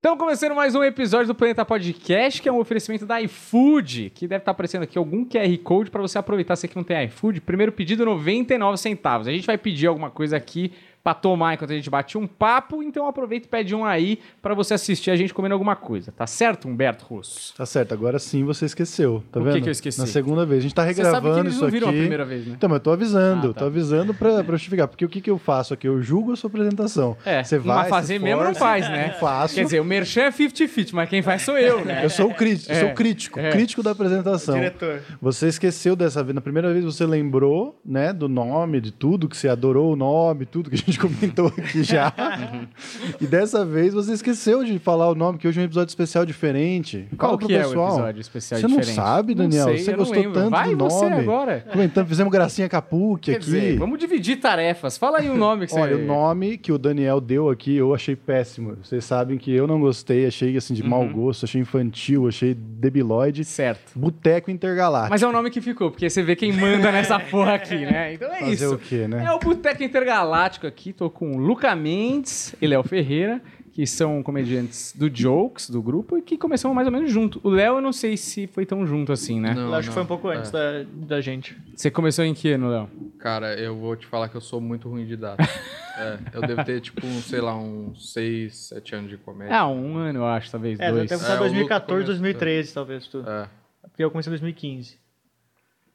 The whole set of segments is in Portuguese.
Estamos começando mais um episódio do Planeta Podcast, que é um oferecimento da iFood, que deve estar aparecendo aqui algum QR Code para você aproveitar. Você que não tem iFood, primeiro pedido 99 centavos. A gente vai pedir alguma coisa aqui para tomar enquanto a gente bate um papo, então aproveita e pede um aí para você assistir a gente comendo alguma coisa. Tá certo, Humberto Russo? Tá certo, agora sim você esqueceu, tá O que vendo? que eu esqueci? Na segunda vez. A gente tá Você sabe que regravando eles isso não aqui. viram a primeira vez, né? Então, mas eu tô avisando, Ah, tá. tô avisando pra, pra justificar. Porque o que, que eu faço aqui? Eu julgo a sua apresentação. É, você mas vai, fazer se mesmo não faz, né? Não faço. Quer dizer, o merchan é 50-50, mas quem faz sou eu, né? eu sou o crítico, É, sou crítico, é. crítico da apresentação. Diretor. Você esqueceu dessa vez. Na primeira vez você lembrou, né, do nome, de tudo, que você adorou o nome, tudo que a gente comentou aqui já. e dessa vez você esqueceu de falar o nome, que hoje é um episódio especial diferente. Qual Fala pro que é o pessoal. episódio especial Você não diferente? sabe, Daniel? Não sei, você não gostou lembro. tanto Vai do nome. você agora. Comentando, fizemos gracinha capuque aqui. dizer, vamos dividir tarefas. Fala aí o nome que você... Olha, o nome que o Daniel deu aqui eu achei péssimo. Vocês sabem que eu não gostei, achei assim de Uhum. mau gosto, achei infantil, achei debilóide. Certo. Boteco Intergaláctico. Mas é o nome que ficou, porque você vê quem manda nessa porra aqui, né? Então é Fazer isso. o quê, né? É o Boteco Intergaláctico aqui. Tô com o Luca Mendes e Léo Ferreira, que são comediantes do Jokes, do grupo, e que começamos mais ou menos junto. O Léo, eu não sei se foi tão junto assim, né? Eu acho que foi um pouco antes É. da, da gente. Você começou em que ano, Léo? Cara, eu vou te falar que eu sou muito ruim de data. é, eu devo ter, tipo, um, sei lá, uns 6, 7 anos de comédia. Ah, um ano, eu acho, talvez, É, dois. deve É, começar o 2014, Luca 2013, talvez, tudo. É, Porque eu comecei em 2015.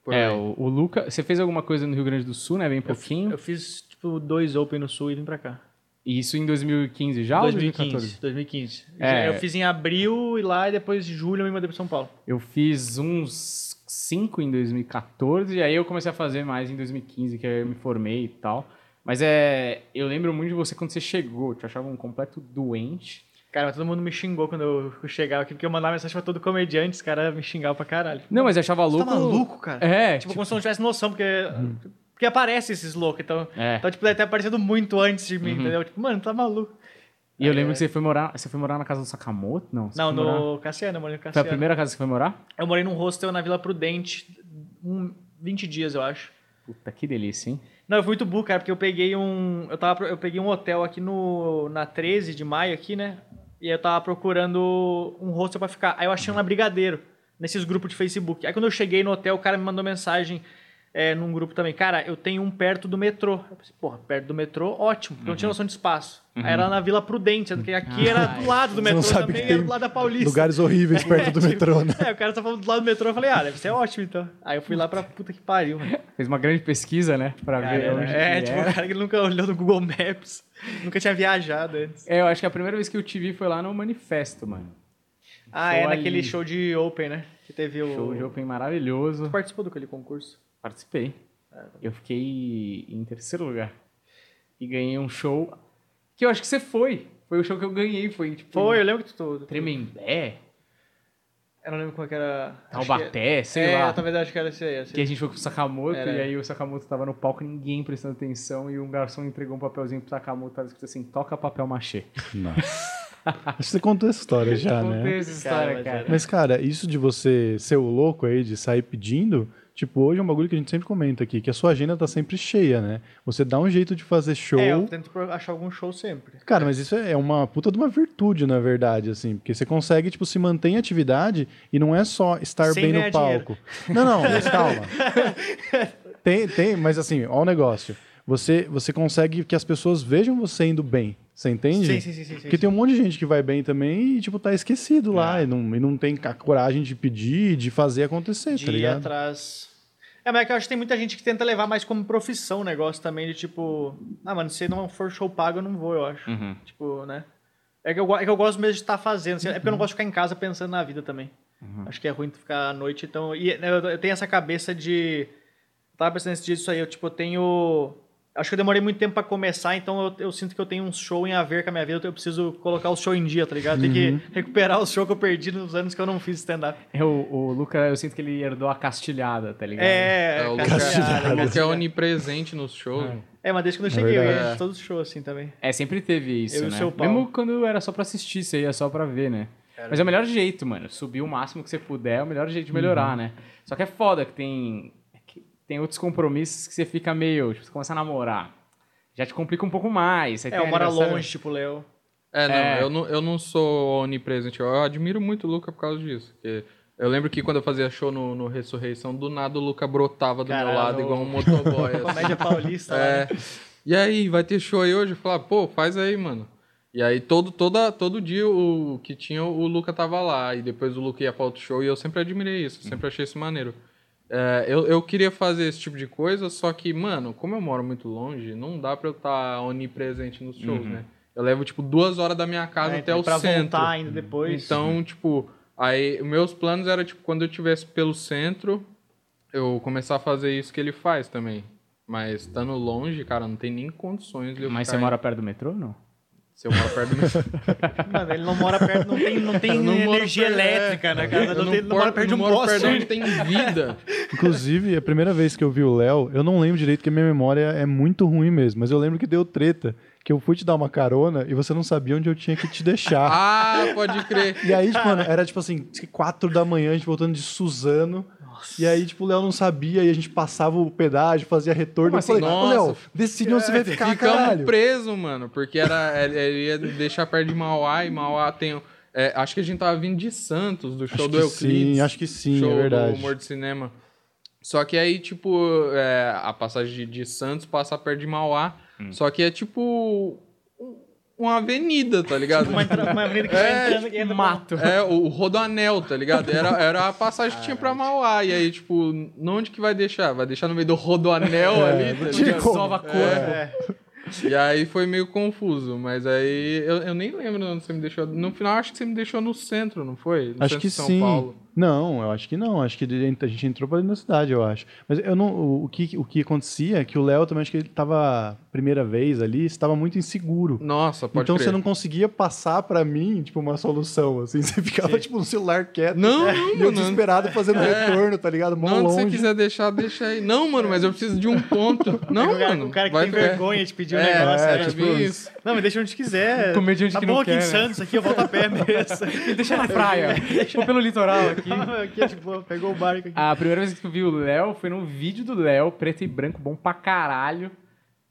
por É, aí. o, o Luca... Você fez alguma coisa no Rio Grande do Sul, né? Bem pouquinho. Eu fiz, tipo, dois Open no Sul e vim pra cá. E isso em 2015 já ou 2015. 2014? 2015. É. Eu fiz em abril e lá, e depois de julho eu me mudei pra São Paulo. Eu fiz uns 5 em 2014, e aí eu comecei a fazer mais em 2015, que aí eu me formei e tal. Mas é. Eu lembro muito de você quando você chegou, eu te achava um completo doente. Cara, mas todo mundo me xingou quando eu chegava aqui, porque eu mandava mensagem pra todo comediante, os caras me xingavam pra caralho. Não, mas eu achava Você louco. tá maluco, cara? É, Tipo, tipo, como se eu não tivesse noção, porque... Porque aparece esses loucos, então... É. Então, tipo, deve ter aparecido muito antes de mim, Uhum. entendeu? Tipo, mano, tá maluco. E eu lembro que você foi morar. Você foi morar na casa do Sakamoto? Não. Não, foi morar- no Cassiano, eu morei no Foi a Cassiano. primeira casa que você foi morar? Eu morei num hostel na Vila Prudente, um, 20 dias, eu acho. Puta, que delícia, hein? Não, eu fui muito burro, cara, porque eu peguei um. Eu, tava, eu peguei um hotel aqui no, na 13 de maio, aqui, né? E eu tava procurando um hostel pra ficar. Aí eu achei um na Brigadeiro, nesses grupos de Facebook. Aí quando eu cheguei no hotel, o cara me mandou mensagem é, num grupo também. Cara, eu tenho um perto do metrô. Eu pensei, porra, perto do metrô, ótimo, porque eu não tinha noção de espaço. Aí era na Vila Prudente, aqui era do lado do metrô também, era do lado da Paulista. Lugares horríveis perto do tipo, metrô, né? É, o cara tá falando do lado do metrô, eu falei, ah, deve ser ótimo então. Aí eu fui lá pra puta que pariu, mano. Fez uma grande pesquisa, né? Pra ver Cara, onde. é, que tipo, era. o cara que nunca olhou no Google Maps, nunca tinha viajado antes. É, eu acho que a primeira vez que eu te vi foi lá no Manifesto, mano. Ah, Show é naquele ali. show de Open, né? Que teve o. Show de Open maravilhoso. Você participou daquele concurso? Participei. Eu fiquei em terceiro lugar. E ganhei um show que eu acho que você foi. Foi o show que eu ganhei. Foi tipo. Foi, eu lembro que tu. tu Tremembé, eu não lembro qual que era. acho que- Taubaté, sei é, lá. talvez acho que era esse aí. esse Que a gente foi com o Sakamoto Era. e aí o Sakamoto tava no palco, ninguém prestando atenção e um garçom entregou um papelzinho pro Sakamoto, tava escrito assim, toca papel machê. Nossa. Acho que você contou essa história já, Contei né? essa história, mas cara. era- Mas, cara, isso de você ser o louco aí, de sair pedindo, tipo, hoje é um bagulho que a gente sempre comenta aqui, que a sua agenda tá sempre cheia, né? Você dá um jeito de fazer show. É, eu tento achar algum show sempre. Cara, mas isso é uma puta de uma virtude, na verdade, assim, porque você consegue, tipo, se manter em atividade e não é só estar Sem bem no palco. Não, não, mas calma. Tem, tem, mas assim, ó o negócio. Você, você consegue que as pessoas vejam você indo bem, você entende? Sim, sim, sim, sim, sim, Porque tem um monte de gente que vai bem também e, tipo, tá esquecido lá É. e não, e não tem a coragem de pedir, de fazer acontecer, de tá ir ligado? atrás. É, mas é que eu acho que tem muita gente que tenta levar mais como profissão o negócio também, de tipo, ah, mano, se não for show pago, eu não vou, eu acho. Uhum. Tipo, né? É que, eu, é que eu gosto mesmo de estar fazendo. assim, É porque eu não gosto de ficar em casa pensando na vida também. Acho que é ruim tu ficar à noite, então. E né, eu, eu tenho essa cabeça de. Eu tava pensando nesse dia disso aí, eu, tipo, eu tenho. Acho que eu demorei muito tempo pra começar, então eu, eu sinto que eu tenho um show em a ver com a minha vida, então eu preciso colocar o show em dia, tá ligado? Tem que recuperar o show que eu perdi nos anos que eu não fiz stand-up. É, o, o Luca, eu sinto que ele herdou a castilhada, tá ligado? É, É, o Castilhado. o Lucas é onipresente nos shows. É, mas desde quando eu É cheguei, eu verdade. ia todos os shows assim também. É, sempre teve isso, Eu e o né? seu Paulo. Mesmo quando era só pra assistir, você ia só pra ver, né? Mas é o melhor jeito, mano. Subir o máximo que você puder é o melhor jeito de melhorar, Uhum. né? Só que é foda que tem... é tem outros compromissos que você fica meio... Tipo, você começa a namorar. Já te complica um pouco mais. É, tem eu moro aniversário- longe, tipo, o Léo. É, não, É. Eu, não eu não sou onipresente. Eu admiro muito o Luca por causa disso. porque eu lembro que quando eu fazia show no, no Ressurreição, do nada o Luca brotava do meu Caralho. lado igual um motoboy. assim. Comédia paulista. lá, né? É. E aí, vai ter show aí hoje? Eu falava, pô, faz aí, mano. E aí, todo, toda, todo dia o que tinha, o Luca tava lá. E depois o Luca ia pra outro show. E eu sempre admirei isso, sempre achei isso maneiro. É, eu, eu queria fazer esse tipo de coisa, só que, mano, como eu moro muito longe, não dá pra eu estar onipresente nos shows, né? Eu levo, tipo, duas horas da minha casa É, até então, o pra centro. voltar ainda depois. Então, tipo, aí os meus planos era tipo quando eu tivesse pelo centro, eu começar a fazer isso que ele faz também. Mas estando longe, cara, não tem nem condições de eu Mas você mora perto do metrô não? Se eu moro perto do. Mano, ele não mora perto, não tem, não tem não energia perto- elétrica é. na casa, Eu não, tem, não mora perto de um não poste. perto de onde tem vida. Inclusive, a primeira vez que eu vi o Léo, eu não lembro direito que a minha memória é muito ruim mesmo, mas eu lembro que deu treta, que eu fui te dar uma carona e você não sabia onde eu tinha que te deixar. Ah, pode crer. E aí, tipo, mano, era tipo assim, quatro da manhã, a gente voltando de Suzano. E aí, tipo, o Léo não sabia e a gente passava o pedágio, fazia retorno. Como eu falei, assim? ô Léo, Nossa. decide onde você vai ficar, Ficamos caralho. presos, mano, porque era, ele ia deixar perto de Mauá e Mauá tem. é, acho que a gente tava vindo de Santos, do show Acho do Euclides. sim, acho que sim, show é verdade. do Humor de Cinema. Só que aí, tipo, é, a passagem de, de Santos passa perto de Mauá. Hum. Só que é tipo um- uma avenida, tá ligado? Uma, uma avenida que É, vai entrando tipo, e entra mato. É, o Rodoanel, tá ligado? Era, era a passagem que tinha pra Mauá. E aí, tipo, onde que vai deixar? Vai deixar no meio do Rodoanel ali, tá ligado? Salva corpo. É. E aí foi meio confuso, mas aí eu, eu nem lembro onde você me deixou. No final, acho que você me deixou no centro, não foi? No Acho centro que de São sim. Paulo. Não, eu acho que não. Acho que a gente entrou pra dentro da cidade, eu acho. Mas eu não. O, o que, o que acontecia é que o Léo também acho que ele tava primeira vez ali, estava muito inseguro. Nossa, pode então crer. você não conseguia passar pra mim, tipo, uma solução, assim. Você ficava, tipo, no celular quieto. Não, e não, eu mano. desesperado fazendo É. retorno, tá ligado? Mó Não, onde você longe. quiser deixar, deixa aí. Não, mano, mas eu preciso de um ponto. Não, o cara, mano. o cara que vai- tem vergonha de pedir um É, negócio. é, né? tipo isso. Não, me deixa onde quiser. Comediante tá que bom não aqui quer, em né? Santos, aqui eu volto a pé mesmo. Me deixa na praia. Vou pelo litoral aqui. aqui é tipo, pegou o barco aqui. A primeira vez que eu vi o Léo foi num vídeo do Léo, preto e branco, bom pra caralho.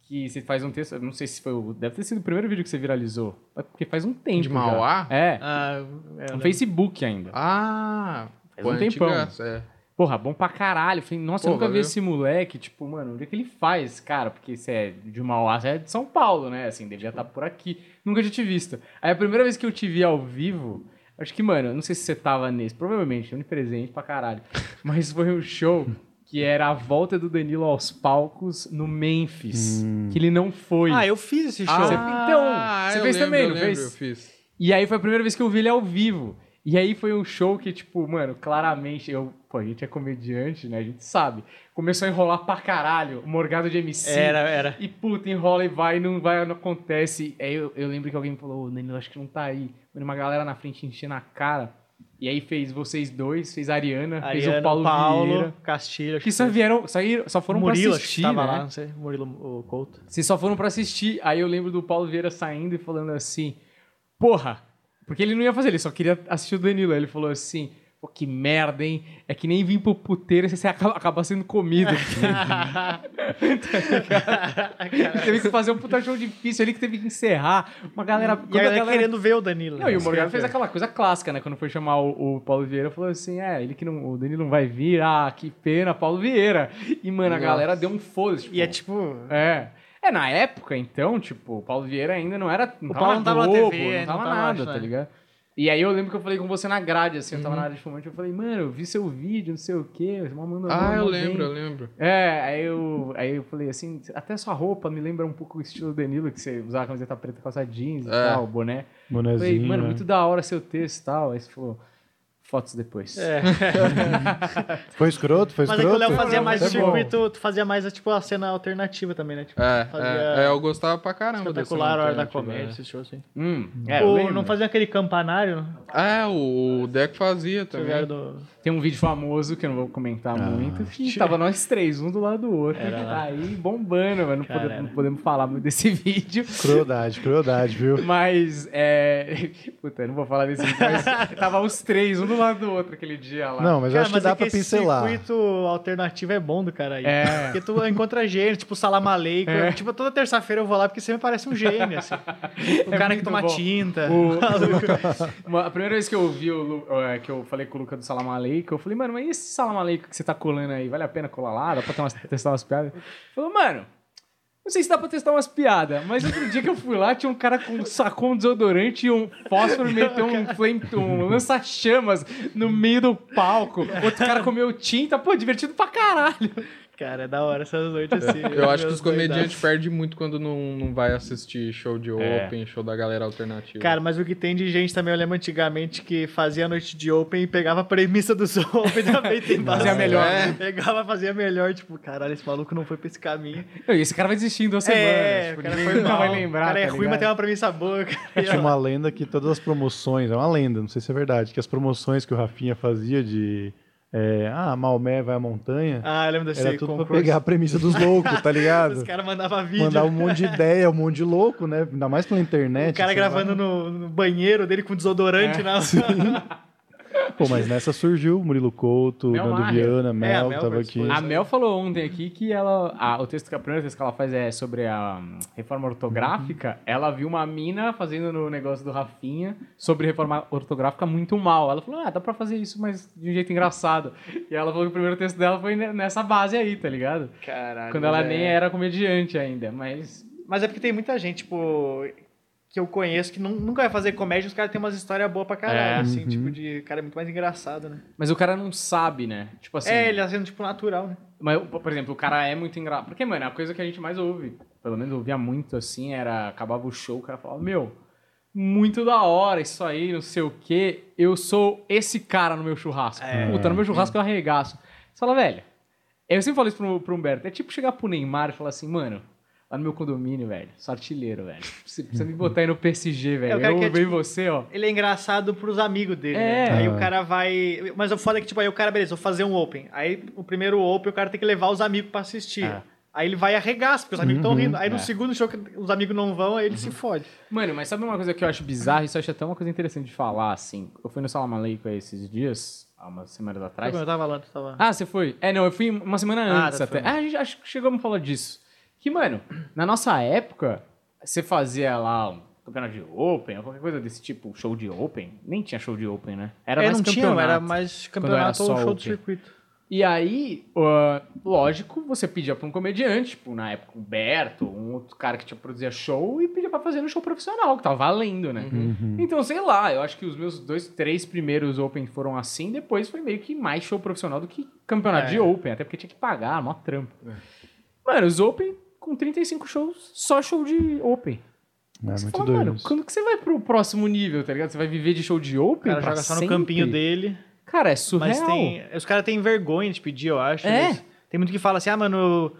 Que você faz um texto, não sei se foi o. Deve ter sido o primeiro vídeo que você viralizou. Porque faz um tempo. De já. Mauá? É. Ah, é, No? Facebook ainda. Ah, Faz um tempão. antigaço, é. Porra, bom pra caralho. Falei, nossa, Pô, eu nunca vi esse moleque. Tipo, mano, onde é que ele faz, cara? Porque você é de Mauá, você é de São Paulo, né? Assim, devia estar por aqui. Nunca tinha te visto. Aí a primeira vez que eu te vi ao vivo, acho que, mano, eu não sei se você tava nesse, provavelmente, onipresente pra caralho. Mas foi um show que era a volta do Danilo aos palcos no Memphis. Que ele não foi. Ah, eu fiz esse show. Você- então, você eu fez lembro, também, eu não lembro, fez? Eu fiz. E aí foi a primeira vez que eu vi ele ao vivo. E aí foi um show que, tipo, mano, claramente, eu, pô, a gente é comediante, né? A gente sabe. Começou a enrolar pra caralho, Morgado de MC. Era, era. E puta, enrola e vai, não vai, não acontece. Aí eu, eu lembro que alguém me falou, ô, Danilo, acho que não tá aí. Uma galera na frente enchendo a cara. E aí fez vocês dois, fez a Ariana, fez Ariano, o Paulo, Vieira. Castilho. acho Que só fez. vieram, ir- só foram Murilo, pra que assistir, tava né? lá, não sei. Murilo o Couto. Vocês só foram pra assistir. Aí eu lembro do Paulo Vieira saindo e falando assim: Porra! Porque ele não ia fazer, ele só queria assistir o Danilo. Aí ele falou assim: Pô, que merda, hein? É que nem vir pro puteiro e você acaba, acaba sendo comido. teve que fazer um puta show difícil ali que teve que encerrar. Uma galera. E a a galera galera- querendo ver o Danilo. Não, né? e o Isso Morgado fez aquela coisa clássica, né? Quando foi chamar o, o Paulo Vieira, falou assim: é, ele que não. O Danilo não vai vir, ah, que pena, Paulo Vieira. E, mano, a Nossa. galera deu um foda-se. E é tipo... É. É, na época, então, tipo, o Paulo Vieira ainda não era. Não O tava Paulo não tava na TV, não não tava tava, nada, acho, tá né? ligado? E aí eu lembro que eu falei com você na grade, assim, eu tava Uhum. na área de fumante, eu falei, mano, eu vi seu vídeo, não sei o quê, você mandou Ah, eu lembro, eu lembro. É, aí eu, aí eu falei assim, até sua roupa me lembra um pouco o estilo Danilo, que você usava camiseta preta, calça jeans e É. tal, boné. Eu falei, mano, né? muito da hora seu texto e tal. Aí você falou, fotos depois. É. Foi escroto? Foi Mas é que escroto? o Léo fazia mais o é circuito, tu fazia mais tipo a cena alternativa também, né? Tipo, É, fazia é, é, eu gostava pra caramba espetacular a hora da comédia, é. esse show assim. Hum, é, lembro. não fazia aquele campanário? É, o, o Deco fazia também. Do... Tem um vídeo famoso que eu não vou comentar Ah, muito, que tava nós três, um do lado do outro. Aí bombando, mas não, pode- não podemos falar muito desse vídeo. Crueldade, crueldade, viu? Mas, é. Puta, eu não vou falar desse vídeo, mas tava os três, um do lado do outro aquele dia lá. Não, mas eu Cara, acho que dá é pra esse pincelar. circuito alternativo é bom do cara aí. É. Porque tu encontra gente, tipo Aleikum. É. Tipo, toda terça-feira eu vou lá porque você me parece um gênio, assim. O É cara que toma bom. tinta. O- Uma- a primeira vez que eu vi o Lu- é, que eu falei com o Luca do Salam Aleikum, eu falei, mano, mas e esse Salam Aleikum que você tá colando aí? Vale a pena colar lá? Dá pra ter umas- testar umas piadas? Ele falou, mano, não sei se dá pra testar umas piadas, mas outro dia que eu fui lá, tinha um cara com sacou um desodorante e um fósforo e meteu um flame, um lança-chamas no meio do palco. Outro cara comeu tinta, pô, divertido pra caralho. Cara, é da hora essas noites assim. Eu acho que os comediantes perdem muito quando não, não vai assistir show de É. Open, show da galera alternativa. Cara, mas o que tem de gente também, eu lembro antigamente que fazia a noite de Open e pegava a premissa dos Open também tem Fazia melhor. É. Pegava, fazia melhor, tipo, caralho, esse maluco não foi pra esse caminho. E esse cara vai desistir em duas semanas. É, tipo, o cara foi mal. vai lembrar. o cara é tá ruim, mas tem uma premissa boa. Cara. Tinha uma lenda que todas as promoções, é uma lenda, não sei se é verdade, que as promoções que o Rafinha fazia de. É, ah, Maomé vai à montanha, Ah, eu lembro desse era tudo pra pegar a premissa dos loucos, tá ligado? Os caras mandavam vídeo. Mandar um monte de ideia, um monte de louco, né? Ainda mais pela internet. O cara gravando no, no banheiro dele com desodorante É. na Pô, mas nessa surgiu Murilo Couto, Mel Nando. Viana, Mel, a Mel tava aqui. A Mel falou ontem aqui que ela. a- o texto que a primeira texto que ela faz é sobre a hum, reforma ortográfica. Ela viu uma mina fazendo no negócio do Rafinha sobre reforma ortográfica muito mal. Ela falou: Ah, dá pra fazer isso, mas de um jeito engraçado. E ela falou que o primeiro texto dela foi ne- nessa base aí, tá ligado? Caralho. Quando ela mas nem é- era comediante ainda. Mas. Mas é porque tem muita gente, tipo, que eu conheço que nun- nunca vai fazer comédia, os caras têm umas histórias boas pra caralho, É. assim, Uhum. tipo, de cara é muito mais engraçado, né? Mas o cara não sabe, né? Tipo assim. é, ele tá sendo, tipo, natural, né? Mas, por exemplo, o cara é muito engraçado. Porque, mano, a coisa que a gente mais ouve, pelo menos eu ouvia muito assim, era acabava o show, o cara falava, meu, muito da hora isso aí, não sei o quê. Eu sou esse cara no meu churrasco. É. Puta, no meu churrasco eu arregaço. Você fala, velho, eu sempre falo isso pro, pro Humberto, é tipo chegar pro Neymar e falar assim, mano, lá no meu condomínio, velho, sou artilheiro, velho. Você precisa me botar aí no PSG, velho. o cara eu que é, vejo tipo, você, ó. Ele é engraçado pros amigos dele, É. né? Aí Ah. o cara vai... Mas o foda é que, tipo, aí o cara, beleza, vou fazer um open. Aí o primeiro open, o cara tem que levar os amigos pra assistir. É. Aí ele vai arregaça, porque os amigos estão Uhum. rindo. Aí no É. segundo show que os amigos não vão, aí ele se fode. Mano, mas sabe uma coisa que eu acho bizarra? Isso eu acho até uma coisa interessante de falar, assim. Eu fui no Salam Aleikum esses dias, há umas semanas atrás. Eu tava lá, tu tava... Ah, você foi? É, não, eu fui uma semana Ah, antes tá, até. foi. Ah, a gente acho que chegamos a falar disso. Que, mano, na nossa época, você fazia lá um campeonato de Open, ou qualquer coisa desse tipo, show de Open. Nem tinha show de Open, né? Era é, mais não tinha, campeonato. era mais Quando era campeonato ou show do open. circuito. E aí, ó, lógico, você pedia pra um comediante, tipo, na época, um Berto, um outro cara que te produzia show, e pedia pra fazer no show profissional, que tava valendo, né? Uhum. Então, sei lá, eu acho que os meus dois, três primeiros Open foram assim, depois foi meio que mais show profissional do que campeonato É. de Open, até porque tinha que pagar, mó trampo. Mano, os Open com 35 shows, só show de Open. É você muito fala, doido. mano, quando que você vai pro próximo nível, tá ligado? Você vai viver de show de O Open? cara pra joga só no sempre? campinho dele. Cara, é surreal. Mas tem. Os caras têm vergonha de pedir, eu acho. É. Tem muito que fala assim, ah, mano, eu,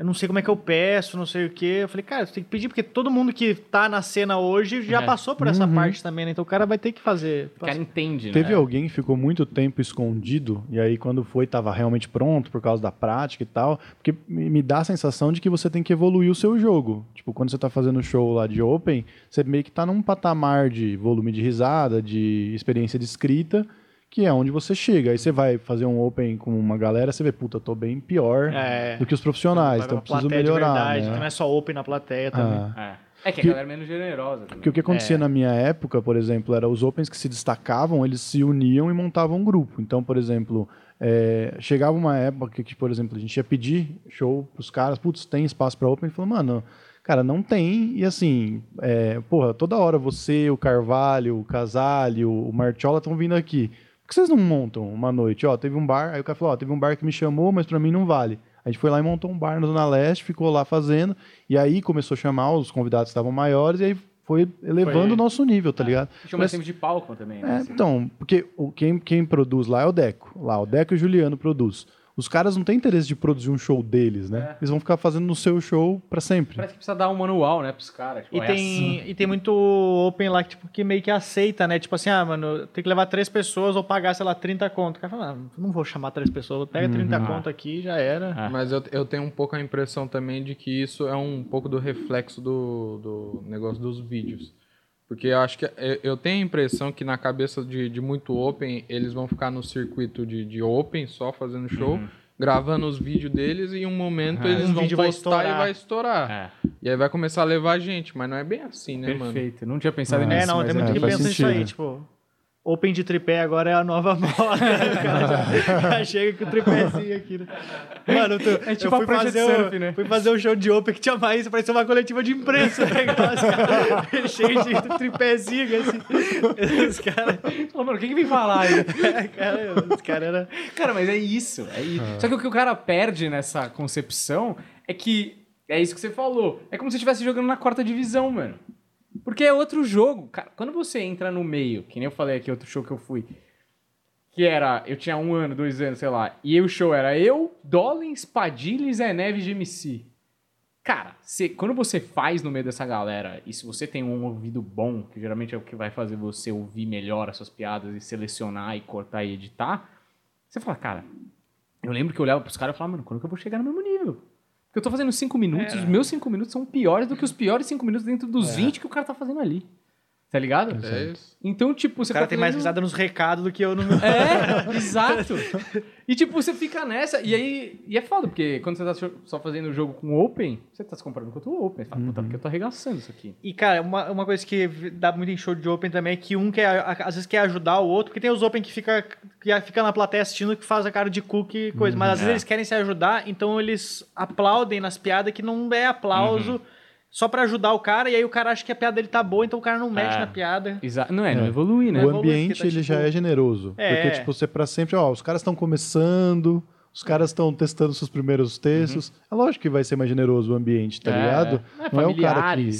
eu não sei como é que eu peço, não sei o quê. Eu falei, cara, você tem que pedir, porque todo mundo que tá na cena hoje já É. passou por essa Uhum. parte também, né? Então o cara vai ter que fazer. O cara entende, Teve né? alguém que ficou muito tempo escondido, e aí quando foi, tava realmente pronto por causa da prática e tal. Porque me me dá a sensação de que você tem que evoluir o seu jogo. Tipo, quando você tá fazendo show lá de Open, você meio que tá num patamar de volume de risada, de experiência de escrita, que é onde você chega. Aí você vai fazer um Open com uma galera, você vê, puta, eu tô bem pior É. do que os profissionais, então preciso melhorar. verdade, né? que não é só open na plateia também. Ah. É. É que a Que- galera é menos generosa também. Porque o que acontecia na minha época, por exemplo, era os Opens que se destacavam, eles se uniam e montavam um grupo. Então, por exemplo, é, chegava uma época que, por exemplo, a gente ia pedir show pros caras, putz, tem espaço para Open? Ele falou, mano, cara, não tem. E assim, é, porra, toda hora você, o Carvalho, o Casalho, o Martiola estão vindo aqui. Por que vocês não montam uma noite? Ó, teve um bar, aí o cara falou, ó, teve um bar que me chamou, mas para mim não vale. A gente foi lá e montou um bar na Zona Leste, ficou lá fazendo, e aí começou a chamar os convidados que estavam maiores, e aí foi elevando Foi- o nosso nível, tá ligado? Tinha mais tempo de palco também, né? É, assim. então, porque o, quem, quem produz lá é o Deco. Lá, o Deco e o Juliano produz. Os caras não têm interesse de produzir um show deles, né? É. Eles vão ficar fazendo no seu show pra sempre. Parece que precisa dar um manual, né, pros caras. Tipo, E é tem, assim. e tem muito open lá que, tipo, que meio que aceita, né? Tipo assim, ah, mano, tem que levar três pessoas ou pagar, sei lá, 30 conto. O cara fala, ah, não vou chamar três pessoas, pega 30 Uhum. conto aqui já era. Ah. Mas eu, eu tenho um pouco a impressão também de que isso é um pouco do reflexo do, do negócio dos vídeos. Porque eu acho que eu- eu tenho a impressão que na cabeça de, de muito open, eles vão ficar no circuito de, de open, só fazendo show, gravando os vídeos deles e em um momento Aham. eles Um vão vai postar estourar. e vai estourar. É, E aí vai começar a levar gente, mas não é bem assim, né, mano? perfeito. Não tinha pensado Ah. nisso. É, não, mas tem muito é, que pensa nisso aí, sentido. tipo. Open de tripé agora é a nova moda. já, já chega com o tripézinho aqui, né? Mano, tu, É tipo eu fui fazer, surf, o, né? fui fazer o show de Open que tinha mais, parecia uma coletiva de imprensa, caras cheio de tripézinho, assim. Os caras, Falou, mano, o que que vem falar aí? cara, os caras. Cara, mas é isso. É isso. Ah. Só que o que o cara perde nessa concepção é que. É isso que você falou. É como se estivesse jogando na quarta divisão, mano. Porque é outro jogo. Cara, quando você entra no meio, que nem eu falei aqui, outro show que eu fui. Que era. Eu tinha um ano, dois anos, sei lá. E o show era eu, Dollins, Padilha e Zé Neves de MC. Cara, você- quando você faz no meio dessa galera, e se você tem um ouvido bom, que geralmente é o que vai fazer você ouvir melhor as suas piadas e selecionar e cortar e editar, você fala, cara, eu lembro que eu olhava pros caras e falava, mano, quando que eu vou chegar no mesmo nível? Porque eu tô fazendo cinco minutos, os meus cinco minutos são piores do que os piores cinco minutos dentro dos 20 que o cara tá fazendo ali. Tá ligado? É isso. Então, tipo, você O cara tá tem mais risada nos recados do que eu no meu... é, exato. E tipo, você fica nessa, e aí. E é foda, porque quando você tá só- fazendo o jogo com Open, você tá se comparando com o Open. Você fala, puta, porque eu tô arregaçando isso aqui. E, cara, uma, uma coisa que dá muito em show de Open também é que um quer, a- às vezes quer ajudar o outro, porque tem os Open que fica, que fica na plateia assistindo que faz a cara de cu e coisa, mas às vezes É. eles querem se ajudar, então eles aplaudem nas piadas que não é aplauso só pra ajudar o cara, e aí o cara acha que a piada dele tá boa, então o cara não mexe É. na piada. Exa não é, não É. evolui, né? o Evolui, ambiente tá, ele tipo- já é generoso. É. Porque, tipo, você pra sempre, ó, os caras estão começando, os caras estão testando seus primeiros textos. É lógico que vai ser mais generoso o ambiente, tá Uhum. É. ligado? É, não é o cara que.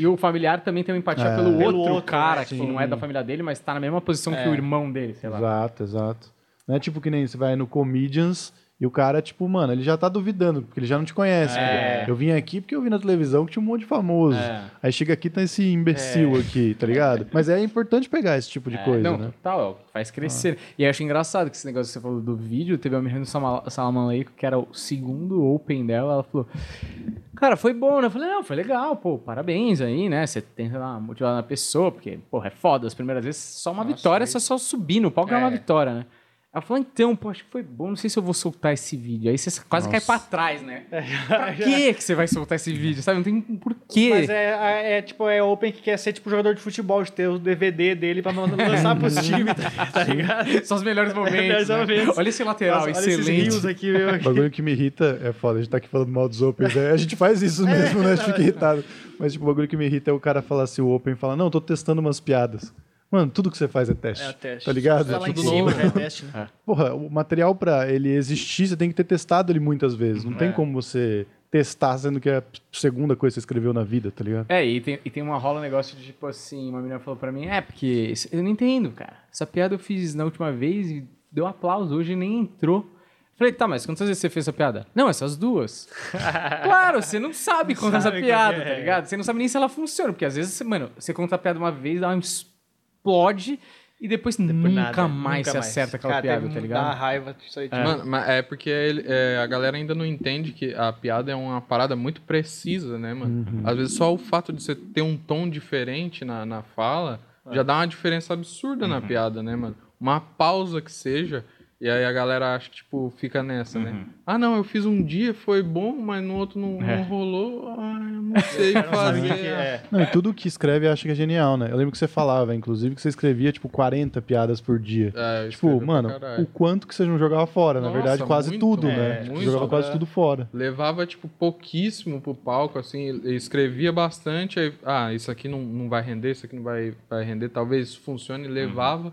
E o familiar também tem uma empatia É. pelo, Pelo outro, outro, cara, né? que não é da família dele, mas tá na mesma posição que É. o irmão dele, sei lá. Exato, exato. Não é tipo que nem você vai no Comedians e o cara, tipo, mano, ele já tá duvidando, porque ele já não te conhece. É. Eu vim aqui porque eu vi na televisão que tinha um monte de famoso. É. Aí chega aqui tá esse imbecil aqui, tá ligado? Mas é importante pegar esse tipo de É, coisa, não, né? total, é faz crescer. E eu acho engraçado que esse negócio que você falou do vídeo, teve a menina do Sama- Salaman Leico, que era o segundo Open dela, ela falou, cara, foi bom, né? Eu falei, não, foi legal, pô, parabéns aí, né? Você tem, sei lá, motivado na pessoa, porque, porra, é foda, as primeiras vezes só uma Nossa, vitória, aí- você só subir no palco é. uma É. vitória, né? Ela falou, então, pô, acho que foi bom, não sei se eu vou soltar esse vídeo. Aí você quase Nossa. cai pra trás, né? Pra que que você vai soltar esse vídeo, sabe? Não tem porquê. Mas é, é, tipo, é Open que quer ser tipo jogador de futebol, de ter o DVD dele pra lançar pros times, tá, ligado? São os melhores momentos, Melhores né? momentos. Olha esse lateral, Nossa, olha esses excelente. aqui, meu. O bagulho que me irrita é foda, a gente tá aqui falando mal dos Opens, né? a gente faz isso mesmo, né? A gente fica irritado. Mas, tipo, o bagulho que me irrita é o cara falar assim, o Open fala, não, tô testando umas piadas. Mano, tudo que você faz é teste. É o teste. Tá ligado? Tá lá em tudo cima, novo. já é teste, né? Porra, o material pra ele existir, você tem que ter testado ele muitas vezes. Não tem É. como você testar sendo que é a segunda coisa que você escreveu na vida, tá ligado? É, e tem, e tem uma rola um negócio de tipo assim, uma menina falou pra mim, é, porque eu não entendo, cara. Essa piada eu fiz na última vez e deu aplauso, hoje nem entrou. Falei, tá, mas quantas vezes você fez essa piada? Não, essas duas. claro, você não sabe contar essa piada, é. tá ligado? Você não sabe nem se ela funciona, porque às vezes, mano, você conta a piada uma vez, dá um explode e depois, Por nunca nada, mais nunca você acerta aquela Cara, piada, teve tá ligado? Dá raiva disso aí. tipo, Mano, mas é porque ele- é, a galera ainda não entende que a piada é uma parada muito precisa, né, mano? Às vezes só o fato de você ter um tom diferente na, na fala já dá uma diferença absurda na piada, né, mano? Uma pausa que seja, e aí a galera acha que, tipo, fica nessa, né? Ah, não, eu fiz um dia, foi bom, mas no outro não, É. não rolou. Ah, eu não sei cara não sabe o que fazer. é. Não, e tudo que escreve acha que é genial, né? Eu lembro que você falava, inclusive, que você escrevia, tipo, 40 piadas por dia. É, eu Tipo, mano, o quanto que você não jogava fora? Na Nossa, verdade, quase muito, tudo, é, né? Tipo, muito. jogava quase Sobra- tudo fora. levava, tipo, pouquíssimo pro palco, assim, escrevia bastante, aí, ah, isso aqui não, não vai render, isso aqui não vai, vai render, talvez isso funcione, levava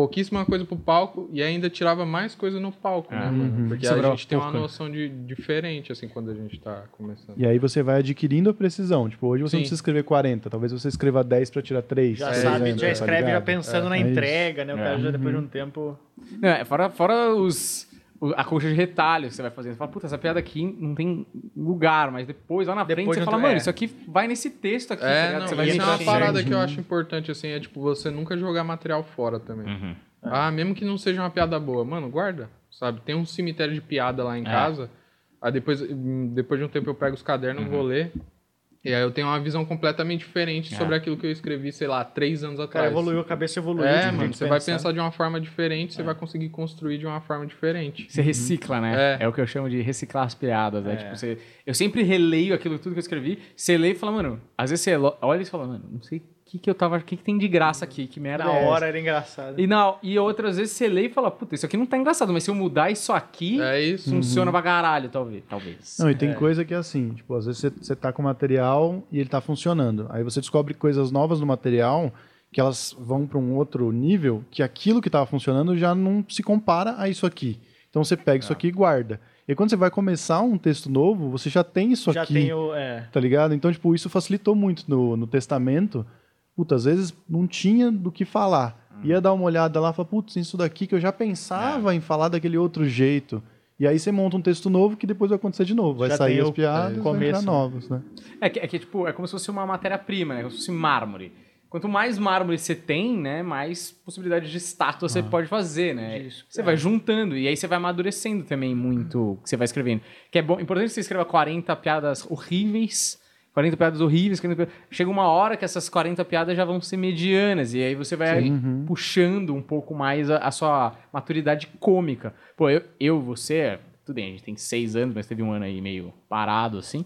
pouquíssima coisa pro palco e ainda tirava mais coisa no palco, né, Ah. mano? Porque a Sobrava gente tem uma né? noção de diferente, assim, quando a gente tá começando. E aí você vai adquirindo a precisão. Tipo, hoje você Sim. não precisa escrever 40, talvez você escreva 10 pra tirar 3. Já sabe, exemplo, já tá escreve já ligado? pensando na É isso. entrega, né? O cara É. já depois de um tempo. Não, é, fora, fora os, a colcha de retalho que você vai fazendo. Você fala, puta, essa piada aqui não tem lugar, mas depois, lá na Depois frente, você fala, mano, é. isso aqui vai nesse texto aqui, tá É, ligado? não, você vai isso é uma parada que eu acho importante, assim, é tipo, você nunca jogar material fora também. Uhum. Ah, mesmo que não seja uma piada boa, mano, guarda, sabe? Tem um cemitério de piada lá em É. casa, aí depois, hum, depois de um tempo eu pego os cadernos, Uhum. vou ler, e aí eu tenho uma visão completamente diferente É. sobre aquilo que eu escrevi, sei lá, três anos O cara atrás. evoluiu, a cabeça evoluiu. É, mano, você vai pensar. de uma forma diferente, você vai conseguir construir de uma forma diferente. Você recicla, né? É. É. o que eu chamo de reciclar as piadas. né? Tipo, você, eu sempre releio aquilo tudo que eu escrevi. Você lê e fala, mano, às vezes você olha e fala, mano, não sei o que, que eu tava. O que, que tem de graça aqui? Que merda Na é hora essa? era engraçado. E, não, e outras vezes você lê e fala, puta, isso aqui não tá engraçado, mas se eu mudar isso aqui, É isso. funciona pra caralho, talvez. talvez. Não, e tem coisa que é assim, tipo, às vezes você, você tá com material e ele tá funcionando. Aí você descobre coisas novas no material que elas vão para um outro nível, que aquilo que tava funcionando já não se compara a isso aqui. Então você pega isso aqui e guarda. E quando você vai começar um texto novo, você já tem isso Já aqui, tem o. É. tá ligado? Então, tipo, isso facilitou muito no, no testamento. Puta, às vezes não tinha do que falar. Ia dar uma olhada lá e falar, putz, isso daqui que eu já pensava em falar daquele outro jeito. E aí você monta um texto novo que depois vai acontecer de novo. Vai Já sair as piadas é, e vai começo, né? novos, né? É que, é que, tipo, é como se fosse uma matéria-prima, né? Como se fosse mármore. Quanto mais mármore você tem, né? Mais possibilidade de estátua você pode fazer, né? Isso, Você é. vai juntando e aí você vai amadurecendo também muito o que você vai escrevendo. Que é bom, importante que você escreva 40 piadas horríveis, 40 piadas horríveis. 40 pi- Chega uma hora que essas 40 piadas já vão ser medianas e aí você vai puxando um pouco mais a, a sua maturidade cômica. Pô, eu, eu, você, tudo bem, a gente tem seis anos, mas teve um ano aí meio parado assim.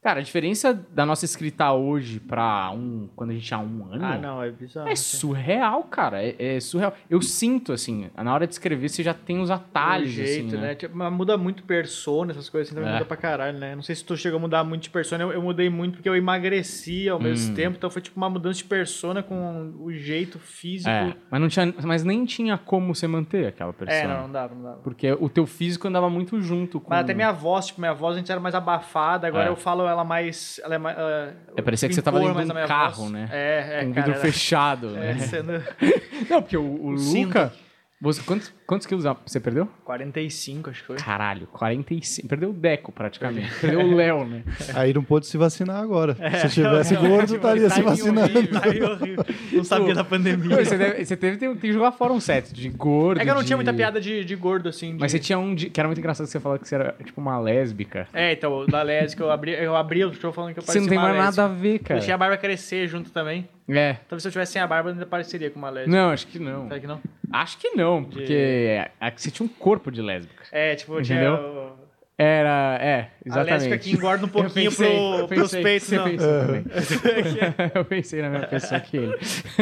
Cara, a diferença da nossa escrita hoje pra um. Quando a gente tinha um ano. Ah, não, é bizarro. É surreal, cara. É, é surreal. Eu sinto, assim, na hora de escrever, você já tem os atalhos, o jeito, assim, né? Tipo, mas muda muito persona, essas coisas assim, também É. muda pra caralho, né? Não sei se tu chegou a mudar muito de persona, eu, eu mudei muito porque eu emagreci ao Hum. mesmo tempo, então foi tipo uma mudança de persona com o jeito físico. É, mas, não tinha, mas nem tinha como você manter aquela persona. É, não, não dava, não dava. Porque o teu físico andava muito junto com... Mas até minha voz, tipo, minha voz antes era mais abafada, agora É. eu falo ela mais. Ela é mais. ela- É, parecia que você tava dentro de um carro, né? É, é, com cara. vidro era- fechado, É, né? sendo Não, porque o, o Luca... Você, quantos, quantos quilos você perdeu? 45, acho que foi. Caralho, 45. Perdeu o Deco, praticamente. Perdeu o Léo, né? Aí não pôde se vacinar agora. É, se tivesse não, gordo, tipo, estaria se timing vacinando. horrível. Aí horrível. Não sabia da pandemia. Você, deve- você teve tem, tem que jogar fora um set de gordo. É que eu não de- tinha muita piada de, de gordo, assim. de- Mas você tinha um de, que era muito engraçado que você falou que você era tipo uma lésbica. É, então, da lésbica, eu abri, eu abri o show falando que eu Você parecia não tem uma mais lésbica. nada a ver, cara. Deixei a barba crescer junto também. É. Talvez se eu tivesse sem a barba, eu ainda pareceria com uma lésbica. Não, acho que não. Será que não? Acho que não, porque é que você tinha um corpo de lésbica. É, tipo, eu Entendeu? tinha o- Era, é, a exatamente. lésbica que engorda um pouquinho pensei, pro, eu pros pensei, peitos, você não. pensou também. eu pensei na mesma pessoa que ele.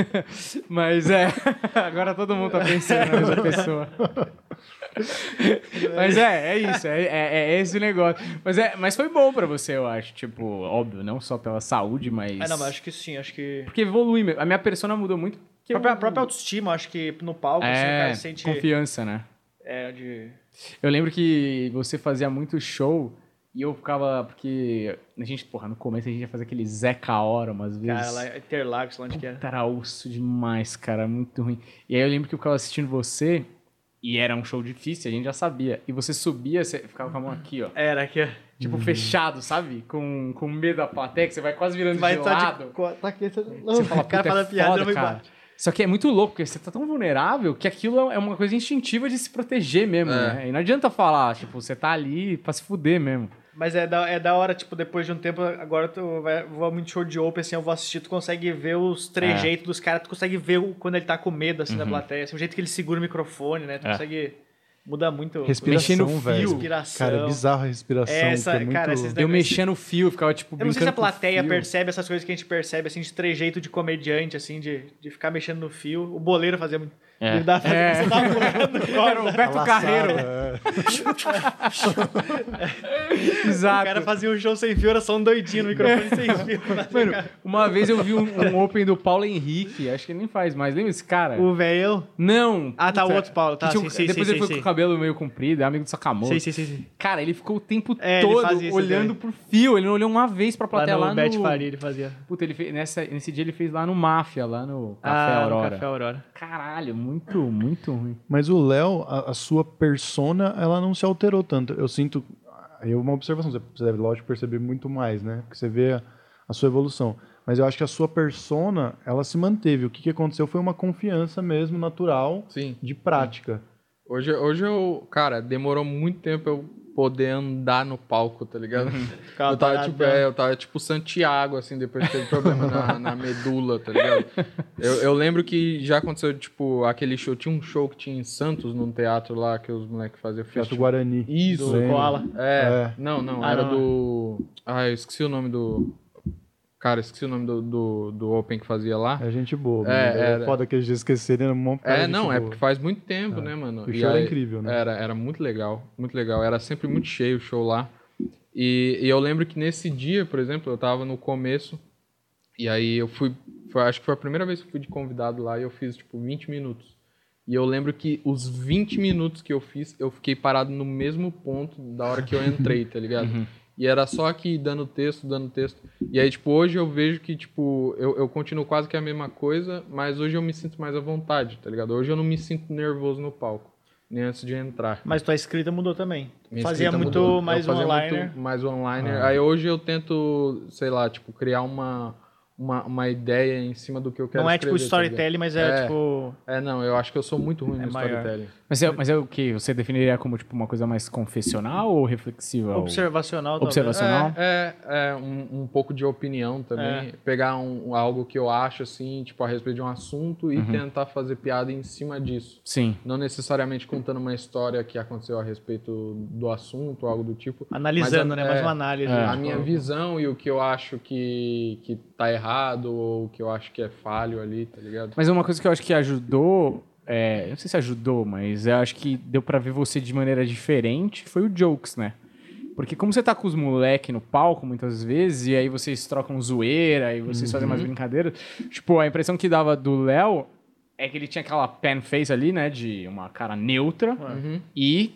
Mas é, agora todo mundo tá pensando na mesma pessoa. Mas é, é isso, é, é, é esse o negócio. Mas, é, mas foi bom pra você, eu acho. Tipo, óbvio, não só pela saúde, mas. É, não, mas acho que sim, acho que... Porque evolui mesmo. A minha persona mudou muito. A própria, eu- própria autoestima, acho que no palco, assim, é, cara sente... confiança, né? É, de... Eu lembro que você fazia muito show e eu ficava. Porque a gente, porra, no começo a gente ia fazer aquele Zeca Hora umas vezes. Cara, lá Interlagos, lá onde que era. Era osso demais, cara, muito ruim. E aí eu lembro que eu ficava assistindo você e era um show difícil, a gente já sabia. E você subia, você ficava com a mão aqui, ó. Era aqui, ó. Tipo, fechado, sabe? Com, com medo da plateia, que você vai quase virando Vai de tá lado. de... Tá aqui, você... Você fala, o cara puta, fala é piada, foda, não me cara. bate. Só que é muito louco, porque você tá tão vulnerável que aquilo é uma coisa instintiva de se proteger mesmo, É. né? E não adianta falar, tipo, você tá ali pra se fuder mesmo. Mas é da, é da hora, tipo, depois de um tempo, agora tu vai, vou muito show de open, assim, eu vou assistir, tu consegue ver os trejeitos É. dos caras, tu consegue ver o- quando ele tá com medo, assim, da plateia, assim, o jeito que ele segura o microfone, né? Tu Uhum. É. consegue... Muda muito. Mexer no Respiração, fio. velho. Respiração. Cara, é bizarro a respiração. Essa- que é muito... cara, esses Eu mexia no fio, ficava tipo Eu não sei se a plateia percebe essas coisas que a gente percebe, assim, de trejeito de comediante, assim, de, de ficar mexendo no fio. O boleiro fazia muito. É. Ele dava, É. Você tava pulando Era o Beto Carreiro. É. Exato. O cara fazia um show sem fio, era só um doidinho no microfone sem fio. Mano, uma vez eu vi um, um open do Paulo Henrique, acho que ele nem faz mais. Lembra esse cara? O velho. Não. Ah, tá, o outro Paulo, tá, tinha um- sim, sim, Depois sim, ele foi sim, com o sim. cabelo meio comprido, é amigo do Sakamoto. Sim, sim, sim, sim. Cara, ele ficou o tempo É, todo isso olhando pro fio. Ele não olhou uma vez pra Lá plateia no lá no... Bet Faria ele fazia. Puta, ele fez, nessa, nesse dia ele fez lá no Máfia, lá no Café ah, Aurora. No Café Aurora. Caralho, muito, muito ruim. Mas o Léo, a, a sua persona, ela não se alterou tanto. Eu sinto. Aí é uma observação, você deve, lógico, perceber muito mais, né? Porque você vê a, a sua evolução. Mas eu acho que a sua persona, ela se manteve. O que, que aconteceu foi uma confiança mesmo, natural, Sim. de prática. Hoje, hoje eu, cara, demorou muito tempo eu poder andar no palco, tá ligado? Ficava Eu tava, tipo, é, eu tava tipo Santiago, assim, depois que teve problema na, na medula, tá ligado? Eu, eu lembro que já aconteceu, tipo, aquele show, tinha um show que tinha em Santos, num teatro lá, que os moleques faziam Teatro festival. Guarani. Isso, Do Koala. É, É. não, não, Ah, era não. do... Ah, eu esqueci o nome do... Cara, esqueci o nome do, do, do Open que fazia lá. É gente boa. É, É, é era. foda que eles esquecerem. Era um É, gente não, é boa. porque faz muito tempo, né, mano? O E show era aí- incrível, né? Era, era muito legal, muito legal. Era sempre muito cheio o show lá. E, e eu lembro que nesse dia, por exemplo, eu tava no começo, e aí eu fui, foi- acho que foi a primeira vez que eu fui de convidado lá, e eu fiz, tipo, 20 minutos. E eu lembro que os 20 minutos que eu fiz, eu fiquei parado no mesmo ponto da hora que eu entrei, tá ligado? E era só aqui dando texto, dando texto. E aí, tipo, hoje eu vejo que, tipo, eu, eu continuo quase que a mesma coisa, mas hoje eu me sinto mais à vontade, tá ligado? Hoje eu não me sinto nervoso no palco, nem antes de entrar. Mas tua escrita mudou também. Minha fazia muito mudou. mais eu fazia one-liner. muito mais online. Aí hoje eu tento, sei lá, tipo, criar uma, uma, uma ideia em cima do que eu quero Não é tipo escrever, ligado? storytelling, mas é, É. tipo. É, não, eu acho que eu sou muito ruim É no maior. storytelling. Mas é, mas é o que? Você definiria como tipo, uma coisa mais confessional ou reflexiva? ou- Observacional, talvez. Observacional. É, é, é um, um pouco de opinião também. Pegar um, algo que eu acho, assim, tipo, a respeito de um assunto e tentar fazer piada em cima disso. Sim. Não necessariamente contando uma história que aconteceu a respeito do assunto, algo do tipo. Analisando, Mas a- né? Mais é, uma análise. É. a tipo, minha visão e o que eu acho que, que tá errado ou o que eu acho que é falho ali, tá ligado? Mas uma coisa que eu acho que ajudou, é, eu não sei se ajudou, mas eu acho que deu pra ver você de maneira diferente, foi o Jokes, né? Porque como você tá com os moleque no palco muitas vezes, e aí vocês trocam zoeira, e vocês fazem umas brincadeiras, tipo, a impressão que dava do Léo é que ele tinha aquela pen face ali, né, de uma cara neutra, Uhum. e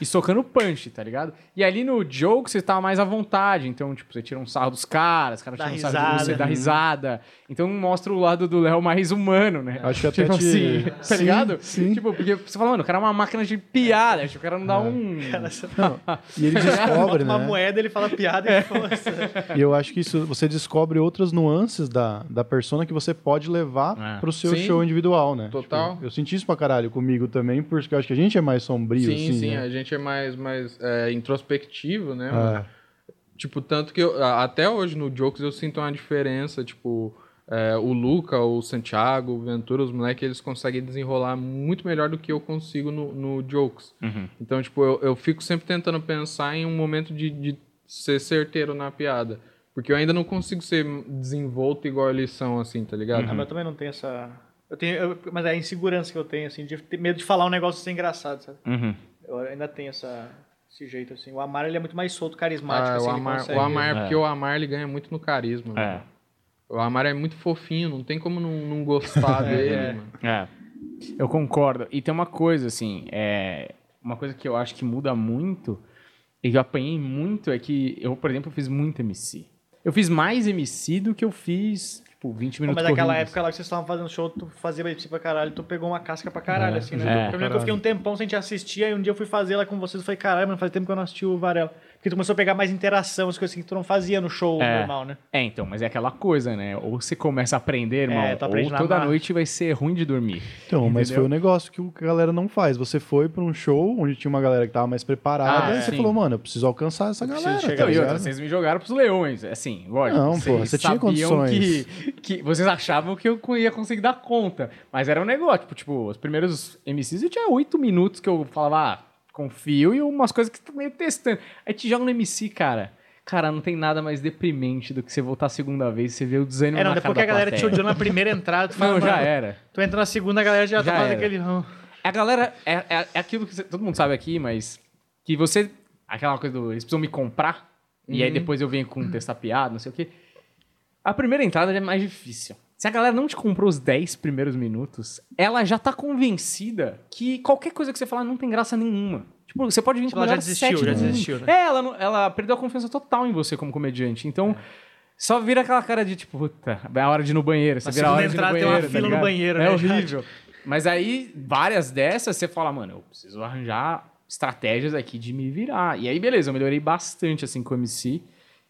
e socando punch, tá ligado? E ali no joke você tava mais à vontade, então, tipo, você tira um sarro dos caras, os caras tiram um sarro de você, risada. dá risada. Então mostra o lado do Léo mais humano, né? Acho que até tipo te- assim, tá Sim, ligado? sim. Tipo, porque você fala, mano, o cara é uma máquina de piada, tipo, o cara não dá um... E ele descobre, uma né? moeda, ele fala piada e força. E eu acho que isso você descobre outras nuances da, da persona que você pode levar É. pro seu Sim. show individual, né? Total. Tipo, eu senti isso pra caralho comigo também, porque eu acho que a gente é mais sombrio, Sim, assim, sim, né? a gente é mais, mais é, introspectivo, né? É. Tipo, tanto que eu, até hoje no Jokes eu sinto uma diferença, tipo, é, o Luca, o Santiago, o Ventura, os moleques, eles conseguem desenrolar muito melhor do que eu consigo no, no Jokes. Uhum. Então, tipo, eu, eu fico sempre tentando pensar em um momento de, de ser certeiro na piada. Porque eu ainda não consigo ser desenvolto igual eles são, assim, tá ligado? Ah, mas eu também não tenho essa. Eu tenho, eu- mas é a insegurança que eu tenho, assim, de ter medo de falar um negócio ser engraçado, sabe? Uhum. Eu ainda tenho essa, esse jeito, assim. O Amar, ele é muito mais solto, carismático, Ah, assim, o, Amar, consegue- o Amar, É. porque o Amar ele ganha muito no carisma. É. mano. O Amar é muito fofinho, não tem como não, não gostar dele, É. mano. É, eu concordo. E tem uma coisa, assim, é... uma coisa que eu acho que muda muito, e que eu apanhei muito, é que eu, por exemplo, fiz muito MC. Eu fiz mais MC do que eu fiz, tipo, 20 Pô, minutos mas naquela corridos. época lá que vocês estavam fazendo show, tu fazia MC pra caralho, tu pegou uma casca pra caralho, É, assim, é. né? Eu que eu Caralho. fiquei um tempão sem te assistir, aí um dia eu fui fazer lá com vocês, eu falei, caralho, mano, faz tempo que eu não assisti o Varela. Porque tu começou a pegar mais interação, as coisas que tu não fazia no show É. normal, né? É, então, mas é aquela coisa, né? Ou você começa a aprender, irmão, É, aprende ou toda marra. noite vai ser ruim de dormir. Então, mas Entendeu? foi um negócio que a galera não faz. Você foi pra um show onde tinha uma galera que tava mais preparada Ah, e você sim. falou, mano, eu preciso alcançar essa Eu preciso galera. chegar tá Então, e outra, vocês me jogaram pros leões, assim, lógico. Não, vocês pô, você tinha condições. Que, que vocês achavam que eu ia conseguir dar conta. Mas era um negócio, tipo, tipo os primeiros MCs eu tinha oito minutos que eu falava, ah, confio, e umas coisas que tu meio testando. Aí te joga no MC, cara. Cara, não tem nada mais deprimente do que você voltar a segunda vez e você vê o desânimo É, não, na depois que a galera te odiou na primeira entrada, tu fala, Não, já era. Tu entra na segunda, a galera já, Já tá fazendo aquele... A galera, é, é, é aquilo que você- todo mundo sabe aqui, mas que você, aquela coisa do, eles precisam me comprar, e aí depois eu venho com testar piada, não sei o quê. A primeira entrada é mais difícil. Se a galera não te comprou os 10 primeiros minutos, ela já tá convencida que qualquer coisa que você falar não tem graça nenhuma. Tipo, você pode vir Tipo, com ela já desistiu, já desistiu, né? É, ela, ela perdeu a confiança total em você como comediante. Então, só vira aquela cara de tipo, puta, é a hora de ir no banheiro. Você Na vira a hora segunda de ir no entrada tem uma banheiro. tá fila no ligado? banheiro, É né? horrível. Mas aí, várias dessas, você fala, mano, eu preciso arranjar estratégias aqui de me virar. E aí, beleza, eu melhorei bastante, assim, com o MC.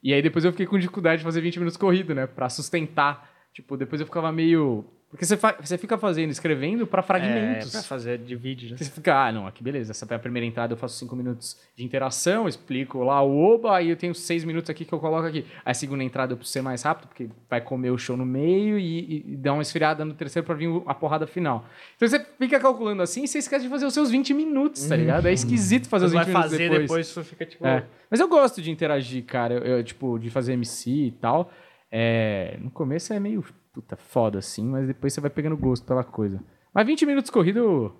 E aí, depois eu fiquei com dificuldade de fazer 20 minutos corrido, né? Pra sustentar. Tipo, depois eu ficava meio... Porque você, fa- você fica fazendo, escrevendo pra fragmentos. É, pra fazer de vídeo, né? Você fica, ah, não, aqui beleza, essa é a primeira entrada, eu faço cinco minutos de interação, explico lá o oba, aí eu tenho seis minutos aqui que eu coloco aqui. Aí a segunda entrada eu preciso ser mais rápido, porque vai comer o show no meio e, e, e dar uma esfriada no terceiro pra vir a porrada final. Então você fica calculando assim e você esquece de fazer os seus 20 minutos, tá ligado? É esquisito fazer os Você 20 vai minutos fazer depois. depois, você fica tipo... É. Mas eu gosto de interagir, cara. Eu, eu, tipo, de fazer MC e tal. É, no começo é meio puta foda, assim, mas depois você vai pegando gosto pela coisa. Mas 20 minutos corrido,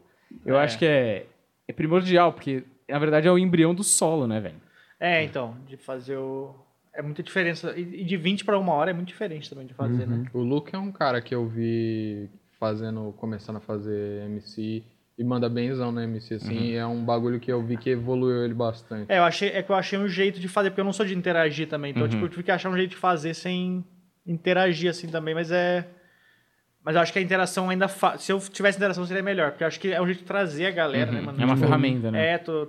eu É. acho que é, é primordial, porque na verdade é o embrião do solo, né, velho? É, então, de fazer o... É muita diferença. E de 20 pra uma hora é muito diferente também de fazer, né? O Luke é um cara que eu vi fazendo, começando a fazer MC e manda benzão no MC, assim, e é um bagulho que eu vi que evoluiu ele bastante. É, eu achei, é que eu achei um jeito de fazer, porque eu não sou de interagir também. Então, tipo, eu tive que achar um jeito de fazer sem interagir, assim, também, mas é... Mas eu acho que a interação ainda... Fa... Se eu tivesse interação, seria melhor, porque eu acho que é um jeito de trazer a galera, né, mano? É uma Tipo, ferramenta, né? É, tu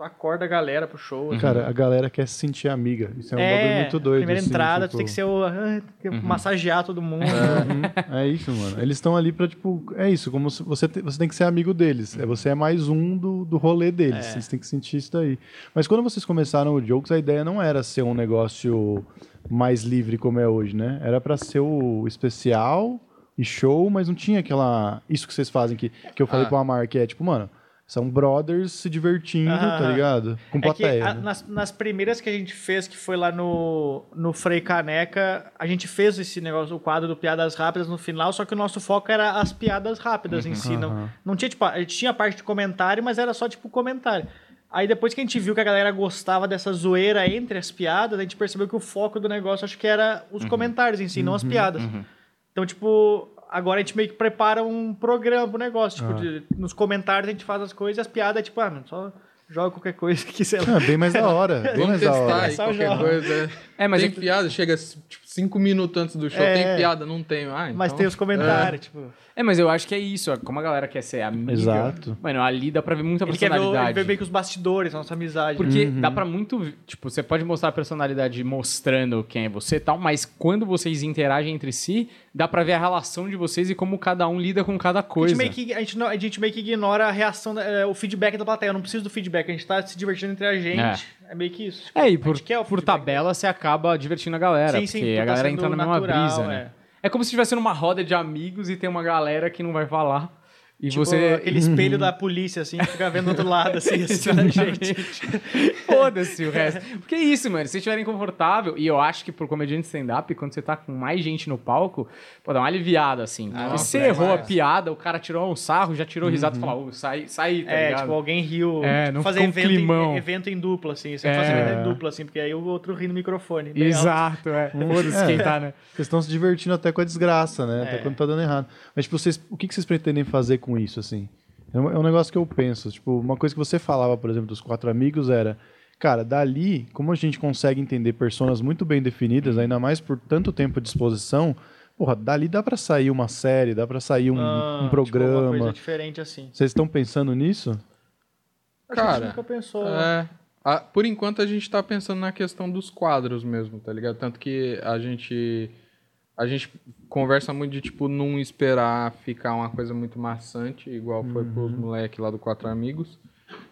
acorda a galera pro show. assim. Cara, a galera quer se sentir amiga. Isso é um bagulho muito doido. primeira assim, entrada, tipo- tu tem que ser o... ah, tem que massagear todo mundo. Uhum, É isso, mano. Eles estão ali pra, tipo, é isso, como se você, te- você tem que ser amigo deles. É, você é mais um do, do rolê deles. É. Vocês têm que sentir isso daí. Mas quando vocês começaram o Jokes, a ideia não era ser um negócio mais livre como é hoje, né? Era pra ser o especial e show, mas não tinha aquela. Isso que vocês fazem que, que eu falei Ah. com a Mar, que é tipo, mano, são brothers se divertindo, tá ligado? Com É que plateia. a- né? nas, nas primeiras que a gente fez, que foi lá no, no Frei Caneca, a gente fez esse negócio, o quadro do Piadas Rápidas no final, só que o nosso foco era as piadas rápidas em si. Não, Aham. não tinha, tipo, a gente tinha a parte de comentário, mas era só, tipo, comentário. Aí depois que a gente viu que a galera gostava dessa zoeira entre as piadas, a gente percebeu que o foco do negócio acho que era os comentários em si, não as piadas. Então, tipo, agora a gente meio que prepara um programa pro negócio. Tipo, Ah. de- nos comentários a gente faz as coisas e as piadas é tipo, ah, mano, só joga qualquer coisa que sei lá. Ah, bem mais da hora. Bem Vamos mais da testar hora. aí Só qualquer joga. coisa. É, mas tem é piada, chega tipo, cinco minutos antes do show, É. tem piada, não tem. Ah, Mas então- tem os comentários, tipo. É, mas eu acho que é isso. ó, Como a galera quer ser amiga. Exato. Mano, ali dá pra ver muita Ele quer ver, ele personalidade. vê meio que os bastidores, a nossa amizade. Porque Uhum. dá pra muito. Tipo, você pode mostrar a personalidade mostrando quem é você e tal, mas quando vocês interagem entre si, dá pra ver a relação de vocês e como cada um lida com cada a, gente coisa. meio que, a, gente não- a gente meio que ignora a reação, da- é, o feedback da plateia. Eu não preciso do feedback, a gente tá se divertindo entre a gente. É, meio que isso. Tipo, É, e por, por tabela você acaba divertindo a galera. Sim, sim, porque a tá galera entra na mesma natural, brisa, né? É como se estivesse numa roda de amigos e tem uma galera que não vai falar. E Tipo, você. aquele espelho da polícia, assim, que fica vendo do outro lado, assim, assistindo a gente. Foda-se o resto. Porque é isso, mano. Se vocês estiverem confortável, e eu acho que por comediante stand-up, quando você tá com mais gente no palco, pô, dá uma aliviada, assim. Nossa, você é errou a mais. piada, o cara tirou um sarro, já tirou risada e falou, ô, sai, sai, tá É, ligado? tipo, alguém riu. É, tipo, não fazer ficou um evento, climão. em, evento em dupla, assim. Você É. fazer evento em dupla, assim, porque aí o outro ri no microfone. alto. Exato, é. Foda-se É. quem tá, né? Vocês estão se divertindo até com a desgraça, né? Até É. quando tá dando errado. Mas, tipo, vocês, o que que vocês pretendem fazer com isso, assim? É um, é um negócio que eu penso. Tipo, uma coisa que você falava, por exemplo, dos quatro amigos era... Cara, dali, como a gente consegue entender personas muito bem definidas, ainda mais por tanto tempo de exposição, porra, dali dá pra sair uma série, dá pra sair um, Ah, um tipo, alguma programa. coisa diferente, assim. Vocês estão pensando nisso? A gente Cara, nunca pensou... É. A- por enquanto a gente tá pensando na questão dos quadros mesmo, tá ligado? Tanto que a gente a gente conversa muito de tipo não esperar ficar uma coisa muito maçante, igual foi pros moleques lá do Quatro Amigos.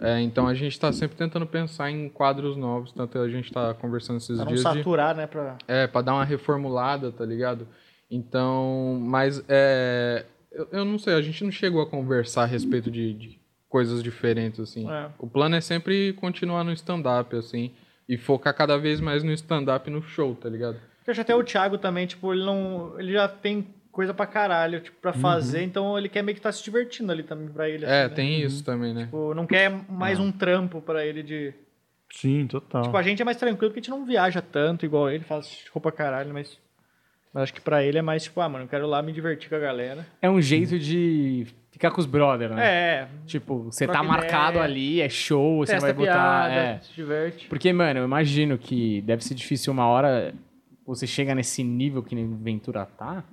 É, então a gente tá sempre tentando pensar em quadros novos, tanto a gente tá conversando esses Pra dias de saturar, né? Pra... é, pra dar uma reformulada, tá ligado? Então, mas é. Eu, eu não sei, a gente não chegou a conversar a respeito de, de coisas diferentes, assim. É. O plano é sempre continuar no stand-up, assim, e focar cada vez mais no stand-up e no show, tá ligado? Eu acho até o Thiago também, tipo, ele não. Ele já tem coisa pra caralho, tipo, pra fazer, então ele quer meio que tá se divertindo ali também pra ele. é, assim, né? tem isso também, né? Tipo, não quer mais um trampo pra ele de. Sim, total. Tipo, a gente é mais tranquilo porque a gente não viaja tanto igual ele, faz roupa caralho, mas. Mas acho que pra ele é mais tipo, ah, mano, eu quero lá me divertir com a galera. É um jeito de ficar com os brother, né? É, Tipo, você tá marcado ideia. ali, é show, você vai botar. piada, é. se diverte. Porque, mano, eu imagino que deve ser difícil uma hora você chega nesse nível que nem Ventura tá.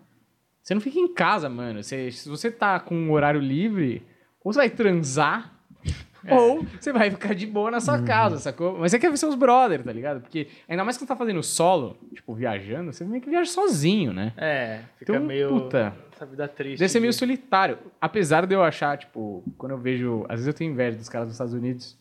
Você não fica em casa, mano. Você- se você tá com um horário livre, ou você vai transar, ou você vai ficar de boa na sua casa, sacou? Mas você quer ver seus brother, tá ligado? Porque ainda mais quando tá fazendo solo, tipo, viajando, você meio que viaja sozinho, né? É, fica Então, meio. puta. Essa vida triste. Deve ser meio solitário. Apesar de eu achar, tipo, quando eu vejo. Às vezes eu tenho inveja dos caras dos Estados Unidos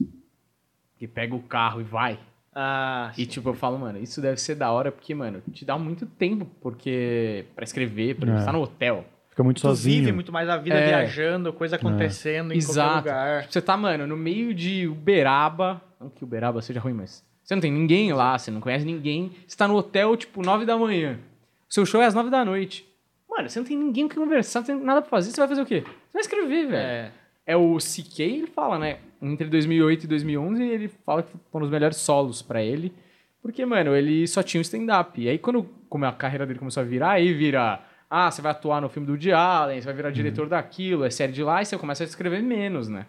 que pega o carro e vai. Ah, E, tipo, eu falo, mano, isso deve ser da hora, porque, mano, te dá muito tempo porque pra escrever, por exemplo, É. você tá no hotel. Fica muito tu sozinho. vive muito mais a vida É. viajando, coisa acontecendo em qualquer Exato. lugar. Tipo, você tá, mano, no meio de Uberaba. Não que Uberaba seja ruim, mas. Você não tem ninguém lá, você não conhece ninguém. Você tá no hotel, tipo, 9 da manhã. O seu show é às 9 da noite. Mano, você não tem ninguém com quem conversar, não tem nada pra fazer. Você vai fazer o quê? Você vai escrever, velho. É. É o CK, ele fala, né? Entre 2008 e 2011, ele fala que foram os melhores solos pra ele. Porque, mano, ele só tinha o stand-up. E aí, quando como a carreira dele começou a virar, aí vira... Ah, você vai atuar no filme do Woody Allen, você vai virar diretor daquilo, é série de lá, e você começa a escrever menos, né?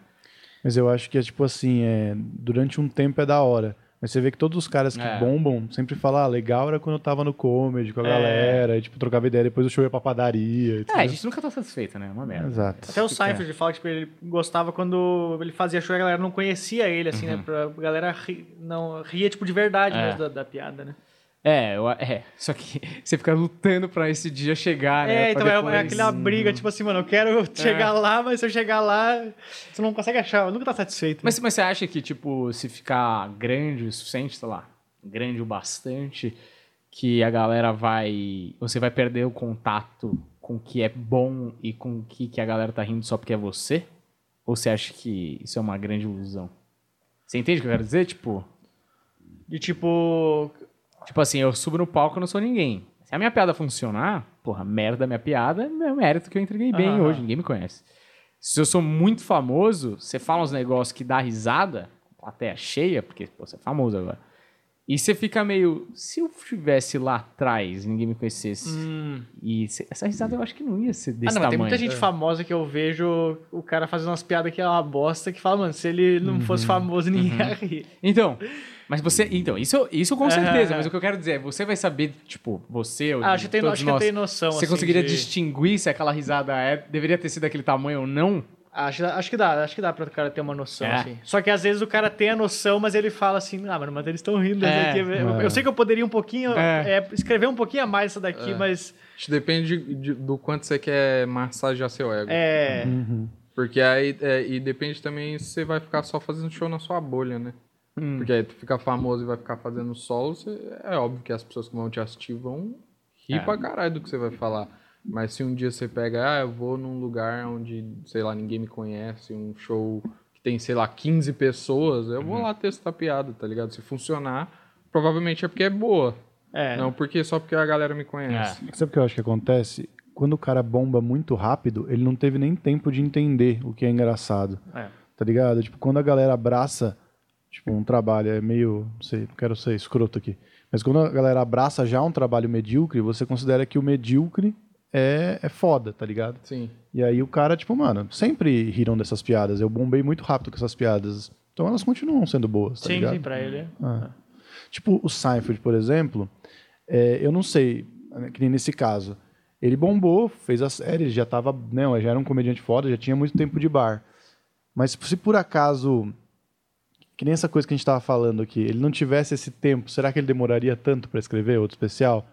Mas eu acho que é tipo assim, é, durante um tempo é da hora. Mas você vê que todos os caras que É. bombam sempre falam, ah, legal era quando eu tava no comedy com a É. galera, e tipo, trocava ideia, depois o show ia pra padaria. É, entendeu? a gente nunca tá satisfeito, né? É uma merda. Exato. Até o Seinfeld fala que tipo, ele gostava quando ele fazia show e a galera não conhecia ele, assim, né? Pra galera ri, não, ria, tipo, de verdade É. mesmo da, da piada, né? É, eu- é, só que você fica lutando pra esse dia chegar, né? É, então é, depois- é aquela briga, tipo assim, mano, eu quero chegar lá, mas se eu chegar lá, você não consegue achar, nunca tá satisfeito. Mas, mas você acha que, tipo, se ficar grande o suficiente, sei lá, grande o bastante, que a galera vai. Você vai perder o contato com o que é bom e com o que, que a galera tá rindo só porque é você? Ou você acha que isso é uma grande ilusão? Você entende o que eu quero dizer? Tipo, De tipo. Tipo assim, eu subo no palco e não sou ninguém. Se a minha piada funcionar, porra, merda da minha piada, é meu mérito que eu entreguei bem Aham. hoje, ninguém me conhece. Se eu sou muito famoso, você fala uns negócios que dá risada, plateia cheia, porque pô, você é famoso agora. E você fica meio. Se eu estivesse lá atrás e ninguém me conhecesse. Hum. E se- essa risada eu acho que não ia ser Ah, desse não, mas tem tamanho. muita gente famosa que eu vejo o cara fazendo umas piadas que é uma bosta, que fala, mano, se ele não fosse famoso, ninguém ia rir. Então, mas você. Então, isso, isso com certeza, mas o que eu quero dizer é, você vai saber, tipo, você ou Ah, acho que tem, acho que eu nós, tenho noção, Você assim, conseguiria de- distinguir se aquela risada é, deveria ter sido daquele tamanho ou não? Acho, acho que dá, acho que dá pra o cara ter uma noção, É. assim. Só que às vezes o cara tem a noção, mas ele fala assim, ah, mano, mas eles estão rindo. É, essa aqui. Eu, é. eu sei que eu poderia um pouquinho, É. é, escrever um pouquinho a mais essa daqui, mas Acho que depende de- de- do quanto você quer massagear seu ego. é... Uhum. Porque aí, é, e depende também se você vai ficar só fazendo show na sua bolha, né? Hum. Porque aí tu fica famoso e vai ficar fazendo solo, você- é óbvio que as pessoas que vão te assistir vão rir É. pra caralho do que você vai falar. Mas se um dia você pega, ah, eu vou num lugar onde, sei lá, ninguém me conhece, um show que tem, sei lá, 15 pessoas, eu Uhum. vou lá testar piada, tá ligado? Se funcionar, provavelmente é porque é boa. É. Não porque só porque a galera me conhece. Sabe o que eu acho que acontece? Quando o cara bomba muito rápido, ele não teve nem tempo de entender o que é engraçado. É. Tá ligado? Tipo, quando a galera abraça, tipo, um trabalho, é meio, não sei, não quero ser escroto aqui, mas quando a galera abraça já um trabalho medíocre, você considera que o medíocre é, é foda, tá ligado? Sim. E aí o cara, tipo, mano, sempre riram dessas piadas. Eu bombei muito rápido com essas piadas. Então elas continuam sendo boas, tá Sim, ligado? sim, pra ele. Ah. Tipo, o Seinfeld, por exemplo, é, eu não sei, que nem nesse caso. Ele bombou, fez a série, já tava, né, já era um comediante foda, já tinha muito tempo de bar. Mas se por acaso, que nem essa coisa que a gente tava falando aqui, ele não tivesse esse tempo, será que ele demoraria tanto para escrever outro especial?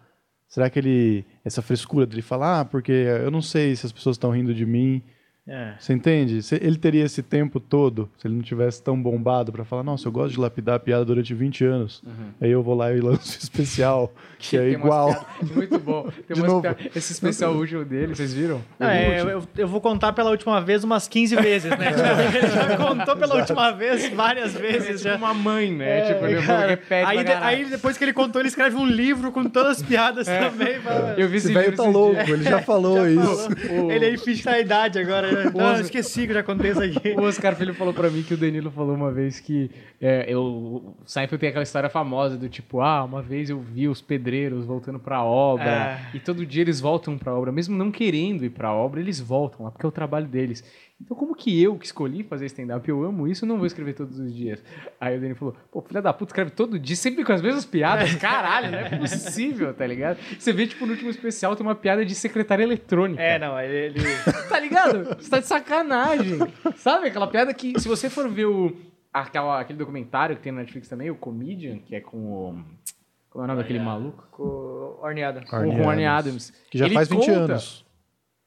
Será que ele, essa frescura dele falar, ah, porque eu não sei se as pessoas estão rindo de mim, É. você entende? Se ele teria esse tempo todo, se ele não tivesse tão bombado pra falar, nossa, eu gosto de lapidar a piada durante 20 anos. Aí eu vou lá e lanço um especial, que é Tem umas igual. piadas- Muito bom. Tem De umas novo. piadas- Esse especial último dele, vocês viram? Não, é, eu, eu- vou contar pela última vez umas 15 vezes, né? Ele já contou pela última vez várias É vezes tipo já. uma mãe, né? É, tipo, ele cara, repete aí, pra de- aí depois que ele contou, ele escreve um livro com todas as piadas também. fala- Eu vi Esse esse velho tá louco, ele já falou isso. Ele aí finge que a idade agora. Não, eu esqueci que eu já contei isso aqui. O Oscar Filho falou pra mim que o Danilo falou uma vez que é, eu, o Seinfeld tem aquela história famosa do tipo, ah, uma vez eu vi os pedreiros voltando pra obra É. e todo dia eles voltam pra obra, mesmo não querendo ir pra obra, eles voltam lá porque é o trabalho deles. Então como que eu que escolhi fazer stand-up, eu amo isso, não vou escrever todos os dias. Aí o Danilo falou, pô, filha da puta, escreve todo dia, sempre com as mesmas piadas, caralho, não é possível, tá ligado? Você vê, tipo, no último especial tem uma piada de secretária eletrônica. É, não, ele. ele- Tá ligado? Você tá de sacanagem. Sabe aquela piada que, se você for ver o, aquela, aquele documentário que tem na Netflix também, o Comedian, que é com o. Como é o nome daquele maluco? com o Orneada. Com o Ronnie Adams. Que já Ele faz 20 conta- anos.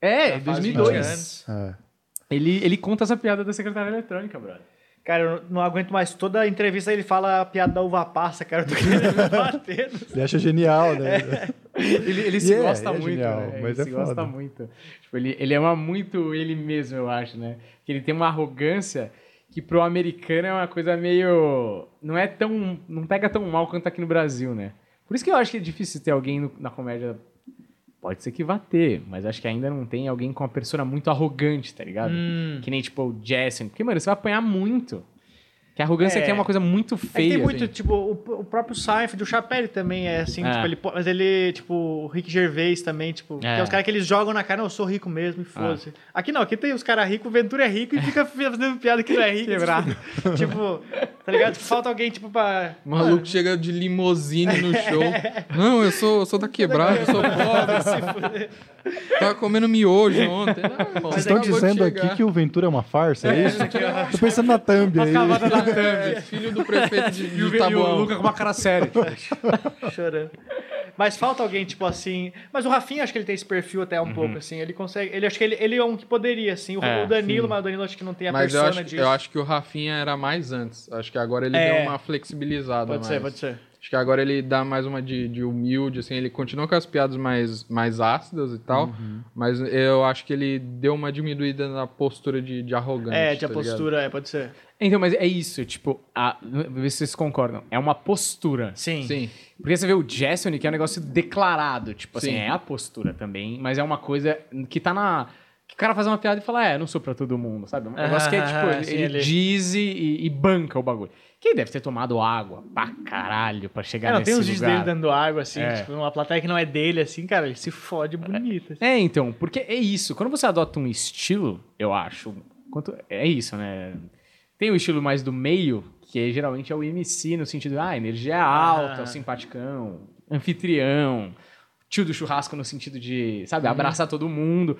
É, Já faz 2002. 20 anos. É. Ele, ele conta essa piada da secretária eletrônica, brother. Cara, eu não aguento mais. Toda entrevista ele fala a piada da uva passa, cara. Eu tô querendo me bater. Ele acha genial, né? Ele, ele se é, gosta é muito, genial, né? mas ele é se gosta foda. muito. Tipo, ele, ele ama muito ele mesmo, eu acho, né? Que ele tem uma arrogância que pro americano é uma coisa meio... Não é tão... Não pega tão mal quanto aqui no Brasil, né? Por isso que eu acho que é difícil ter alguém no- na comédia... Pode ser que vá ter, mas acho que ainda não tem alguém com uma persona muito arrogante, tá ligado? Hum. Que nem, tipo, o Jason. Porque, mano, você vai apanhar muito. Que a arrogância É. aqui é uma coisa muito É feia. tem muito, assim. tipo, o, o próprio Seinfeld, o Chapelle também é assim, É. tipo, ele, mas ele, tipo, o Rick Gervais também, tipo, que é É. os caras que eles jogam na cara, não, eu sou rico mesmo, e foda-se. Aqui não, aqui tem os caras ricos, o Ventura é rico e fica fazendo piada que não é rico. Quebrado. Tipo, tipo, tá ligado? Falta alguém, tipo, pra... O maluco chega de limousine no show. Não, eu sou, eu sou da quebrada, eu sou pobre. Tava comendo miojo ontem. Não, irmão, Vocês você estão dizendo aqui que o Ventura é uma farsa, é isso? Tô pensando na thumb aí. É, filho do prefeito de, E o, de e o. Luca com uma cara séria. chorando. Mas falta alguém, tipo assim. Mas o Rafinha, acho que ele tem esse perfil até um pouco, assim. Ele consegue. Ele acho que ele, ele é um que poderia, assim. O, É, o Danilo, mas o Danilo acho que não tem a Mas eu persona acho, disso. eu acho que o Rafinha era mais antes. Acho que agora ele É. deu uma flexibilizada Pode mais. ser, pode ser. Acho que agora ele dá mais uma de, de humilde, assim, ele continua com as piadas mais, mais ácidas e tal, Uhum. mas eu acho que ele deu uma diminuída na postura de, de arrogante. É, de a tá ligado? postura, é, pode ser. Então, mas é isso, tipo, a, ver se vocês concordam. É uma postura. Sim. Sim. Porque você vê o Jason, que é um negócio declarado, tipo assim, Sim. é a postura também, mas é uma coisa que tá na. Que o cara faz uma piada e fala, é, não sou pra todo mundo, sabe? Um negócio que é tipo, Ah, ele, sim, ele ele- diz e- e banca o bagulho. Quem deve ter tomado água pra caralho pra chegar É, não, nesse tem uns vídeos lugar. dele dando água, assim, É. tipo, uma plateia que não é dele, assim, cara, ele se fode bonito. assim. É, então, porque é isso. Quando você adota um estilo, eu acho. Quanto, é isso, né? Tem o estilo mais do meio, que é, geralmente é o MC, no sentido, ah, energia alta, Ah. simpaticão, anfitrião, tio do churrasco no sentido de, sabe, abraçar todo mundo.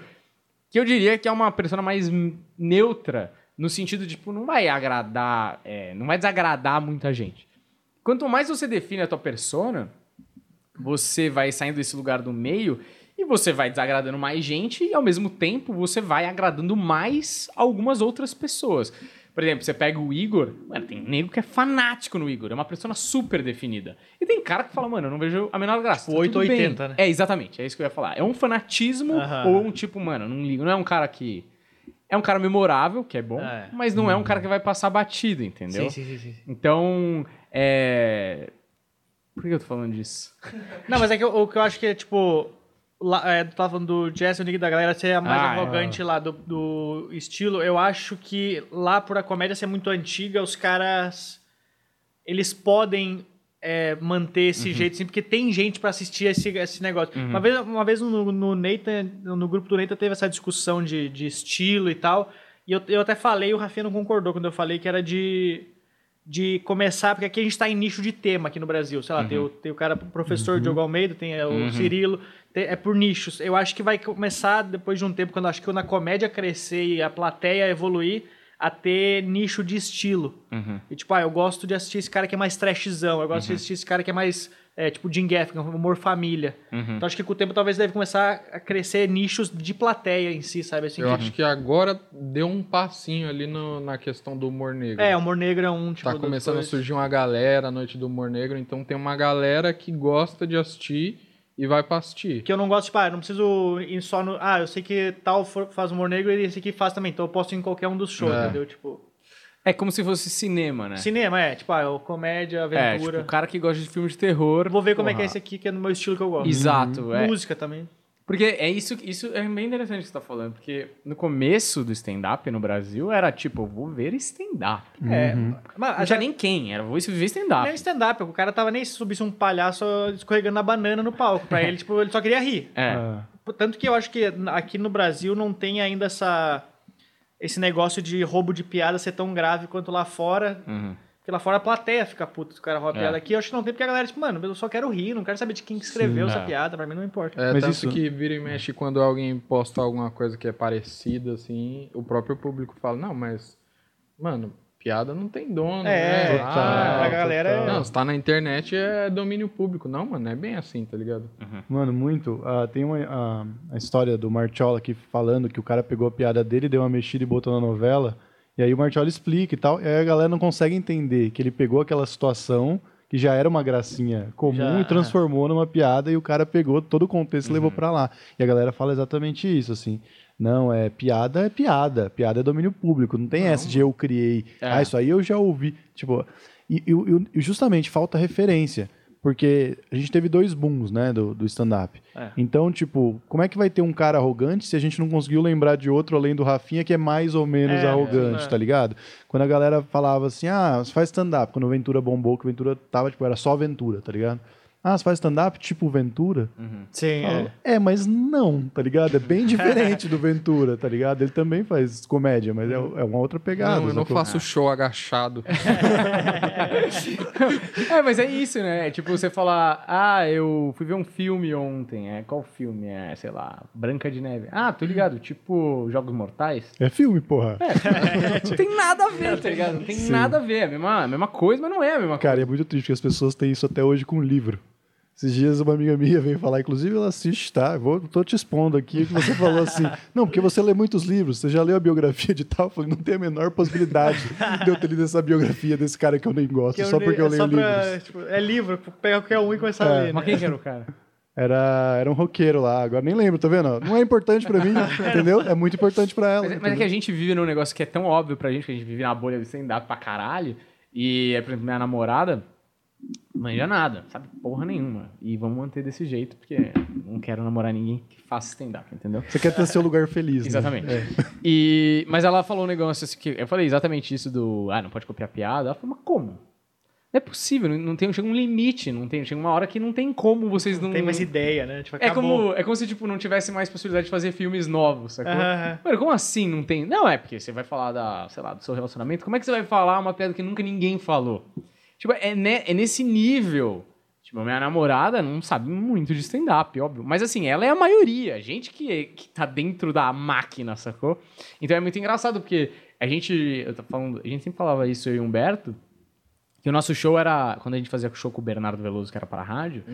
Que eu diria que é uma persona mais neutra, no sentido de, tipo, não vai agradar, é, não vai desagradar muita gente. Quanto mais você define a tua persona, você vai saindo desse lugar do meio e você vai desagradando mais gente e ao mesmo tempo você vai agradando mais algumas outras pessoas. Por exemplo, você pega o Igor, mano, tem um nego que é fanático no Igor, é uma persona super definida. E tem cara que fala, mano, eu não vejo a menor graça. Tipo, tá tudo 880, bem. né? É, exatamente, é isso que eu ia falar. É um fanatismo ou um tipo, mano, não ligo, não é um cara que... É um cara memorável, que é bom, É. mas não é um cara que vai passar batido, entendeu? Sim, sim, sim, sim. Então, é... Por que eu tô falando disso? Não, mas é que o, o que eu acho que é, tipo... Lá, é, tu tava falando do Jesse, o Nick da galera ser a mais Ah, arrogante lá do, do estilo. Eu acho que lá por a comédia ser muito antiga, os caras... Eles podem é, manter esse Uhum. jeito, assim, porque tem gente pra assistir esse, esse negócio. Uma vez, uma vez no, no Nathan, no grupo do Nathan teve essa discussão de, de estilo e tal, e eu, eu até falei, o Rafinha não concordou quando eu falei que era de, de começar, porque aqui a gente tá em nicho de tema aqui no Brasil, sei lá, tem, o, tem o cara, o professor Diogo Almeida, tem é, o Cirilo, tem- é por nichos. Eu acho que vai começar, depois de um tempo, quando acho que quando a comédia crescer e a plateia evoluir, a ter nicho de estilo. E tipo, ah, eu gosto de assistir esse cara que é mais trashzão, eu gosto de assistir esse cara que é mais, é, tipo, Jim Gaffigan, humor família. Então acho que com o tempo talvez deve começar a crescer nichos de plateia em si, sabe? Assim, Eu acho que agora deu um passinho ali no- na questão do humor negro. É, humor negro é um tipo... Tá começando a surgir uma galera, a noite do humor negro, então tem uma galera que gosta de assistir e vai pra assistir. Que eu não gosto, tipo, ah, eu não preciso ir só no. Ah, eu sei que tal faz humor negro e esse aqui faz também, então eu posso ir em qualquer um dos shows, É. entendeu? Tipo. É como se fosse cinema, né? Cinema, é, tipo, ah, é comédia, É, aventura. tipo, o cara que gosta de filme de terror. Vou ver como é que é porra. esse aqui, que é no meu estilo que eu gosto. Exato, é. Música também. Porque é isso, isso é bem interessante que você tá falando, porque no começo do stand-up no Brasil era tipo, vou ver stand-up. É, Uhum. mas Não tinha nem quem, era vou ver stand-up. nem stand-up, o cara tava nem se subisse um palhaço escorregando na banana no palco. Pra ele, tipo, ele só queria rir. É. Ah, Tanto que eu acho que aqui no Brasil não tem ainda essa, esse negócio de roubo de piada ser tão grave quanto lá fora. Uhum. Porque lá fora a plateia fica puta se o cara rouba É. piada aqui. Eu acho que não tem, porque a galera, tipo, mano, eu só quero rir, não quero saber de quem que escreveu Sim, essa é. piada, pra mim não importa. É, Mas isso- que vira e mexe quando alguém posta alguma coisa que é parecida, assim, o próprio público fala, não, mas, mano, piada não tem dono, É, né? total, a galera é- total. Não, se tá na internet é domínio público. Não, mano, é bem assim, tá ligado? Mano, muito. Ah, tem uma, a, a história do Marchola aqui falando que o cara pegou a piada dele, deu uma mexida e botou na novela. E aí o Marchola explica e tal. E aí a galera não consegue entender que ele pegou aquela situação que já era uma gracinha comum Já, e transformou numa piada e o cara pegou todo o contexto e levou pra lá. E a galera fala exatamente isso, assim. Não, é piada é piada. Piada é domínio público. Não tem essa de eu criei. É. Ah, isso aí eu já ouvi. Tipo, e, e- e justamente falta referência. Porque a gente teve dois booms, né, do, do stand-up. É. Então, tipo, como é que vai ter um cara arrogante se a gente não conseguiu lembrar de outro além do Rafinha que é mais ou menos É, arrogante, é. tá ligado? Quando a galera falava assim, ah, faz stand-up. Quando o Ventura bombou, que o Ventura tava, tipo, era só Ventura, tá ligado? Ah, você faz stand-up tipo Ventura? Sim, Fala, É, mas não, tá ligado? É bem diferente do Ventura, tá ligado? Ele também faz comédia, mas é, é uma outra pegada. não, eu não faço show agachado. É, mas é isso, né? É Tipo, você falar, ah, eu fui ver um filme ontem. É, qual filme? É, sei lá, Branca de Neve. Ah, tô ligado, tipo Jogos Mortais. É filme, porra. Não tem nada a ver, tá ligado? Não tem nada a ver. É a mesma, a mesma coisa, mas não é a mesma coisa. Cara, é muito triste que as pessoas têm isso até hoje com livro. Esses dias uma amiga minha veio falar, inclusive ela assiste, tá? Eu Vou, tô te expondo aqui que você falou assim. Não, porque você lê muitos livros, você já leu a biografia de tal? Eu falei, não tem a menor possibilidade de eu ter lido essa biografia desse cara que eu nem gosto, Que só li- porque eu é leio só pra, livros. tipo, é livro, pega qualquer um e começa a É. ler. Mas Né? quem que era o cara? Era, era um roqueiro lá, agora nem lembro, tá vendo? Não é importante pra mim, entendeu? É muito importante pra ela. Mas, mas é que a gente vive num negócio que é tão óbvio pra gente, que a gente vive na bolha do stand-up pra caralho. E, por exemplo, minha namorada manja nada, sabe porra nenhuma. E vamos manter desse jeito, porque não quero namorar ninguém que faça stand-up, entendeu? Você quer ter seu lugar feliz, né? Exatamente. É. E, mas ela falou um negócio assim que. Eu falei exatamente isso do. Ah, não pode copiar piada. Ela falou, mas como? Não é possível, não, tem, chega um limite, não tem, chega uma hora que não tem como vocês não. Não tem mais ideia, né? Tipo, é como, é como se tipo, não tivesse mais possibilidade de fazer filmes novos, sacou? Mano, como assim não tem? Não, é porque você vai falar da, sei lá, do seu relacionamento. Como é que você vai falar uma piada que nunca ninguém falou? Tipo, é, ne- é nesse nível. Tipo, minha namorada não sabe muito de stand-up, óbvio. Mas assim, ela é a maioria. A gente que, que tá dentro da máquina, sacou? Então é muito engraçado, porque a gente. Eu tô falando. A gente sempre falava isso, eu e Humberto. Que o nosso show era. Quando a gente fazia show com o Bernardo Veloso, que era pra rádio.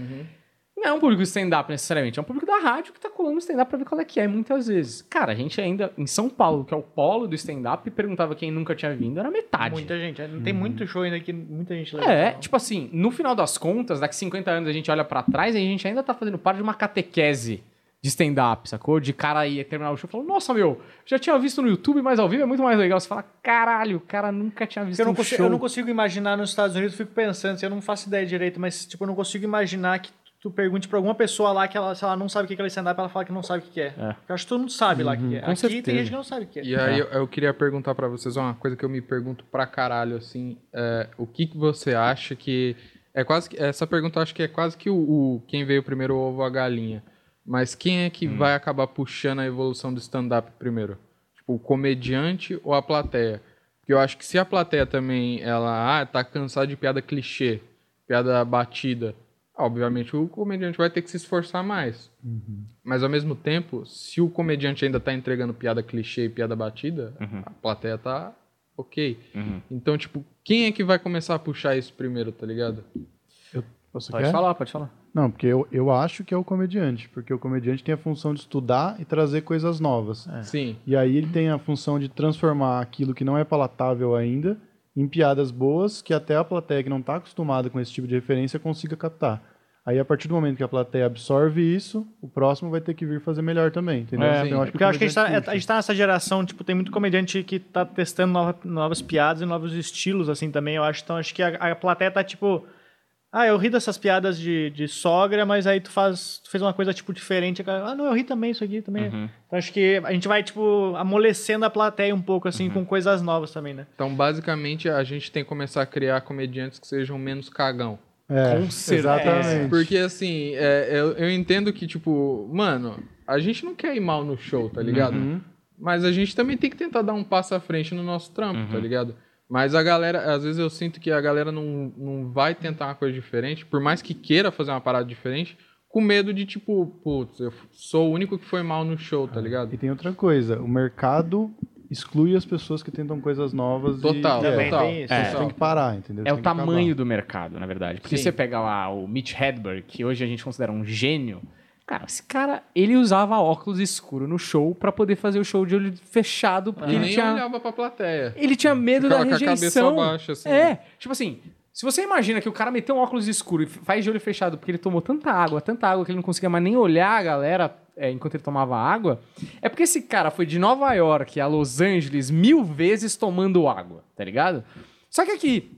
Não é um público stand-up necessariamente, é um público da rádio que tá colando stand-up pra ver qual é que é, muitas vezes. Cara, a gente ainda, em São Paulo, que é o polo do stand-up, perguntava quem nunca tinha vindo, era metade. Muita gente. Não tem muito show ainda que muita gente leva. É, tipo assim, no final das contas, daqui 50 anos a gente olha pra trás e a gente ainda tá fazendo parte de uma catequese de stand-up, sacou? De cara aí terminar o show e falar, nossa, meu, já tinha visto no YouTube, mas ao vivo é muito mais legal. Você fala, caralho, o cara nunca tinha visto Eu não, um consigo, show. eu não consigo imaginar nos Estados Unidos, eu fico pensando, assim, eu não faço ideia direito, mas tipo, eu não consigo imaginar que tu pergunte pra alguma pessoa lá que ela, se ela não sabe o que é stand-up, ela fala que não sabe o que é. É. Eu acho que todo mundo sabe lá o que que é. com Aqui certeza. tem gente que não sabe o que é. E aí eu, eu queria perguntar pra vocês uma coisa que eu me pergunto pra caralho, assim, é, o que, que você acha que... É quase que, essa pergunta eu acho que é quase que o, o- quem veio primeiro o ovo ou a galinha. Mas quem é que vai acabar puxando a evolução do stand-up primeiro? Tipo, o comediante ou a plateia? Porque eu acho que se a plateia também, ela, ah, tá cansada de piada clichê, piada batida, obviamente o comediante vai ter que se esforçar mais. Mas ao mesmo tempo, se o comediante ainda tá entregando piada clichê e piada batida, a plateia tá ok. Uhum. Então, tipo, quem é que vai começar a puxar isso primeiro, tá ligado? Você Pode quer? falar, pode falar. Não, porque eu, eu acho que é o comediante, porque o comediante tem a função de estudar e trazer coisas novas. Sim. E aí ele tem a função de transformar aquilo que não é palatável ainda em piadas boas que até a plateia que não está acostumada com esse tipo de referência consiga captar. Aí a partir do momento que a plateia absorve isso, o próximo vai ter que vir fazer melhor também, entendeu? É, Então, porque eu acho que a gente, tá, gente tá nessa geração, tipo, tem muito comediante que tá testando nova- novas piadas e novos estilos, assim, também, eu acho. Então, acho que a, a plateia tá, tipo... Ah, eu ri dessas piadas de, de sogra, mas aí tu faz. Tu fez uma coisa, tipo, diferente. Ah, não, eu ri também isso aqui também. Uhum. Então acho que a gente vai, tipo, amolecendo a plateia um pouco, Uhum. assim, com coisas novas também, né? Então, basicamente, a gente tem que começar a criar comediantes que sejam menos cagão. É, Com certeza. Exatamente. Porque, assim, é, eu, eu entendo que, tipo, mano, a gente não quer ir mal no show, tá ligado? Uhum. Mas a gente também tem que tentar dar um passo à frente no nosso trampo, Uhum. tá ligado? Mas a galera, às vezes eu sinto que a galera não, não vai tentar uma coisa diferente, por mais que queira fazer uma parada diferente, com medo de, tipo, putz, eu sou o único que foi mal no show, tá ligado? E tem outra coisa, o mercado exclui as pessoas que tentam coisas novas. Total, e, Também total. tem isso. É. Você tem que parar, entendeu? É Você o que acabar. tamanho do mercado, na verdade. Porque Sim. você pega lá o Mitch Hedberg, que hoje a gente considera um gênio. Cara, esse cara, ele usava óculos escuros no show pra poder fazer o show de olho fechado, porque ele nem tinha, olhava pra plateia. ele tinha medo da Ficava com a cabeça rejeição. baixa, assim. É, tipo assim, se você imagina que o cara meteu um óculos escuro e faz de olho fechado porque ele tomou tanta água, tanta água que ele não conseguia mais nem olhar a galera é, enquanto ele tomava água, é porque esse cara foi de Nova York a Los Angeles mil vezes tomando água, tá ligado? Só que aqui,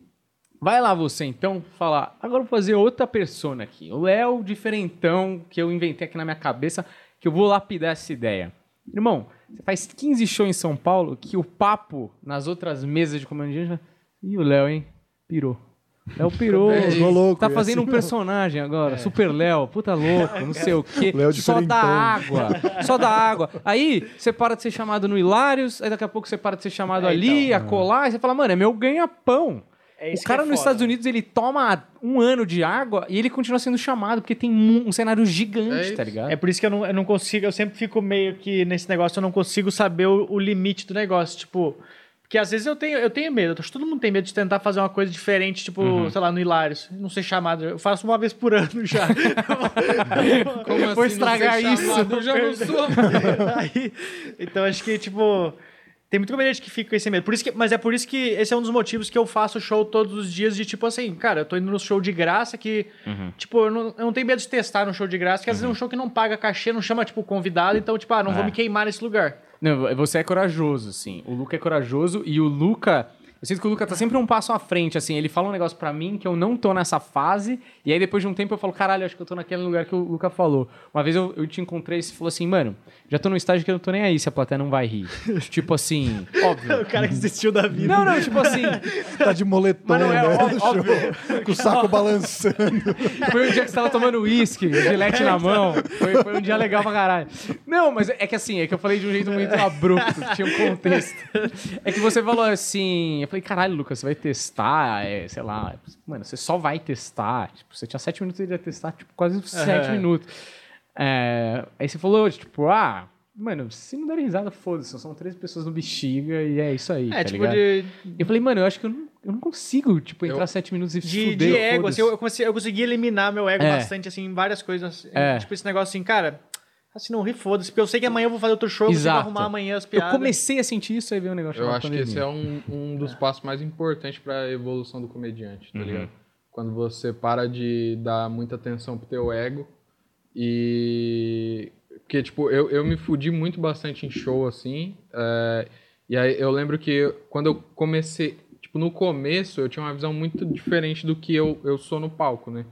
vai lá você então falar, agora vou fazer outra persona aqui, o Léo diferentão que eu inventei aqui na minha cabeça, que eu vou lapidar essa ideia. Irmão, você faz 15 shows em São Paulo que o papo nas outras mesas de comediante vai... Ih, o Léo, hein? Pirou. Léo pirou. É, ficou louco, Tá é fazendo um assim personagem agora, Super Léo, puta louco, não sei o quê. Léo Só diferentão. água, só dá água. Aí você para de ser chamado no Hilários, aí daqui a pouco você para de ser chamado É, ali, a colar, e você fala, mano, é meu ganha-pão. É o cara é nos. Estados Unidos, ele toma um ano de água e ele continua sendo chamado, porque tem um, um cenário É gigante, isso. tá ligado? É por isso que eu não, eu não consigo, eu sempre fico meio que nesse negócio, eu não consigo saber o, o limite do negócio. Tipo, porque às vezes eu tenho, eu tenho medo, acho que todo mundo tem medo de tentar fazer uma coisa diferente, tipo, Uhum. sei lá, no Hilários, não ser chamado. Eu faço uma vez por ano já. Como Vou assim, não estragar ser isso. chamado? Eu já não sou. Aí, então acho que, tipo. Tem muito comediante que fica com esse medo. Por isso que, mas é por isso que esse é um dos motivos que eu faço show todos os dias de tipo assim, cara, eu tô indo no show de graça que, Uhum. tipo, eu não, eu não tenho medo de testar no show de graça, porque às vezes é um show que não paga cachê, não chama, tipo, convidado, então, tipo, ah, não vou É. me queimar nesse lugar. Não, você é corajoso, sim. O Luca é corajoso e o Luca. Eu sinto que o Luca tá sempre um passo à frente, assim. Ele fala um negócio pra mim que eu não tô nessa fase, e aí depois de um tempo eu falo, caralho, acho que eu tô naquele lugar que o Luca falou. Uma vez eu, eu te encontrei e você falou assim, mano, já tô num estágio que eu não tô nem aí se a plateia não vai rir. tipo assim, óbvio. O cara que desistiu da vida. Não, não, tipo assim, Tá de moletom, não é né? óbvio. com o saco balançando. Foi um dia que você tava tomando uísque, gilete na mão. Foi, foi um dia legal pra caralho. Não, mas é que assim, é que eu falei de um jeito muito abrupto, tinha um contexto. É que você falou assim, eu falei, caralho, Lucas, você vai testar, é, sei lá, mano, você só vai testar. Tipo, você tinha sete minutos, ele ia testar, tipo, quase sete minutos. É, aí você falou, tipo, ah, mano, se não derem risada, foda-se, são três pessoas no bexiga e é isso aí, É, tá tipo, ligado? de, Eu falei, mano, eu acho que eu não, eu não consigo, tipo, entrar Eu- sete minutos e de, fuder, de ego, assim, eu, eu consegui, eu consegui eliminar meu ego É. bastante, assim, em várias coisas. É. Tipo, esse negócio assim, cara, assim, não ri, foda-se, porque eu sei que amanhã eu vou fazer outro show, eu consigo Exato. arrumar amanhã as Eu piadas. comecei a sentir isso, aí veio um negócio Eu acho que esse é um, um dos passos mais importantes para a evolução do comediante, Uhum. tá ligado? Quando você para de dar muita atenção pro teu ego e... Porque, tipo, eu, eu me fudi muito bastante em show, assim, é, e aí eu lembro que quando eu comecei... Tipo, no começo eu tinha uma visão muito diferente do que eu, eu sou no palco, né?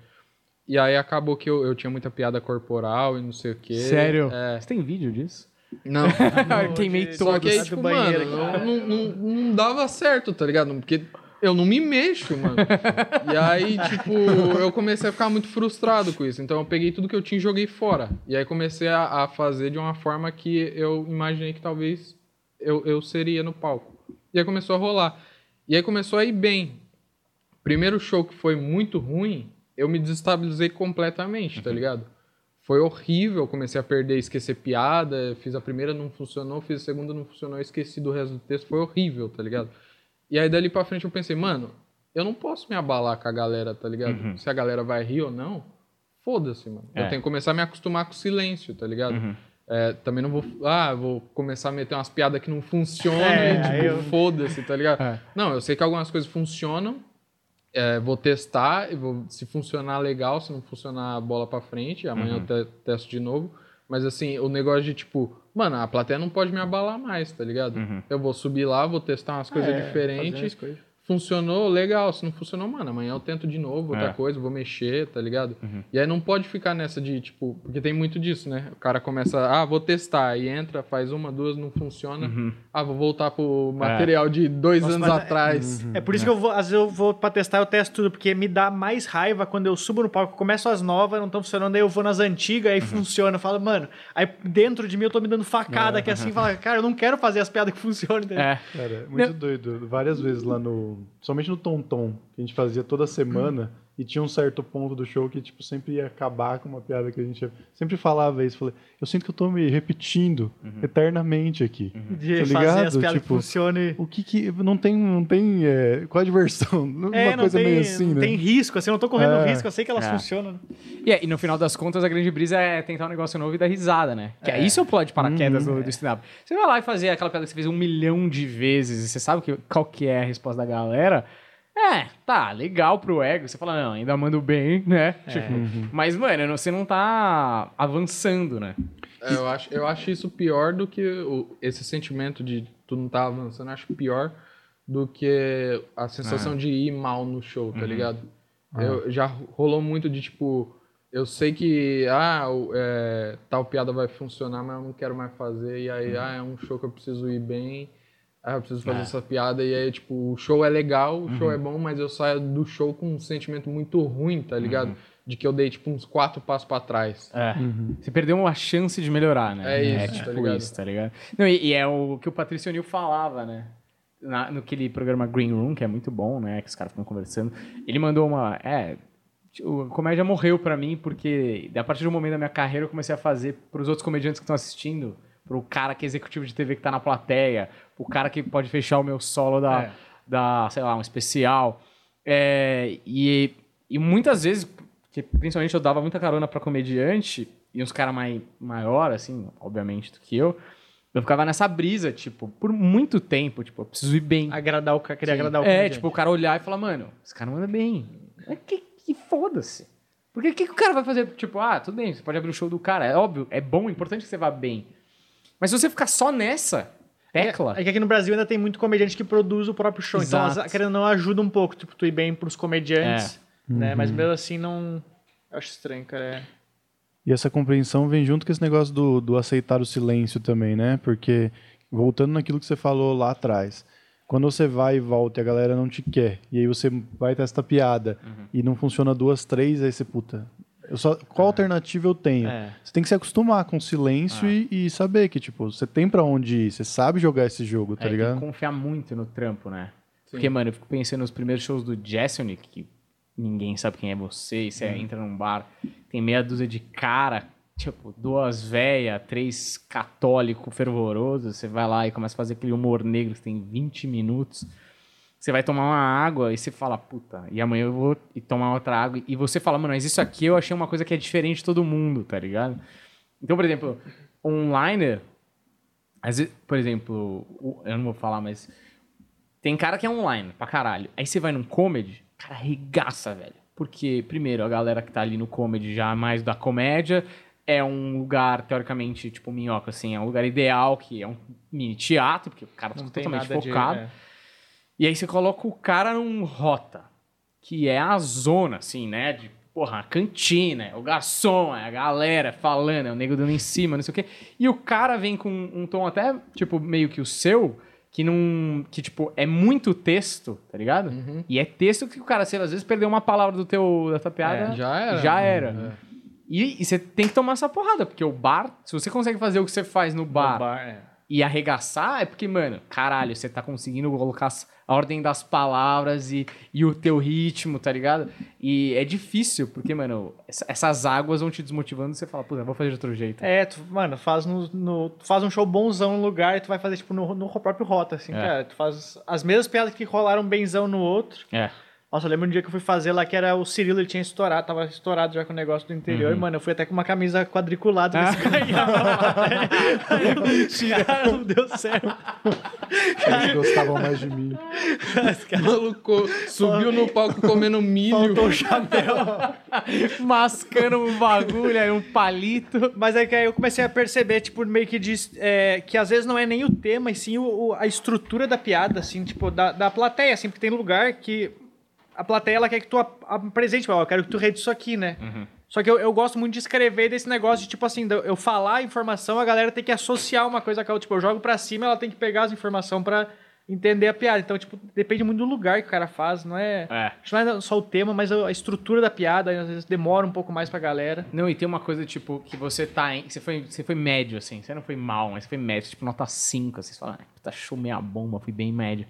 E aí acabou que eu, eu tinha muita piada corporal e não sei o quê. Sério? É. Você tem vídeo disso? Não. Queimei de- todos. Só que aí, tipo, banheiro mano, aqui. não, não, não dava certo, tá ligado? Porque eu não me mexo, mano. E aí, tipo, eu comecei a ficar muito frustrado com isso. Então eu peguei tudo que eu tinha e joguei fora. E aí comecei a, a fazer de uma forma que eu imaginei que talvez eu, eu seria no palco. E aí começou a rolar. E aí começou a ir bem. Primeiro show que foi muito ruim, eu me desestabilizei completamente, tá ligado? Foi horrível, comecei a perder, esquecer piada, fiz a primeira, não funcionou, fiz a segunda, não funcionou, esqueci do resto do texto, foi horrível, tá ligado? E aí dali pra frente eu pensei, mano, eu não posso me abalar com a galera, tá ligado? Se a galera vai rir ou não, foda-se, mano. É. Eu tenho que começar a me acostumar com o silêncio, tá ligado? É, também não vou, ah, vou começar a meter umas piadas que não funcionam É, e, tipo, eu- foda-se, tá ligado? É. Não, eu sei que algumas coisas funcionam, é, vou testar, e vou, se funcionar legal, se não funcionar, bola pra frente, amanhã eu te- testo de novo. Mas assim, o negócio de tipo, mano, a plateia não pode me abalar mais, tá ligado? Eu vou subir lá, vou testar umas coisas É, fazer diferentes, as coisas. Funcionou, legal. Se não funcionou, mano, amanhã eu tento de novo, outra É. coisa, vou mexer, tá ligado? E aí não pode ficar nessa de, tipo, porque tem muito disso, né? O cara começa, ah, vou testar, e entra, faz uma, duas, não funciona. Ah, vou voltar pro material de dois Nossa, anos é- atrás. É por isso que eu vou, às vezes eu vou pra testar, eu testo tudo, porque me dá mais raiva quando eu subo no palco, eu começo as novas, não estão funcionando, aí eu vou nas antigas, aí funciona. Eu falo, mano, aí dentro de mim eu tô me dando facada aqui assim, fala, cara, eu não quero fazer as piadas que funcionam. entendeu? É. Cara, é muito doido. Várias vezes lá no. Somente no Tom Tom, que a gente fazia toda semana, e tinha um certo ponto do show que, tipo, sempre ia acabar com uma piada que a gente sempre falava isso. Falei, eu sinto que eu tô me repetindo eternamente aqui. De Tá fazer ligado? as piadas que Tipo, funcionam. e- O que que. Não tem. Não tem é, qual a diversão? Uma É, não coisa tem, meio assim, não né? tem risco, assim, eu não tô correndo É. risco, eu sei que elas É. funcionam. E, é, e no final das contas, a grande brisa é tentar um negócio novo e dar risada, né? Que é. isso é o plot de paraquedas do, do stand-up. Você vai lá e fazer aquela piada que você fez um milhão de vezes e você sabe que, qual que é a resposta da galera. É, tá, legal pro ego. Você fala, não, ainda mando bem, né? Tipo, Mas, mano, não- você não tá avançando, né? É, eu, acho, eu acho isso pior do que o- esse sentimento de tu não tá avançando. Eu acho pior do que a sensação de ir mal no show, tá ligado? Eu, já rolou muito de tipo. Eu sei que ah, é, tal piada vai funcionar, mas eu não quero mais fazer. E aí, ah, é um show que eu preciso ir bem. Ah, eu preciso fazer essa piada. E aí, tipo, o show é legal, o show é bom, mas eu saio do show com um sentimento muito ruim, tá ligado? De que eu dei, tipo, uns quatro passos pra trás. É. Você perdeu uma chance de melhorar, né? É isso, É tá tipo ligado? isso, tá ligado? Não, e, e é o que o Patrício O'Neill falava, né? Na, no aquele programa Green Room, que é muito bom, né? Que os caras ficam conversando. Ele mandou uma... É, a comédia morreu pra mim porque a partir do momento da minha carreira eu comecei a fazer pros outros comediantes que estão assistindo, pro cara que é executivo de TV que tá na plateia, pro cara que pode fechar o meu solo da, É. da sei lá, um especial. É, e, e muitas vezes, que principalmente eu dava muita carona pra comediante, e uns caras mai, maior, assim, obviamente, do que eu, eu ficava nessa brisa, tipo, por muito tempo, tipo, eu preciso ir bem. Agradar o cara, querer agradar o É, comediante. tipo, o cara olhar e falar, mano, esse cara manda bem. É que, que foda-se. Porque o que, que o cara vai fazer? Tipo, ah, tudo bem, você pode abrir o show do cara. É óbvio, é bom, é importante que você vá bem. Mas se você ficar só nessa tecla. É que aqui no Brasil ainda tem muito comediante que produz o próprio show. Então, Exato. elas, querendo ou não, ajuda um pouco, tipo, tu ir bem pros comediantes, É. né? Uhum. Mas mesmo assim, não... Eu acho estranho, cara. É. E essa compreensão vem junto com esse negócio do, do aceitar o silêncio também, né? Porque, voltando naquilo que você falou lá atrás, quando você vai e volta e a galera não te quer, e aí você vai testar piada e não funciona duas, três, aí você, puta, só, qual alternativa eu tenho? É. Você tem que se acostumar com o silêncio e, e saber que, tipo, você tem pra onde ir, você sabe jogar esse jogo, tá É, tem ligado? que confiar muito no trampo, né? Porque, mano, eu fico pensando nos primeiros shows do Jessonic, que ninguém sabe quem é você, e você entra num bar, tem meia dúzia de cara, tipo, duas véia, três católico fervoroso, você vai lá e começa a fazer aquele humor negro que tem 20 minutos. Você vai tomar uma água e você fala, puta, e amanhã eu vou e tomar outra água. E você fala, mano, mas isso aqui eu achei uma coisa que é diferente de todo mundo, tá ligado? Então, por exemplo, liner, às vezes, por exemplo, eu não vou falar, mas tem cara que é online pra caralho. Aí você vai num comedy, cara, arregaça, velho. Porque, primeiro, a galera que tá ali no comedy já é mais da comédia, é um lugar, teoricamente, tipo, minhoca, assim, é um lugar ideal, que é um mini teatro, porque o cara tá Não totalmente nada de- focado. é. E aí você coloca o cara num rota, que é a zona, assim, né? De, porra, a cantina, é o garçom, é a galera falando, é o nego dando em cima, não sei o quê. E o cara vem com um tom até, tipo, meio que o seu, que não. que, tipo, é muito texto, tá ligado? E é texto que o cara, sei lá, às vezes perdeu uma palavra do teu, da tua piada. É, já era. Já era. E, e você tem que tomar essa porrada, porque o bar, se você consegue fazer o que você faz no bar, No bar, é. E arregaçar, é porque, mano, caralho, você tá conseguindo colocar a ordem das palavras e, e o teu ritmo, tá ligado? E é difícil, porque, mano, essa- essas águas vão te desmotivando e você fala, puta, vou fazer de outro jeito. É, tu, mano, faz, no, no- tu faz um show bonzão no lugar e tu vai fazer, tipo, no, no próprio rota, assim, É. cara. Tu faz as mesmas piadas que rolaram benzão no outro, É. Nossa, eu lembro um dia que eu fui fazer lá que era o Cirilo, ele tinha estourado, tava estourado já com o negócio do interior. Uhum. E, mano, eu fui até com uma camisa quadriculada, Ah. ver se ganhava. Aí eu, Tiraram, não deu certo. Eles gostavam mais de mim. O maluco subiu no palco comendo milho. Faltou o chapéu. Mascando um bagulho aí, um palito. Mas é que aí eu comecei a perceber, tipo, meio que diz, é, que às vezes não é nem o tema, e sim o, o- a estrutura da piada, assim, tipo, da, da plateia, assim, porque tem lugar que a plateia, ela quer que tu ap- apresente, eu quero que tu rede isso aqui, né? Só que eu, eu gosto muito de escrever desse negócio de, tipo assim, eu falar a informação, a galera tem que associar uma coisa com a outra. Tipo, eu jogo pra cima, ela tem que pegar as informações pra entender a piada. Então, tipo, depende muito do lugar que o cara faz, não é... É. Não é só o tema, mas a estrutura da piada, às vezes demora um pouco mais pra galera. Não, e tem uma coisa, tipo, que você tá em. Você foi, você foi médio, assim. Você não foi mal, mas você foi médio, tipo, nota 5. Assim, você fala, ah, puta, show meia bomba, fui bem médio.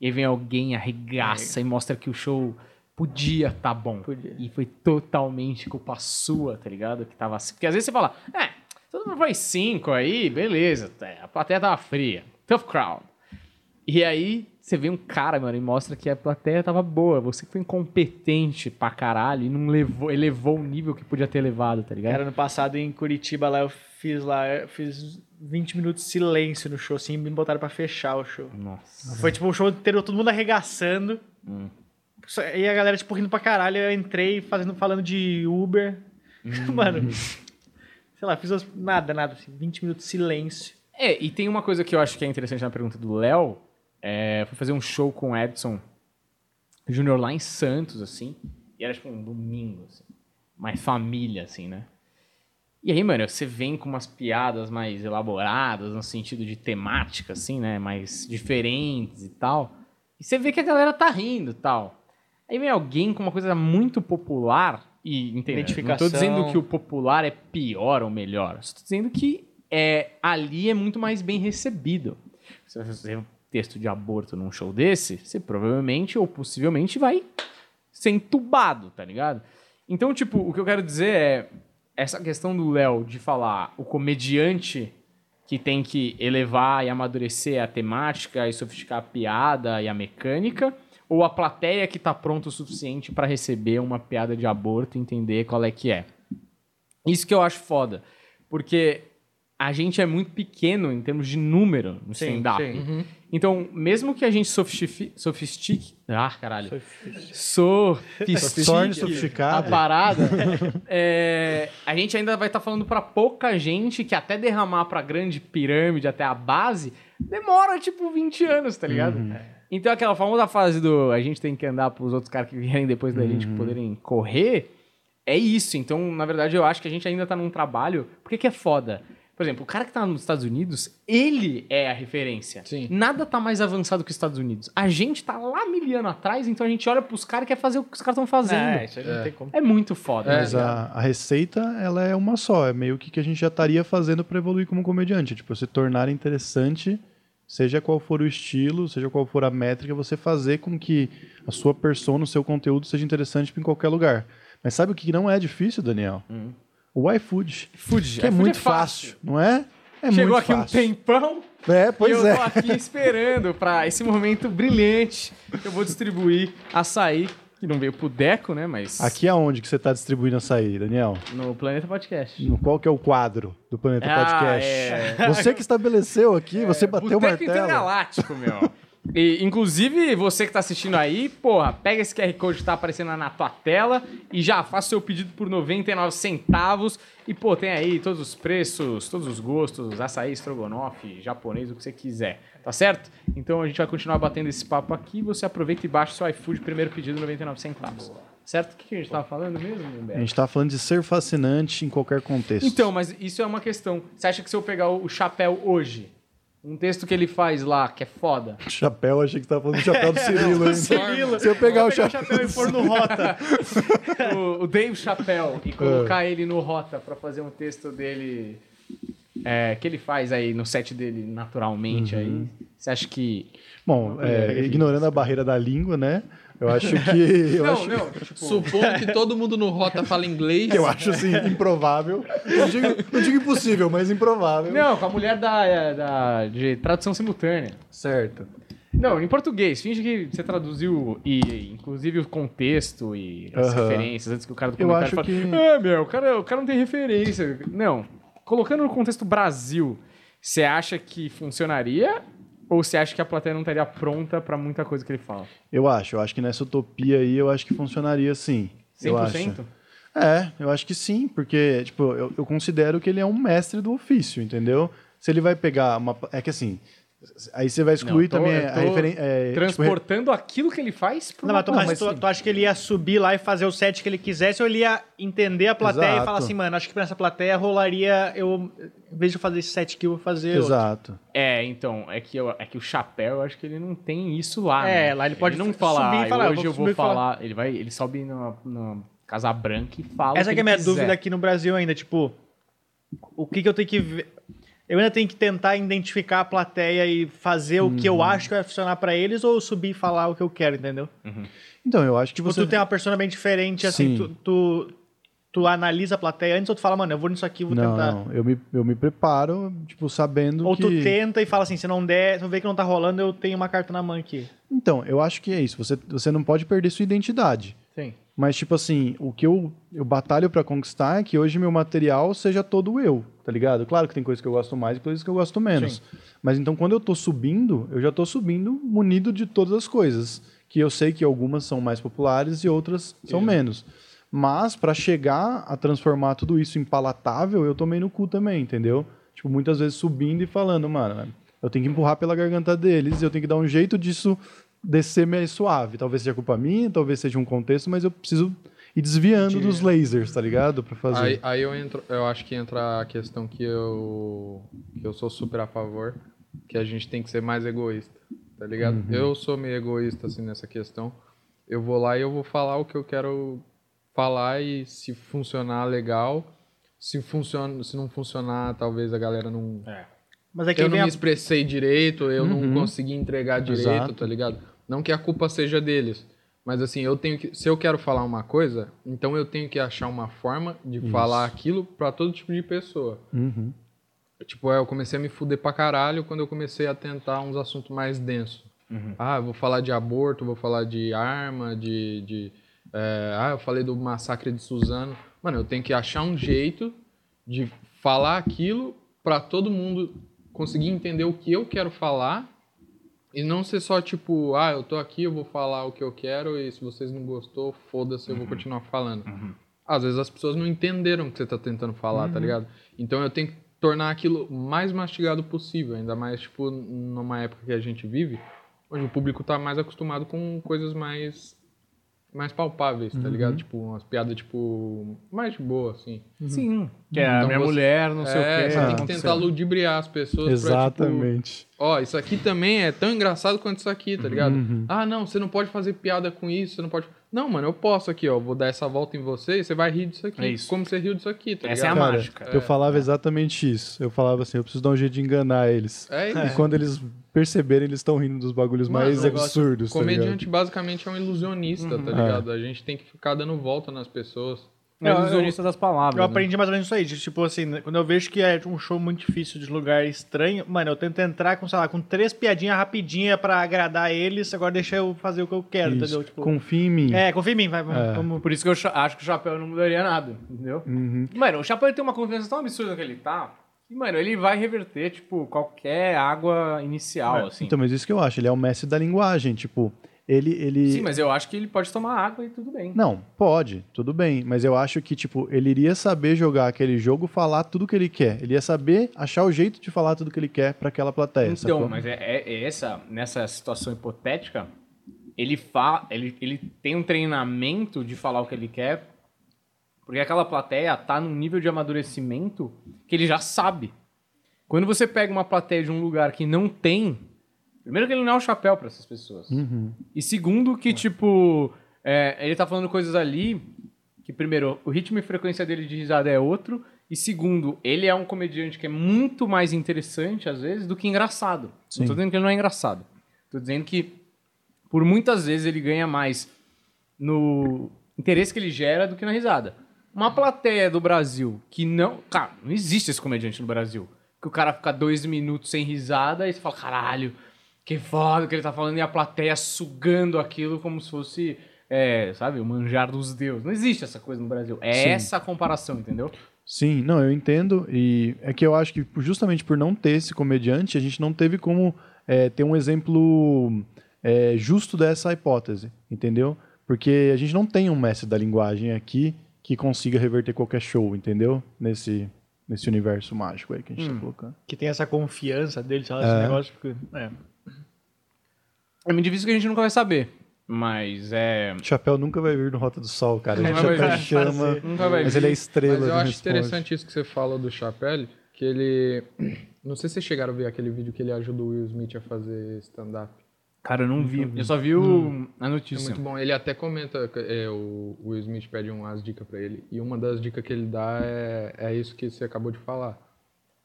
E aí vem alguém, arregaça e mostra que o show podia tá bom. Podia. E foi totalmente culpa sua, tá ligado? Que tava assim. Porque às vezes você fala, é, todo mundo foi 5 aí, beleza. é, A plateia tava fria. Tough crowd. E aí, você vê um cara, mano, e mostra que a plateia tava boa. Você que foi incompetente pra caralho e não levou, elevou o nível que podia ter levado, tá ligado? Cara, ano passado em Curitiba lá eu fiz lá, eu fiz 20 minutos de silêncio no show, assim, e me botaram pra fechar o show. Nossa. Foi tipo o show inteiro, todo mundo arregaçando. Só- E a galera, tipo, rindo pra caralho. Eu entrei fazendo, falando de Uber. Mano, sei lá, fiz nada, nada, assim, 20 minutos de silêncio. É, e tem uma coisa que eu acho que é interessante na pergunta do Léo. É, fui fazer um show com o Edson Júnior lá em Santos, assim. E era tipo um domingo, assim. Mais família, assim, né? E aí, mano, você vem com umas piadas mais elaboradas, no sentido de temática, assim, né? Mais diferentes e tal. E você vê que a galera tá rindo e tal. Aí vem alguém com uma coisa muito popular e, entendeu? Não tô dizendo que o popular é pior ou melhor. Só tô dizendo que é, ali é muito mais bem recebido. Se você fazer um texto de aborto num show desse, você provavelmente ou possivelmente vai ser entubado, tá ligado? Então, tipo, o que eu quero dizer é essa questão do Léo de falar o comediante que tem que elevar e amadurecer a temática e sofisticar a piada e a mecânica, ou a plateia que tá pronta o suficiente pra receber uma piada de aborto e entender qual é que é. Isso que eu acho foda, porque a gente é muito pequeno em termos de número no stand-up. sim. Então, mesmo que a gente sofistique, sofistique, ah, caralho, sofistique, Torne a sofisticado. parada, é, a gente ainda vai estar falando pra pouca gente que até derramar pra grande pirâmide, até a base, demora tipo 20 anos, tá ligado? Então aquela famosa fase do a gente tem que andar pros outros caras que vierem depois da gente poderem correr, é isso. Então, na verdade, eu acho que a gente ainda tá num trabalho. Por que, que é foda? Por exemplo, o cara que tá nos Estados Unidos, ele é a referência. Sim. Nada tá mais avançado que os Estados Unidos. A gente tá lá mil anos atrás, então a gente olha pros caras e quer fazer o que os caras estão fazendo. É, É, isso aí não tem como. muito foda. Mas né? a, a receita, ela é uma só. É meio que que a gente já estaria fazendo para evoluir como comediante. Tipo, se tornar interessante, seja qual for o estilo, seja qual for a métrica, você fazer com que a sua persona, o seu conteúdo seja interessante em qualquer lugar. Mas sabe o que não é difícil, Daniel? O iFood. Food, Que é iFood muito fácil, não é? É Chegou muito aqui um fácil. tempão É, pois e eu é. tô aqui esperando pra esse momento brilhante que eu vou distribuir açaí, que não veio pro Deco, né? Mas Aqui aonde que você está distribuindo açaí, Daniel? no Planeta Podcast. No qual que é o quadro do Planeta Ah, Podcast? é. Você que estabeleceu aqui, você bateu o Boteco martelo. Intergaláctico, meu. E, inclusive, você que tá assistindo aí, porra, pega esse QR Code que tá aparecendo na tua tela e já faça seu pedido por 99 centavos. E, pô, tem aí todos os preços, todos os gostos, açaí, estrogonofe, japonês, o que você quiser, tá certo? Então a gente vai continuar batendo esse papo aqui. Você aproveita e baixa o seu iFood, primeiro pedido, 99 centavos. Certo? O que a gente tava falando mesmo, A Humberto? gente tá falando de ser fascinante em qualquer contexto. Então, mas isso é uma questão. Você acha que se eu pegar o chapéu hoje, um texto que ele faz lá, que é foda, Chapéu, achei que você tava falando do chapéu do Cirilo. hein? Cirilo. Se eu pegar o chapéu. chapéu e pôr no rota. o, o Dave Chappelle e colocar ele no rota pra fazer um texto dele é, que ele faz aí no set dele naturalmente aí. Você acha que Bom, é, ignorando a barreira da língua, né? Eu acho que. Eu não, acho, não, tipo, Supondo que todo mundo no Rota fala inglês. Eu acho assim, improvável. Não digo, não digo impossível, mas improvável. não, com a mulher da, é, da de tradução simultânea. Certo. Não, em português. Finge que você traduziu e, inclusive, o contexto e as Aham. referências antes que o cara do Eu comentário acho fale, que- É, meu, o cara, o cara não tem referência. Não. Colocando no contexto Brasil, você acha que funcionaria ou você acha que a plateia não estaria pronta pra muita coisa que ele fala? Eu acho, eu acho que nessa utopia aí, eu acho que funcionaria sim. Eu 100%? acho. É, eu acho que sim, porque, tipo, eu, eu considero que ele é um mestre do ofício, entendeu? Se ele vai pegar uma. É que assim. Aí você vai excluir Não, tô- também a referência. É, tipo, Transportando aquilo que ele faz pra Não, mas, tu, mas mas tu, tu acha que ele ia subir lá e fazer o set que ele quisesse ou ele ia entender a plateia e Exato. falar assim, mano, acho que pra essa plateia rolaria eu, em vez de eu fazer esse set aqui, eu vou fazer outro. Exato. É, então, é que, eu- é que o chapéu, eu acho que ele não tem isso lá. É, né? lá ele pode não subir falar, e falar, hoje eu eu vou subir e falar." falar. Ele, vai, ele sobe na, na Casa Branca e fala. Essa o que é a ele minha quiser. dúvida aqui no Brasil ainda, tipo, o que, que eu tenho que ver? Eu ainda tenho que tentar identificar a plateia e fazer o que Uhum. eu acho que vai funcionar pra eles ou subir e falar o que eu quero, entendeu? Então, eu acho que Tipo, você. tu tem uma persona bem diferente, assim, Sim. tu, tu, tu analisa a plateia antes ou tu fala, mano, eu vou nisso aqui, vou Não, tentar. não. Eu me, eu me preparo, tipo, sabendo Ou que. tu tenta e fala assim, se não der, tu vê que não tá rolando, eu tenho uma carta na mão aqui. Então, eu acho que é isso. Você, você não pode perder sua identidade. Sim. Mas, tipo assim, o que eu, eu batalho pra conquistar é que hoje meu material seja todo eu, tá ligado? Claro que tem coisas que eu gosto mais e coisas que eu gosto menos. Mas então, quando eu tô subindo, eu já tô subindo munido de todas as coisas. Que eu sei que algumas são mais populares e outras são menos. Mas, pra chegar a transformar tudo isso em palatável, eu tomei no cu também, entendeu? Tipo, muitas vezes subindo e falando, mano, eu tenho que empurrar pela garganta deles, eu tenho que dar um jeito disso descer mais suave. Talvez seja culpa minha, talvez seja um contexto, mas eu preciso ir desviando dos lasers, tá ligado? Pra fazer. Aí, aí eu entro, eu acho que entra a questão que eu que eu sou super a favor, que a gente tem que ser mais egoísta, tá ligado? Uhum. Eu sou meio egoísta assim nessa questão. Eu vou lá e eu vou falar o que eu quero falar e se funcionar legal, se funciona, se não funcionar, talvez a galera não Mas é que eu não vem me a... expressei direito, eu não consegui entregar direito, Exato. tá ligado? Não que a culpa seja deles, mas assim, eu tenho que, se eu quero falar uma coisa, então eu tenho que achar uma forma de falar aquilo pra todo tipo de pessoa. Uhum. Tipo, é, eu comecei a me fuder pra caralho quando eu comecei a tentar uns assuntos mais densos. Ah, eu vou falar de aborto, vou falar de arma, de. de é, ah, eu falei do massacre de Suzano. Mano, eu tenho que achar um jeito de falar aquilo pra todo mundo conseguir entender o que eu quero falar e não ser só tipo, ah, eu tô aqui, eu vou falar o que eu quero e se vocês não gostou, foda-se, eu vou continuar falando. Às vezes as pessoas não entenderam o que você tá tentando falar, tá ligado? Então eu tenho que tornar aquilo mais mastigado possível, ainda mais, tipo, numa época que a gente vive, onde o público tá mais acostumado com coisas mais mais palpáveis, tá ligado? Tipo, umas piadas, tipo, mais de boa, assim. Sim. Que é a Então minha você- mulher, não sei é, o quê. você tem que aconteceu. tentar ludibriar as pessoas pra, tipo, Exatamente. Ó, isso aqui também é tão engraçado quanto isso aqui, tá ligado? Uhum. Ah, não, você não pode fazer piada com isso, você não pode. Não, mano, eu posso aqui, ó. Vou dar essa volta em você e você vai rir disso aqui. É isso. Como você riu disso aqui, tá Essa é a ligado? Cara, mágica. eu falava exatamente isso. Eu falava assim, eu preciso dar um jeito de enganar eles. É E isso. quando eles perceberem, eles estão rindo dos bagulhos Mano, mais negócio- absurdos, tá? Comediante basicamente é um ilusionista, Uhum. tá ligado? A gente tem que ficar dando volta nas pessoas. É o ilusionista das palavras. Eu né? aprendi mais ou menos isso aí. de, tipo assim, quando eu vejo que é um show muito difícil de lugar estranho, mano, eu tento entrar com, sei lá, com três piadinhas rapidinhas pra agradar eles, agora deixa eu fazer o que eu quero, Isso. entendeu? Tipo, Confia em mim. É, confia em mim, vai, É. vamos. Por isso que eu acho que o Chapéu não mudaria nada, entendeu? Uhum. Mano, o Chapéu tem uma confiança tão absurda que ele tá, que, mano, ele vai reverter, tipo, qualquer água inicial, assim. Então, mas isso que eu acho, ele é o mestre da linguagem, tipo, ele... ele... Sim, mas eu acho que ele pode tomar água e tudo bem. Não, pode, tudo bem, mas eu acho que, tipo, ele iria saber jogar aquele jogo, falar tudo que ele quer. Ele ia saber achar o jeito de falar tudo que ele quer pra aquela plateia, Então, sacou? mas é, é- é essa, nessa situação hipotética, ele, fa, ele, ele tem um treinamento de falar o que ele quer, porque aquela plateia tá num nível de amadurecimento que ele já sabe. Quando você pega uma plateia de um lugar que não tem, primeiro que ele não é o chapéu para essas pessoas. Uhum. E segundo que, tipo, é, ele tá falando coisas ali que, primeiro, o ritmo e frequência dele de risada é outro, e segundo, ele é um comediante que é muito mais interessante, às vezes, do que engraçado. Sim. Não tô dizendo que ele não é engraçado. Tô dizendo que, por muitas vezes, ele ganha mais no interesse que ele gera do que na risada. Uma plateia do Brasil que não... Cara, não existe esse comediante no Brasil. Que o cara fica dois minutos sem risada e você fala, caralho, que foda que ele tá falando e a plateia sugando aquilo como se fosse, é, sabe, o manjar dos deuses. Não existe essa coisa no Brasil. É Sim. essa a comparação, entendeu? Sim, não, eu entendo. E é que eu acho que justamente por não ter esse comediante, a gente não teve como é, ter um exemplo é, justo dessa hipótese, entendeu? Porque a gente não tem um mestre da linguagem aqui que consiga reverter qualquer show, entendeu? Nesse, nesse universo mágico aí que a gente tá colocando. Que tem essa confiança dele, sabe? É. Esse negócio. Porque, é. É muito difícil que a gente nunca vai saber. Mas é. O Chapéu nunca vai vir no Rota do Sol, cara. Vai Chapéu vir. chama, Nunca vai mas vir. ele é estrela. Mas eu acho responde. interessante isso que você fala do Chapelle, que ele... Não sei se vocês chegaram a ver aquele vídeo que ele ajuda o Will Smith a fazer stand-up. Cara, eu não vi. Eu só vi o... a É notícia. muito bom. Ele até comenta, é, o Will Smith pede umas dicas pra ele, e uma das dicas que ele dá é, é isso que você acabou de falar.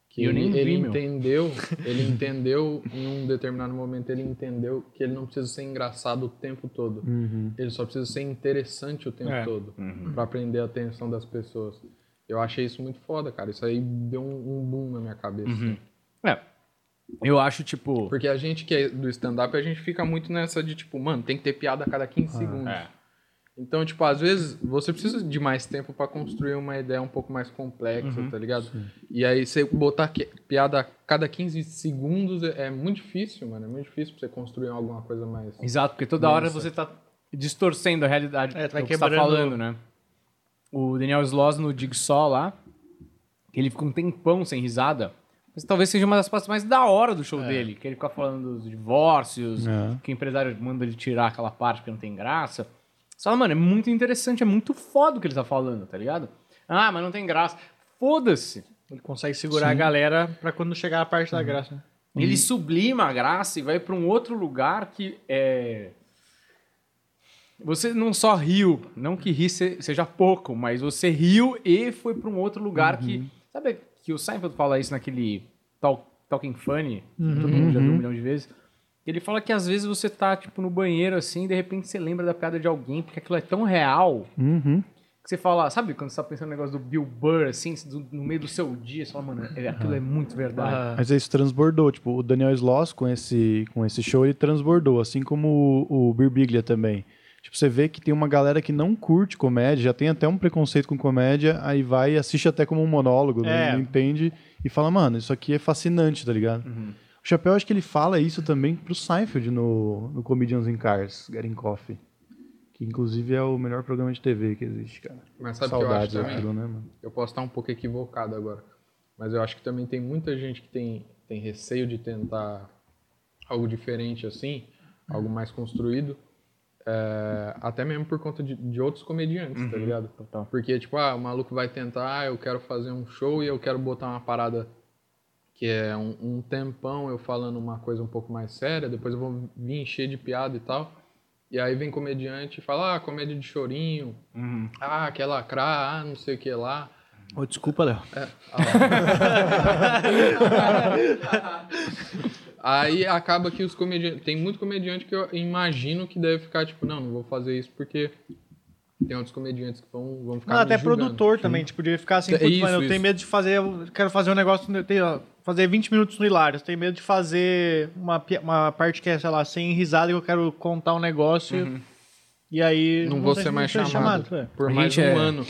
Que Eu ele, nem vi, ele meu. entendeu, ele entendeu, em um determinado momento, ele entendeu que ele não precisa ser engraçado o tempo todo. Uhum. Ele só precisa ser interessante o tempo É. todo, Uhum. pra prender a atenção das pessoas. Eu achei isso muito foda, cara. Isso aí deu um, um boom na minha cabeça. Uhum. É. Eu acho, tipo. Porque a gente que é do stand-up, a gente fica muito nessa de tipo, mano, tem que ter piada a cada 15 segundos. É. Então, tipo, às vezes você precisa de mais tempo pra construir uma ideia um pouco mais complexa, Uhum. tá ligado? E aí você botar que- piada a cada 15 segundos é é muito difícil, mano. É muito difícil pra você construir alguma coisa mais. Exato, porque toda hora você tá distorcendo a realidade É, vai do que você tá quebrando- falando, né? O Daniel Sloss no Jigsaw lá, que ele fica um tempão sem risada. Mas talvez seja uma das partes mais da hora do show dele, que ele fica falando dos divórcios, É. que o empresário manda ele tirar aquela parte que não tem graça. Você fala, mano, é muito interessante, é muito foda o que ele tá falando, tá ligado? Ah, mas não tem graça. Foda-se. Ele consegue segurar a galera pra quando chegar a parte da graça. né? Ele sublima a graça e vai pra um outro lugar que é. Você não só riu, não que rir se- seja pouco, mas você riu e foi pra um outro lugar que. Sabe que o Seinfeld fala isso naquele Talk, Talking Funny? Todo mundo já viu um milhão de vezes. Ele fala que às vezes você tá, tipo, no banheiro assim, e de repente você lembra da piada de alguém, porque aquilo é tão real Uhum. que você fala, sabe quando você tá pensando no negócio do Bill Burr, assim, do- no meio do seu dia, você fala, mano, é- aquilo é muito verdade. Mas isso transbordou, tipo, o Daniel Sloss com esse, com esse show, ele transbordou, assim como o, o Birbiglia também. Tipo, você vê que tem uma galera que não curte comédia, já tem até um preconceito com comédia, aí vai e assiste até como um monólogo, não- É. não entende, e fala, mano, isso aqui é fascinante, tá ligado? Uhum. O Chapéu, acho que ele fala isso também pro Seinfeld no, no Comedians in Cars, Getting Coffee. Que inclusive é o melhor programa de TV que existe, cara. Mas sabe o que eu acho Saudades também? daquilo, né, mano? Eu posso estar um pouco equivocado agora. Mas eu acho que também tem muita gente que tem, tem receio de tentar algo diferente assim, algo mais construído. É, até mesmo por conta de, de outros comediantes, tá ligado? Porque, tipo, ah, o maluco vai tentar, ah, eu quero fazer um show e eu quero botar uma parada que é um, um tempão eu falando uma coisa um pouco mais séria, depois eu vou vir encher de piada e tal. E aí vem comediante e fala, ah, comédia de chorinho, Uhum. ah, quer lacrar, ah, não sei o que lá. Ô, desculpa, Léo. Aí acaba que os comediantes. Tem muito comediante que eu imagino que deve ficar tipo, não, não vou fazer isso porque tem outros comediantes que vão, vão ficar. Não, até julgando. produtor também, tipo, de ficar assim, É putz, isso, mano, eu isso. tenho medo de fazer, eu quero fazer um negócio, tenho, fazer 20 minutos no Hilários, tenho medo de fazer uma, uma parte que é, sei lá, sem risada e eu quero contar um negócio e aí... Não, vou sei- ser mais chamado, é. por mais um é- ano.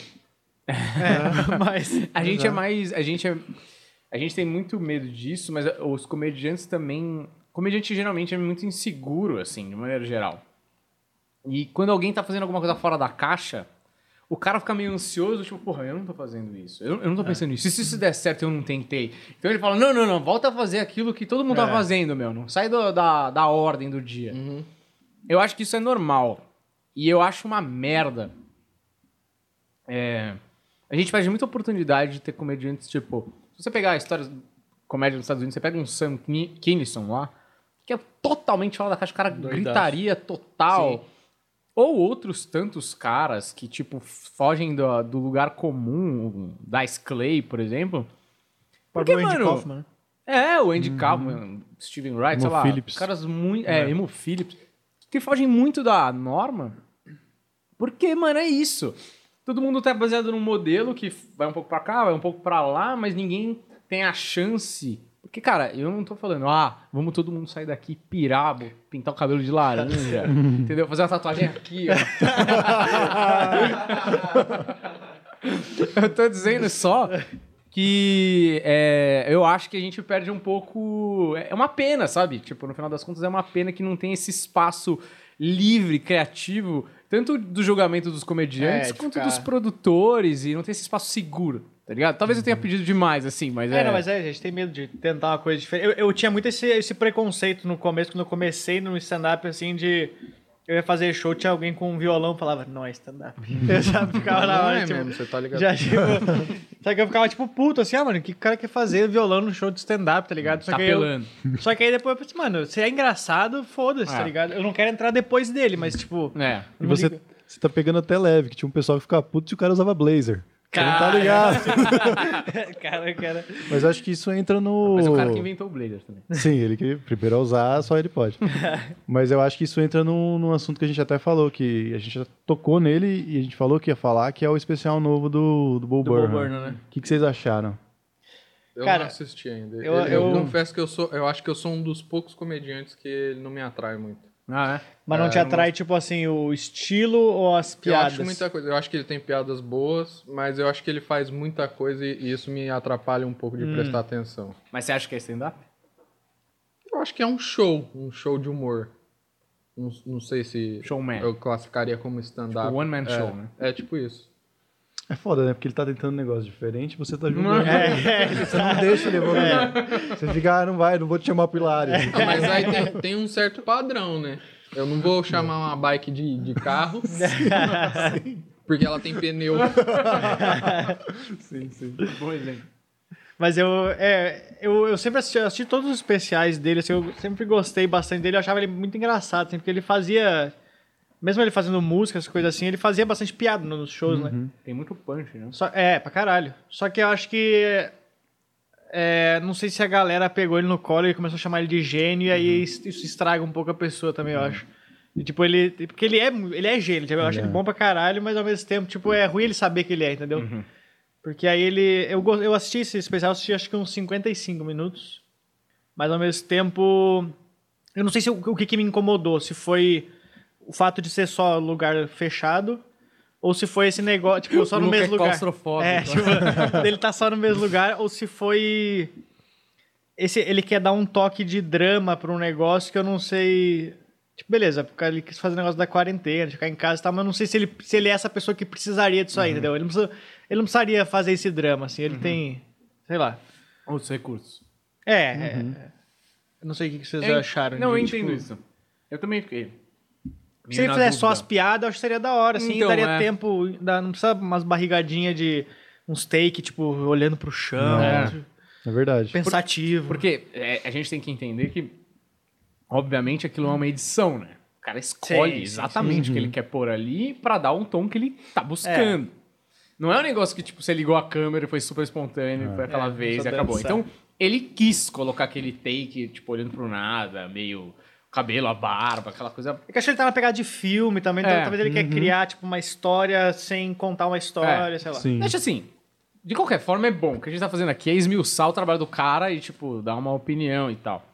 É, mas... A gente é mais. A gente é. A gente tem muito medo disso, mas os comediantes também. Comediante geralmente é muito inseguro, assim, de maneira geral. E quando alguém tá fazendo alguma coisa fora da caixa, o cara fica meio ansioso, tipo, porra, eu não tô fazendo isso. Eu, eu não tô pensando nisso. E se isso der certo, eu não tentei. Então ele fala: não, não, não, volta a fazer aquilo que todo mundo tá É. fazendo, meu. Não sai do- da, da ordem do dia. Uhum. Eu acho que isso é normal. E eu acho uma merda. É, a gente perde muita oportunidade de ter comediantes, tipo... Se você pegar a história de comédia nos Estados Unidos, você pega um Sam Kinison lá, que é totalmente fora da caixa, o cara Doidaço. gritaria total. Sim. Ou outros tantos caras que, tipo, fogem do, do lugar comum, da Clay, por exemplo. Porque, Próprio Andy mano, Kaufman, né? é, o Andy Kaufman, Steven Wright, sei Emo lá. Phillips. Caras muito. É, Emo Phillips. Que fogem muito da norma. Porque, mano, é isso. Todo mundo tá baseado num modelo que vai um pouco pra cá, vai um pouco pra lá, mas ninguém tem a chance. Porque, cara, eu não tô falando, ah, vamos todo mundo sair daqui, pirar, bo- pintar o cabelo de laranja, entendeu? Fazer uma tatuagem aqui, ó. eu tô dizendo só que é, eu acho que a gente perde um pouco. É uma pena, sabe? Tipo, no final das contas, é uma pena que não tem esse espaço livre, criativo, tanto do julgamento dos comediantes É, quanto ficar- dos produtores, e não tem esse espaço seguro, tá ligado? Talvez eu tenha pedido demais, assim, mas é. É, não, mas é, a gente tem medo de tentar uma coisa diferente. Eu, eu tinha muito esse, esse preconceito no começo, quando eu comecei no stand-up, assim, de. Eu ia fazer show, tinha alguém com um violão e falava, não é stand-up. Eu já ficava na hora, é tipo. mesmo, você tá ligado? Já, tipo. Só que eu ficava, tipo, puto, assim, ah, mano, o que o cara quer fazer violão no show de stand-up, tá ligado? Só Tá que aí eu- pelando. Só que aí depois eu pensei, mano, se é engraçado, foda-se, É. tá ligado? Eu não quero entrar depois dele, mas, tipo. É. E não você, você tá pegando até leve, que tinha um pessoal que ficava puto se o cara usava blazer. Você não tá Cara. ligado. cara, cara. Mas eu acho que isso entra no. Mas o cara que inventou o Blazer também. Sim, ele que primeiro a usar, só ele pode. Mas eu acho que isso entra num, num assunto que a gente até falou, que a gente já tocou nele e a gente falou que ia falar, que é o especial novo do, do Do Bo Burnham. Burnham, né? O que, que vocês acharam? Eu Cara, não assisti ainda. eu- Eu, eu eu- confesso que eu sou. Eu acho que eu sou um dos poucos comediantes que ele não me atrai muito. Ah, é? Mas não É, te eu atrai, tipo assim, o estilo ou as Eu piadas? acho muita coisa. Eu acho que ele tem piadas boas, mas eu acho que ele faz muita coisa e e isso me atrapalha um pouco de Hum. prestar atenção. Mas você acha que é stand-up? Eu acho que é um show, um show de humor. Não, não sei se Showman. eu classificaria como stand-up. Tipo, one man É, show, né? É tipo isso. É foda, né? Porque ele tá tentando um negócio diferente e você tá Não julgando. É, Você não deixa ele evoluir. Você fica, ah, não vai, não vou te chamar pro Hilário. Mas aí tem, tem um certo padrão, né? Eu não vou chamar uma bike de, de carro. porque ela tem pneu. sim, sim. Bom exemplo. Mas eu, é, eu, eu sempre assisti, assisti todos os especiais dele, assim, eu sempre gostei bastante dele, eu achava ele muito engraçado, assim, porque ele fazia, mesmo ele fazendo música, essas coisas assim, ele fazia bastante piada nos shows, né? Tem muito punch, né? Só, é, pra caralho. Só que eu acho que. É, não sei se a galera pegou ele no colo e começou a chamar ele de gênio, e aí isso isso estraga um pouco a pessoa também, eu acho. E, tipo, ele. Porque ele é, ele é gênio, tipo, eu acho Ele é. bom pra caralho, mas ao mesmo tempo, tipo, é ruim ele saber que ele é, entendeu? Porque aí ele. Eu, eu assisti esse especial, eu assisti acho que uns 55 minutos. Mas ao mesmo tempo. Eu não sei se o, o que, que me incomodou, se foi o fato de ser só lugar fechado. Ou se foi esse negócio, tipo, só O no Luca mesmo é lugar. claustrofóbico. É, tipo, dele tá só no mesmo lugar, ou se foi. Esse, ele quer dar um toque de drama pra um negócio que eu não sei. Tipo, beleza, porque ele quis fazer o negócio da quarentena, de ficar em casa e tal, mas eu não sei se ele, se ele é essa pessoa que precisaria disso aí, entendeu? Ele não, precisa, ele não precisaria fazer esse drama, assim, ele tem. Sei lá. Outros recursos. É, é, é. Eu não sei o que que vocês Eu- acharam. Não, de, eu tipo, entendo isso. Eu também fiquei. Se ele fizesse só as piadas, eu acho que seria da hora, assim, Então, daria é. tempo, dá- não precisa umas barrigadinhas de uns take, tipo, olhando pro chão, É. tipo, É verdade. pensativo. Porque é, a gente tem que entender que, obviamente, aquilo é uma edição, né? O cara escolhe Sim, sim, exatamente o que ele quer pôr ali pra dar um tom que ele tá buscando. Não é um negócio que, tipo, você ligou a câmera e foi super espontâneo, foi aquela É, vez e acabou. Então, ele quis colocar aquele take, tipo, olhando pro nada, meio cabelo, a barba, aquela coisa. É que acho que ele tá na pegada de filme também, então É, talvez ele quer criar, tipo, uma história sem contar uma história, É, sei lá. Sim. Acho assim, de qualquer forma é bom. O que a gente tá fazendo aqui é esmiuçar o trabalho do cara e, tipo, dar uma opinião e tal.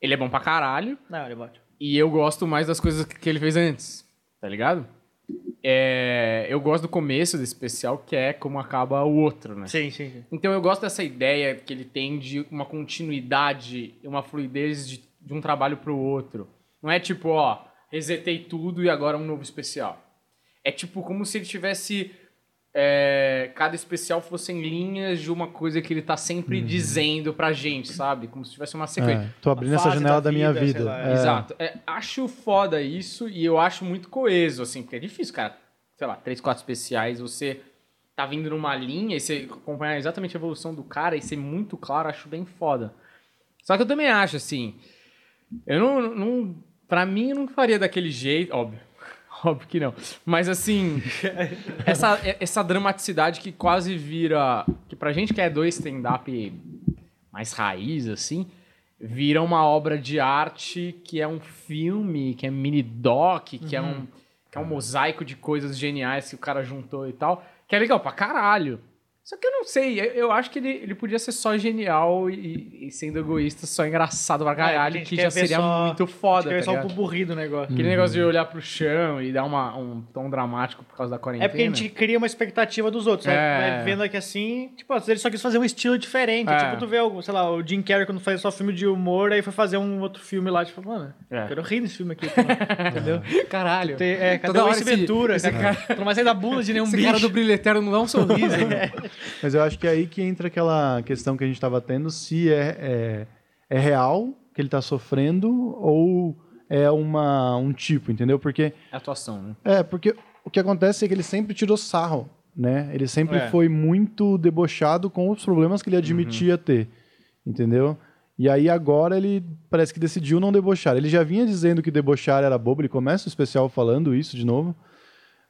Ele é bom pra caralho. Não, ele bate. E eu gosto mais das coisas que ele fez antes, tá ligado? É, eu gosto do começo desse especial, que é como acaba o outro, né? Sim, sim, sim. Então eu gosto dessa ideia que ele tem de uma continuidade, uma fluidez de, de um trabalho pro outro. Não é tipo, ó, resetei tudo e agora um novo especial. É tipo como se ele tivesse. é, cada especial fossem linhas de uma coisa que ele tá sempre dizendo pra gente, sabe? Como se tivesse uma sequência. É, tô abrindo essa janela da da, minha vida, sei vida. lá, É. Exato. É, acho foda isso e eu acho muito coeso, assim, porque é difícil, cara. Sei lá, três, quatro especiais, você tá vindo numa linha e você acompanhar exatamente a evolução do cara e ser muito claro, acho bem foda. Só que eu também acho, assim, eu não, não pra mim, eu não faria daquele jeito, óbvio. Óbvio que não. Mas assim, essa, essa dramaticidade que quase vira. Que pra gente que é do stand-up mais raiz, assim, vira uma obra de arte que é um filme, que é mini doc, que é um que é um mosaico de coisas geniais que o cara juntou e tal, que é legal pra caralho. Só que eu não sei, eu- acho que ele, ele podia ser só genial e, e sendo egoísta, só engraçado pra É, caralho, gente que quer já seria só- muito foda, Acho que é tá só o ligado? pupurri do negócio. Aquele negócio de olhar pro chão e dar uma, um tom dramático por causa da quarentena. É porque a gente cria uma expectativa dos outros. né? É. Vai vendo aqui assim, tipo, às vezes ele só quis fazer um estilo diferente. É. Tipo, tu vê, o, sei lá, o Jim Carrey quando faz só filme de humor, aí foi fazer um outro filme lá, tipo, mano, É. quero rir nesse filme aqui. Entendeu? Caralho. Tem- é, cadê Toda o hora Ace esse- Ventura? esse cara? Tu não vai sair da bunda de nenhum Esse bicho. cara do brilho eterno não dá um sorriso. Mas eu acho que é aí que entra aquela questão que a gente estava tendo, se é, é, é real que ele está sofrendo ou é uma, um tipo, entendeu? Porque, É atuação, né? é, porque o que acontece é que ele sempre tirou sarro, né? Ele sempre É. foi muito debochado com os problemas que ele admitia ter, entendeu? E aí agora ele parece que decidiu não debochar. Ele já vinha dizendo que debochar era bobo, ele começa o especial falando isso de novo,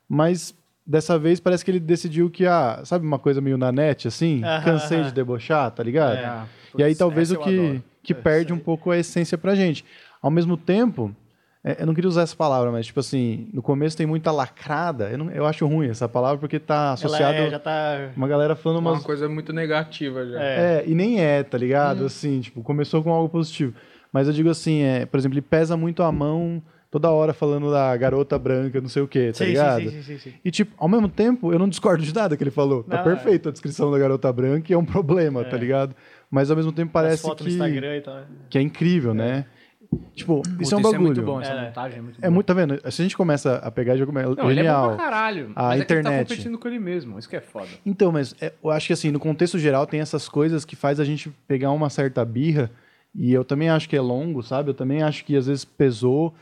mas dessa vez parece que ele decidiu que, ah, sabe uma coisa meio na net, assim? Cansei de debochar, tá ligado? É. E aí talvez o que, que perde um pouco a essência pra gente. Ao mesmo tempo, é, eu não queria usar essa palavra, mas tipo assim, no começo tem muita lacrada. Eu, não- eu acho ruim essa palavra porque tá Ela associado é, já tá... uma galera falando Uma umas. coisa muito negativa já. É. É, e nem é, tá ligado? Assim, tipo, começou com algo positivo. Mas eu digo assim, é, por exemplo, ele pesa muito a mão toda hora falando da garota branca, não sei o quê, tá Sim, ligado? sim, sim, sim, sim. E, tipo, ao mesmo tempo, eu não discordo de nada que ele falou. Tá Não, perfeito a descrição da garota branca e é um problema, tá ligado? Mas ao mesmo tempo parece que, Instagram e tal. que é incrível, né? Tipo, isso é um Puta, bagulho. muito bom, essa É. montagem é muito É boa. muito, tá vendo? Se a gente começa a pegar, já começa. Não, ele é bom genial. pra caralho. A mas é que ele tá internet. competindo com ele mesmo. Isso que é foda. Então, mas é, eu acho que assim, no contexto geral, tem essas coisas que faz a gente pegar uma certa birra. E eu também acho que é longo, sabe? Eu também acho que às vezes pesou.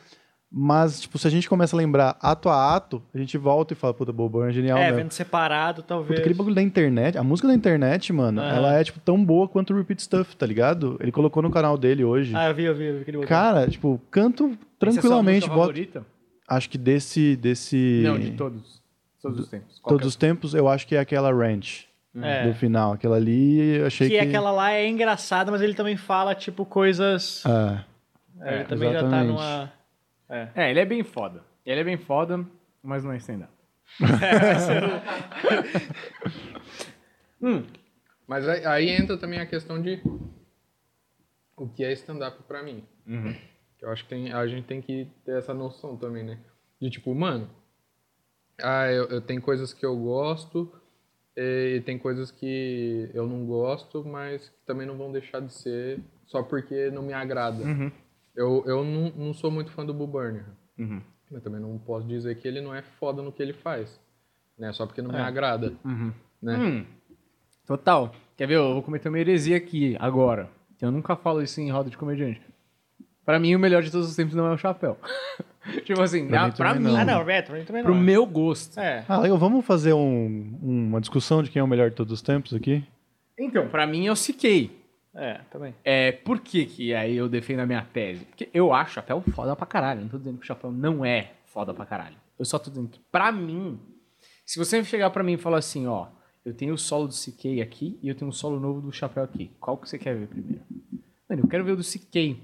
Mas, tipo, se a gente começa a lembrar ato a ato, a gente volta e fala, puta, Bobo é genial É, mesmo. vendo separado, talvez. Puta, aquele bagulho da internet, a música da internet, mano, Aham. ela é, tipo, tão boa quanto o Repeat Stuff, tá ligado? Ele colocou no canal dele hoje. Ah, eu vi, eu vi, eu vi que ele botou. Cara, tipo, canto Essa é a tranquilamente. Boto, favorita? acho que desse. desse Não, de todos. Todos os tempos. Qual todos é? os tempos, eu acho que é aquela ranch É. do final. Aquela ali, eu achei que, que. aquela lá é engraçada, mas ele também fala, tipo, coisas... Ah, É, ele É, também já tá exatamente. numa... É. É, ele é bem foda. Ele é bem foda, mas não é stand-up. hum, Mas aí, aí entra também a questão de o que é stand-up pra mim. Eu acho que tem- a gente tem que ter essa noção também, né? De tipo, mano, ah, eu, eu tenho coisas que eu gosto e tem coisas que eu não gosto, mas que também não vão deixar de ser só porque não me agrada. Eu, eu não, não sou muito fã do Bull Burner. Uhum. Mas também não posso dizer que ele não é foda no que ele faz. Né? Só porque não me É. agrada. Né? Hum, total. Quer ver? Eu vou cometer uma heresia aqui, agora. Eu nunca falo isso em roda de comediante. Pra mim, o melhor de todos os tempos não é o chapéu. tipo assim, Pra pra, mim pra mim, não. Ah, não, retro, ele também não. pro é. meu gosto. É. Ah, legal. Vamos fazer um- uma discussão de quem é o melhor de todos os tempos aqui? Então, pra mim, eu siquei. É, também. É, por que que aí eu defendo a minha tese? Porque eu acho o chapéu foda pra caralho. Não tô dizendo que o chapéu não é foda pra caralho. Eu só tô dizendo que, pra mim, se você chegar pra mim e falar assim, ó, eu tenho o solo do CK aqui e eu tenho o solo novo do chapéu aqui. Qual que você quer ver primeiro? Mano, eu quero ver o do CK.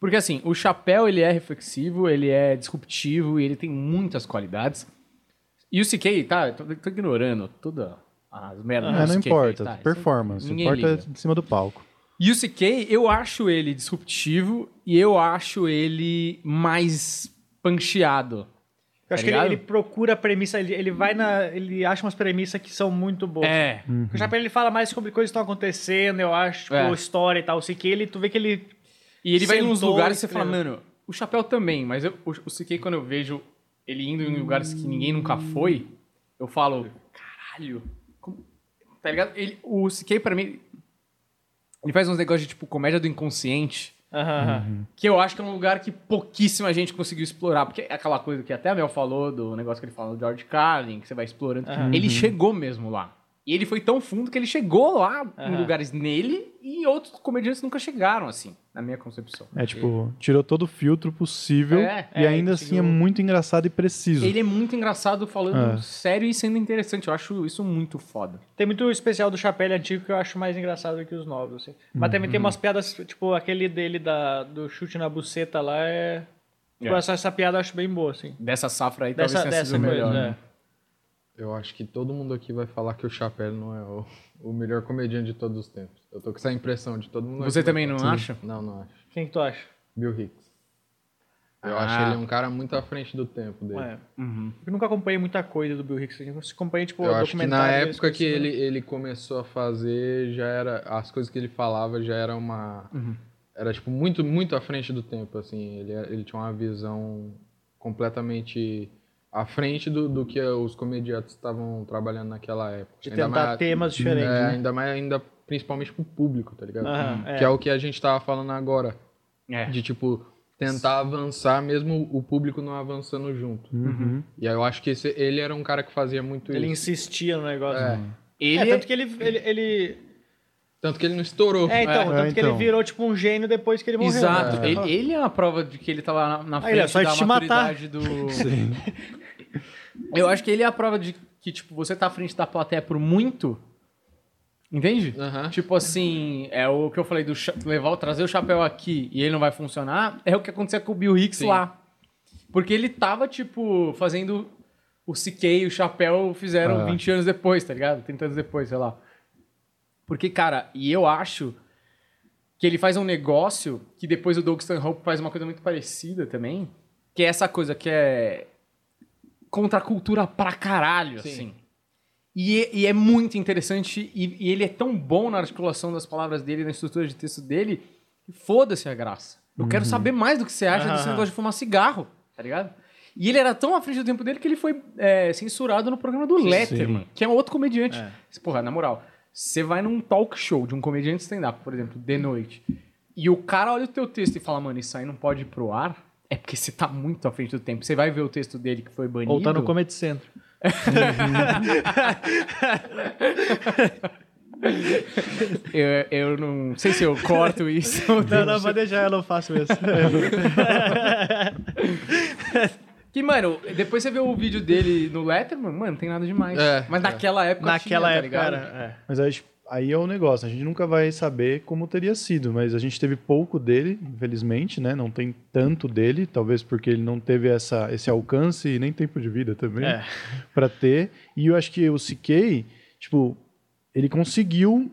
Porque assim, o chapéu ele é reflexivo, ele é disruptivo e ele tem muitas qualidades. E o CK, tá? Tô, tô ignorando toda as merdas Ah, do não CK, importa. tá? Isso Performance. ninguém Importa liga. em cima do palco. E o CK, eu acho ele disruptivo e eu acho ele mais pancheado. Eu acho Tá que ele, ele procura a premissa, ele, ele vai na. Ele acha umas premissas que são muito boas. É. O Chapéu ele fala mais sobre coisas que estão acontecendo, eu acho, tipo, É. história e tal. Sei que ele, tu vê que ele. E ele vai em uns lugares e que você fala, mano, o chapéu também, mas eu- o, o CK, quando eu vejo ele indo em lugares que ninguém nunca foi, eu falo, caralho. como- Tá ligado? Ele, o CK, pra mim, ele faz uns negócios de tipo comédia do inconsciente. Aham. Que eu acho que é um lugar que pouquíssima gente conseguiu explorar. Porque é aquela coisa que até a Mel falou, do negócio que ele fala do George Carlin, que você vai explorando. Aham. Ele chegou mesmo lá. E ele foi tão fundo que ele chegou lá em Aham. lugares nele e outros comediantes nunca chegaram, assim, na minha concepção. É tipo, tirou todo o filtro possível É, e é, ainda assim é muito engraçado e preciso. Ele é muito engraçado falando É. sério e sendo interessante. Eu acho isso muito foda. Tem muito especial do Chapéu antigo que eu acho mais engraçado que os novos, assim. Mas também tem umas piadas, tipo, aquele dele da, do chute na buceta lá é. Tipo, É. essa, essa piada eu acho bem boa, assim. Dessa safra aí Dessa, talvez tenha dessa sido coisa, melhor. é. né? Eu acho que todo mundo aqui vai falar que o Chapéu não é o, o melhor comediante de todos os tempos. Eu tô com essa impressão de todo mundo Você aqui também não falar. acha? Não, não acho. Quem que tu acha? Bill Hicks. Eu Ah. acho ele um cara muito à frente do tempo dele. Ué, Uhum. eu nunca acompanhei muita coisa do Bill Hicks. Eu acompanhei, tipo, Eu acho que na época que ele, assim. ele começou a fazer, já era. As coisas que ele falava já era uma. Uhum. Era, tipo, muito, muito à frente do tempo, assim. Ele, ele tinha uma visão completamente à frente do, do que os comediantes estavam trabalhando naquela época. De Ainda tentar mais- temas diferentes, é, né? Ainda mais, ainda principalmente pro público, tá ligado? Aham, Que é. é o que a gente tava falando agora. É. De, tipo, tentar avançar mesmo o público não avançando junto. Uhum. E aí eu acho que esse, ele era um cara que fazia muito Ele isso. insistia no negócio. É. Ele É, tanto que ele... ele, ele... Tanto que ele não estourou. É, então, É, tanto que ele então. virou, tipo, um gênio depois que ele morreu. Exato. né? Ele, ele é uma prova de que ele tava na, na Ah, frente ele é só da te matar. maturidade do... Sim. Eu acho que ele é a prova de que, tipo, você tá à frente da plateia por muito. Entende? Aham. Tipo assim, é o que eu falei do cha- levar, o- trazer o chapéu aqui e ele não vai funcionar. É o que acontecia com o Bill Hicks Sim. lá. Porque ele tava, tipo, fazendo o CK e o chapéu fizeram Ah. 20 anos depois, tá ligado? 30 anos depois, sei lá. Porque, cara, e eu acho que ele faz um negócio que depois o Doug Stanhope faz uma coisa muito parecida também. Que é essa coisa que é contra a cultura pra caralho, Sim. assim. E, é- e é muito interessante, e, e ele é tão bom na articulação das palavras dele, na estrutura de texto dele, que foda-se a graça. Eu quero saber mais do que você acha desse Aham. negócio de fumar cigarro, tá ligado? E ele era tão à frente do tempo dele que ele foi é, censurado no programa do Letterman, que é um outro comediante. É. Porra, na moral, você vai num talk show de um comediante stand-up, por exemplo, de noite, e o cara olha o teu texto e fala, mano, isso aí não pode ir pro ar, é porque você tá muito à frente do tempo. Você vai ver o texto dele que foi banido. Ou tá no Comedy Centro. eu, eu não sei se eu corto isso. Não, não, pode deixar, eu não faço mesmo. Que, mano, depois você vê o vídeo dele no Letterman, mano, não tem nada demais. É, Mas é. naquela época Naquela tinha, época tá era... é. Mas aí, aí é o negócio, a gente nunca vai saber como teria sido, mas a gente teve pouco dele, infelizmente, né? Não tem tanto dele, talvez porque ele não teve essa, esse alcance e nem tempo de vida também É. pra ter. E eu acho que o CK, tipo, ele conseguiu,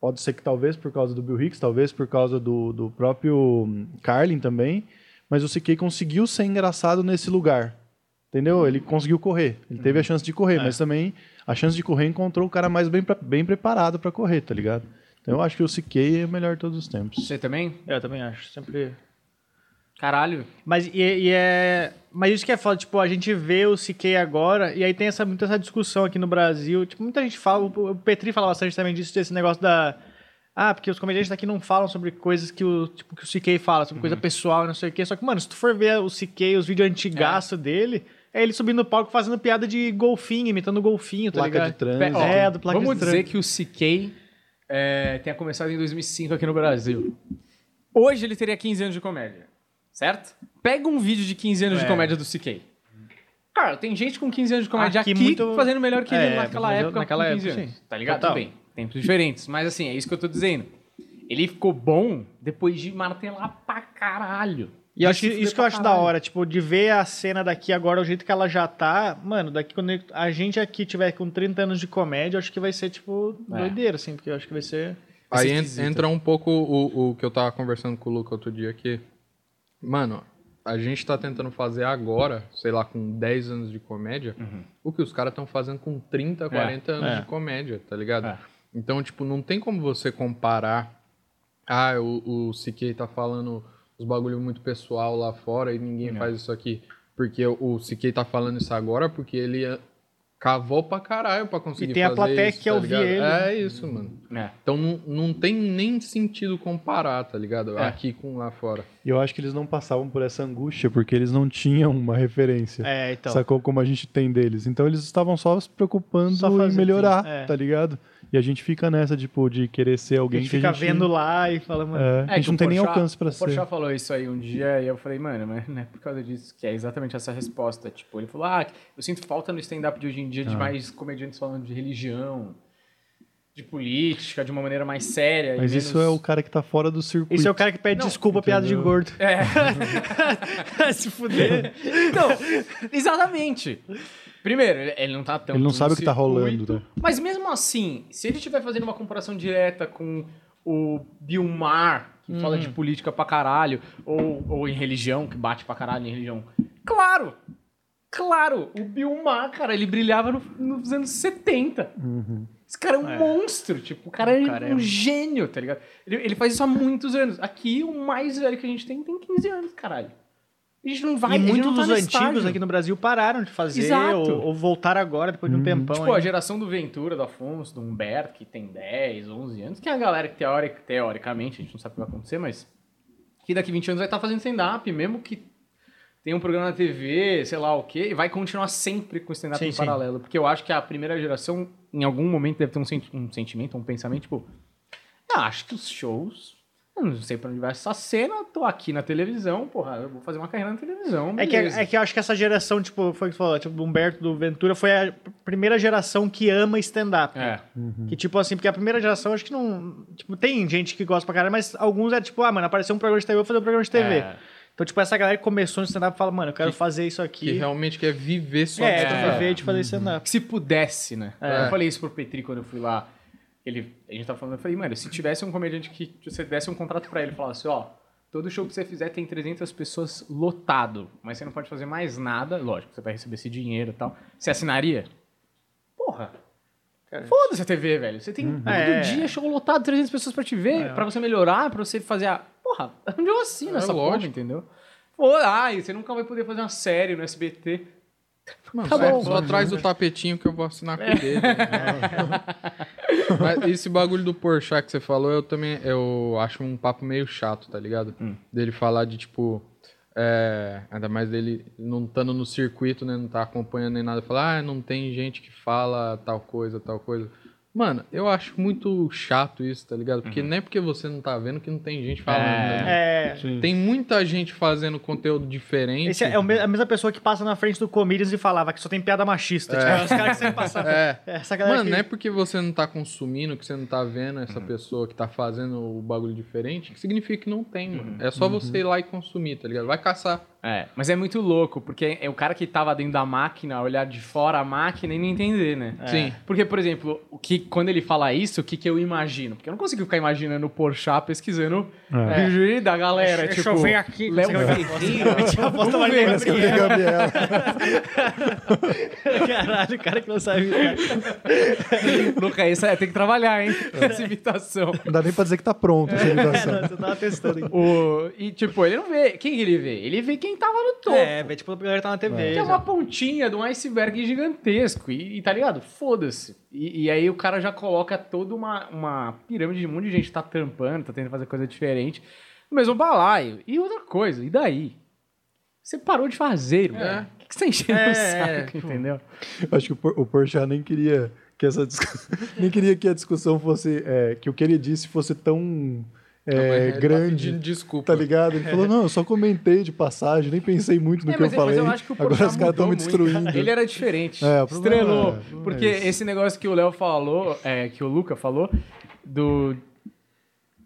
pode ser que talvez por causa do Bill Hicks, talvez por causa do, do próprio Carlin também, mas o CK conseguiu ser engraçado nesse lugar. Entendeu? Ele conseguiu correr. Ele teve a chance de correr, mas também a chance de correr encontrou o cara mais bem, bem preparado pra correr, tá ligado? Então eu acho que o CK é o melhor de todos os tempos. Você também? Eu também acho, sempre... Caralho. Mas, e, e é... Mas isso que é foda, tipo, a gente vê o CK agora, e aí tem essa, muita essa discussão aqui no Brasil. Tipo, muita gente fala, o o Petri fala bastante também disso, desse negócio da. Ah, porque os comediantes daqui não falam sobre coisas que o, tipo, que o CK fala, sobre coisa pessoal e não sei o quê. Só que, mano, se tu for ver o CK, os vídeos antigaço dele, é ele subindo no palco fazendo piada de golfinho, imitando golfinho, tá Placa ligado? de trânsito. É, do placa Vamos de dizer trânsito. que o CK é, tenha começado em 2005 aqui no Brasil. Hoje ele teria 15 anos de comédia, certo? Pega um vídeo de 15 anos de É. comédia do CK. Cara, tem gente com 15 anos de comédia aqui, Aqui muito- fazendo melhor que ele É, naquela época naquela com 15 época, anos. sim. Tá ligado? Total. Tudo bem. Tempos diferentes. Mas assim, é isso que eu tô dizendo. Ele ficou bom depois de martelar pra caralho. E acho isso que eu acho da caralho. hora, tipo, de ver a cena daqui agora, o jeito que ela já tá, mano, daqui quando a gente aqui tiver com 30 anos de comédia, eu acho que vai ser, tipo, É. doideira, assim, porque eu acho que vai ser. Vai Aí entra um pouco o, o que eu tava conversando com o Luca outro dia que, mano, a gente tá tentando fazer agora, sei lá, com 10 anos de comédia, o que os caras estão fazendo com 30, 40 anos é. de comédia, tá ligado? É. Então, tipo, não tem como você comparar. Ah, o, o CK tá falando os bagulho muito pessoal lá fora e ninguém faz isso aqui. Porque o, CK tá falando isso agora porque ele eh, cavou pra caralho pra conseguir E tem a fazer plateia isso, que tá ouvir ligado? ele. né? É isso, mano. É. Então não, não tem nem sentido comparar, tá ligado? É. Aqui com lá fora. E eu acho que eles não passavam por essa angústia porque eles não tinham uma referência. É, então. Sacou como a gente tem deles. Então eles estavam só se preocupando Só em fazer, melhorar, sim, é. tá ligado? E a gente fica nessa, tipo, de querer ser a alguém gente que fica a gente... vendo lá e fala, mano. É, a gente que não o tem nem Porchat- alcance pra O Porchat ser. falou isso aí um dia e eu falei, mano, mas não é por causa disso que é exatamente essa resposta. Tipo, ele falou, ah, eu sinto falta no stand-up de hoje em dia de Ah. mais comediantes falando de religião, de política, de uma maneira mais séria. e Mas isso menos- é o cara que tá fora do circuito. Esse é o cara que pede Não, desculpa, piada de entendeu? gordo. É, Se fuder. então, exatamente. Primeiro, ele- não tá tão. Ele não sabe o que tá rolando, né? Mas mesmo assim, se ele estiver fazendo uma comparação direta com o Bill Maher, que fala de política pra caralho, ou, ou em religião, que bate pra caralho em religião. Claro! Claro! O Bill Maher, cara, ele brilhava no- nos anos 70. Esse cara é um É. monstro, tipo, o cara é O cara é um um- gênio, tá ligado? Ele, ele faz isso há muitos anos. Aqui, o mais velho que a gente tem tem 15 anos, caralho. A gente não vai e a muitos tá dos antigos estágio. aqui no Brasil pararam de fazer ou, ou voltaram agora, depois de um tempão. Tipo, a ainda. geração do Ventura, do Afonso, do Humberto, que tem 10, 11 anos, que é a galera que teoric, teoricamente, a gente não sabe o que vai acontecer, mas que daqui 20 anos vai estar fazendo stand-up, mesmo que tenha um programa na TV, sei lá o quê, e vai continuar sempre com stand-up Sim, em sim. paralelo. Porque eu acho que a primeira geração, em algum momento, deve ter um, senti- um sentimento, um pensamento, tipo, ah, acho que os shows... Eu não sei pra onde vai essa cena, tô aqui na televisão, porra, eu vou fazer uma carreira na televisão. É que, beleza. é que eu acho que essa geração, tipo, foi o que você falou, tipo, do Humberto, do Ventura, foi a primeira geração que ama stand-up. É. Que, tipo assim, porque a primeira geração, acho que não. Tipo, tem gente que gosta pra caralho, mas alguns é tipo, ah, mano, apareceu um programa de TV, eu vou fazer um programa de TV. É. Então, tipo, essa galera que começou no stand-up fala, mano, eu quero Que- fazer isso Que aqui. realmente quer viver só é, de viver de fazer stand-up. que se pudesse, né? É. Eu falei isso pro Petri quando eu fui lá. Ele, a gente tava falando, eu falei, mano, se tivesse um comediante que você desse um contrato pra ele e falasse, ó, todo show que você fizer tem 300 pessoas lotado, mas você não pode fazer mais nada, lógico, você vai receber esse dinheiro e tal. Você assinaria? Porra. Foda-se a TV, velho. Você tem todo É. dia show lotado, 300 pessoas pra te ver, pra você melhorar, pra você fazer a... Porra, onde eu assino É essa porra, lógico. entendeu? Pô, ai, você nunca vai poder fazer uma série no SBT. Mano, Tá só, bom. só traz o tapetinho que eu vou assinar com o dedo. Mas esse bagulho do Porchat que você falou, eu também eu acho um papo meio chato, tá ligado? Dele falar de, tipo... é, ainda mais dele não estando no circuito, né? Não tá acompanhando nem nada. Falar, ah, não tem gente que fala tal coisa, tal coisa. Mano, eu acho muito chato isso, tá ligado? Porque não é porque você não tá vendo que não tem gente falando. né? É. Tem muita gente fazendo conteúdo diferente. Esse é me- a mesma pessoa que passa na frente do Comedians e falava que só tem piada machista. Tipo, é os caras que sempre passavam. É. Essa galera Mano, que... não é porque você não tá consumindo, que você não tá vendo Uhum. essa pessoa que tá fazendo o bagulho diferente, que significa que não tem, mano. É Uhum. só você ir lá e consumir, tá ligado? Vai caçar. É, mas é muito louco, porque é o cara que tava dentro da máquina, olhar de fora a máquina e não entender, né? Sim. Porque, por exemplo, o que, quando ele fala isso, o que, que eu imagino? Porque eu não consigo ficar imaginando o Porchat pesquisando É. vídeo da galera, Deixa tipo... eu ver aqui, Léo você vai ver. Ferreira. Caralho, o cara que não sabe. imitar. Luca, isso é, tem que trabalhar, hein? Essa imitação. Não dá nem pra dizer que tá pronto essa É, imitação. não, você tava testando aqui. O, e, tipo, ele não vê... Quem que ele vê? Ele vê quem tava no topo. É, velho, tipo, a galera tá na TV. Que é uma pontinha de um iceberg gigantesco. E, e tá ligado? Foda-se. E, e aí o cara já coloca toda uma, uma pirâmide de um monte de gente que tá trampando, tá tentando fazer coisa diferente. No mesmo balaio. E outra coisa, e daí? Você parou de fazer. É. O que, que você tá enchendo É, o saco, pô. entendeu? Acho que o, o Porchat nem queria que essa discussão, nem queria que a discussão fosse é, que o que ele disse fosse tão é, Mas ele tá grande, pedindo desculpa. tá ligado? Ele falou não, eu só comentei de passagem, nem pensei muito no É, que eu mas, mas falei. eu acho que o Agora os caras estão me muito. destruindo. Ele era diferente. É, Estrelou. é- porque é esse negócio que o Léo falou, é, que o Luca falou, do.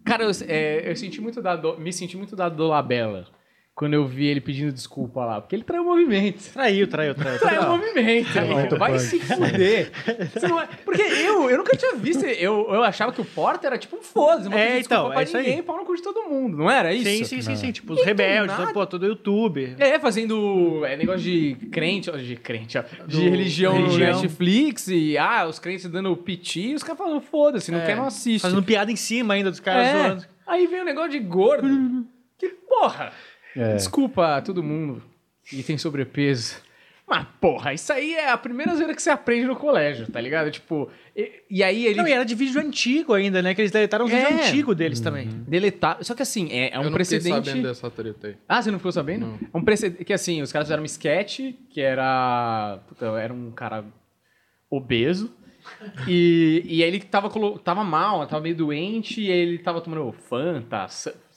Cara, eu, é, eu senti muito da do- me senti muito da Dolabella quando eu vi ele pedindo desculpa lá. Porque ele traiu o movimento. Traiu, traiu, traiu. Traiu o movimento, muito Vai punk. se fuder. Você não é- Porque eu, eu nunca tinha visto. Eu, eu achava que o Porter era tipo um foda-se. Não É, então, pra é isso aí. ninguém, pau no cu de todo mundo. Não era isso? Sim, sim, sim, sim. Tipo, os E do rebeldes, nada- pô, todo YouTube. É, fazendo é, negócio de crente, de crente, ó, de Do- religião, religião. no Netflix e, ah, os crentes dando piti, e os caras falando, foda-se, não É, quer, não assiste. Fazendo piada em cima ainda dos caras é. zoando. Aí vem o negócio de gordo. que porra! É. Desculpa a todo mundo que tem sobrepeso. Mas, porra, isso aí é a primeira zoeira que você aprende no colégio, tá ligado? Tipo, e, e aí ele Não, e era de vídeo antigo ainda, né? Que eles deletaram os É. vídeos antigos deles também. deletar. Só que assim, é, é um eu não fiquei precedente. sabendo dessa treta aí. Ah, você não ficou sabendo? Não. É um precedente que assim, os caras fizeram um sketch que era. Puta, era um cara obeso. E, e aí ele tava, colo- tava mal, tava meio doente, e ele tava tomando Fanta,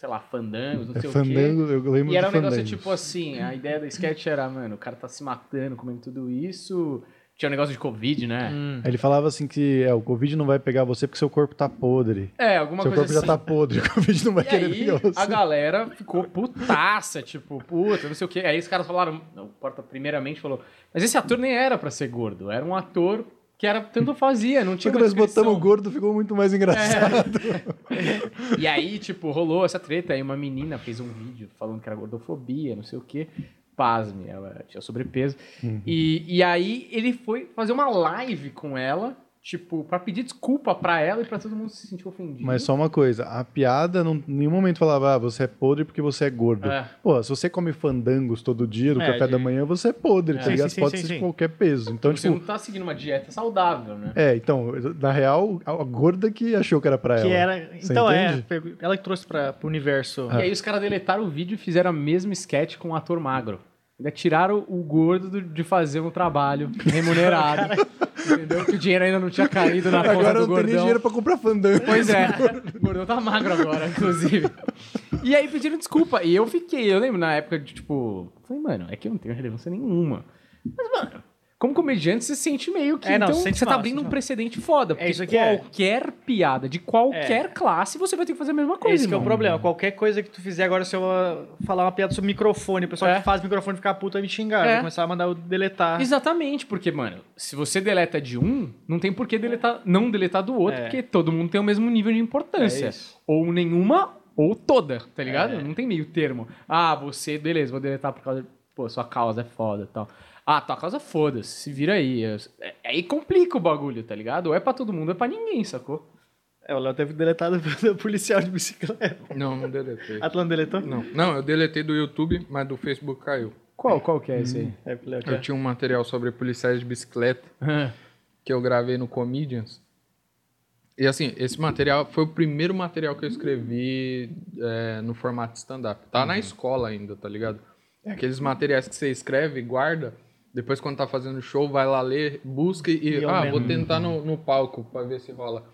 sei lá, fandangos, não É sei fandango, o quê. eu lembro E era um negócio fandangos. tipo assim, a ideia da sketch era, mano, o cara tá se matando, comendo tudo isso, Tinha um negócio de Covid, né? Hum. Ele falava assim que é, o Covid não vai pegar você porque seu corpo tá podre. É, alguma seu coisa corpo assim. já tá podre, o Covid não vai E querer aí, pegar você. a galera ficou putaça, tipo, puta, não sei o quê. Aí os caras falaram, não, o Porta primeiramente falou, mas esse ator nem era pra ser gordo, era um ator que era tanto fazia, não tinha uma nós botamos gordo, ficou muito mais engraçado. E aí, tipo, rolou essa treta, aí uma menina fez um vídeo falando que era gordofobia, não sei o quê. Pasme, ela tinha sobrepeso. Uhum. E, e aí ele foi fazer uma live com ela, tipo, pra pedir desculpa pra ela e pra todo mundo se sentir ofendido. Mas só uma coisa, a piada não, em nenhum momento falava, ah, você é podre porque você é gordo. É. Pô, se você come fandangos todo dia, no É, café de- da manhã, você é podre, tá Sim, ligado? sim, Pode sim, ser sim, de sim. qualquer peso. Então, você tipo, não tá seguindo uma dieta saudável, né? é, então, na real, a gorda que achou que era pra Que ela. era. Você Então é, entende? pegou- ela que trouxe pra, pro universo. E aí os caras deletaram o vídeo e fizeram a mesma sketch com o ator magro. Ainda tiraram o gordo do- de fazer um trabalho remunerado. entendeu? Que o dinheiro ainda não tinha caído na conta Agora do não tem nem gordão. dinheiro pra comprar fandango. Pois é, o gordão tá magro agora, inclusive. E aí pediram desculpa. E eu fiquei, eu lembro na época de tipo, falei, mano, é que eu não tenho relevância nenhuma. Mas, mano, como comediante, você sente meio que. É, não, então, sente você tá abrindo um mal. precedente foda. Porque isso que é. qualquer piada de qualquer classe, você vai ter que fazer a mesma coisa. Esse que é o problema. Qualquer coisa que tu fizer agora, se eu falar uma piada sobre microfone, o pessoal É. que faz microfone ficar puto vai me xingar. É. Vai começar a mandar eu deletar. Exatamente, porque, mano, se você deleta de um, não tem por que deletar, não deletar do outro, É. porque todo mundo tem o mesmo nível de importância. É isso. ou nenhuma, ou toda, tá ligado? É. Não tem meio termo. Ah, você, beleza, vou deletar por causa. Pô, sua causa é foda e tal. Ah, tua causa foda-se, se vira aí. É- Aí complica o bagulho, tá ligado? Ou é pra todo mundo, ou é pra ninguém, sacou? É, o Léo teve deletado pelo policial de bicicleta. Não, não deletei. Ah, tu não deletou? Não, não, eu deletei do YouTube, mas do Facebook caiu. Qual, qual que é esse aí? É, Léo Eu tinha um material sobre policiais de bicicleta que eu gravei no Comedians. E assim, esse material foi o primeiro material que eu escrevi é, no formato stand-up. Tá na escola ainda, tá ligado? É aqueles materiais que você escreve, guarda, depois quando tá fazendo show, vai lá ler, busca e, E ah, aumenta. vou tentar no, no palco pra ver se rola.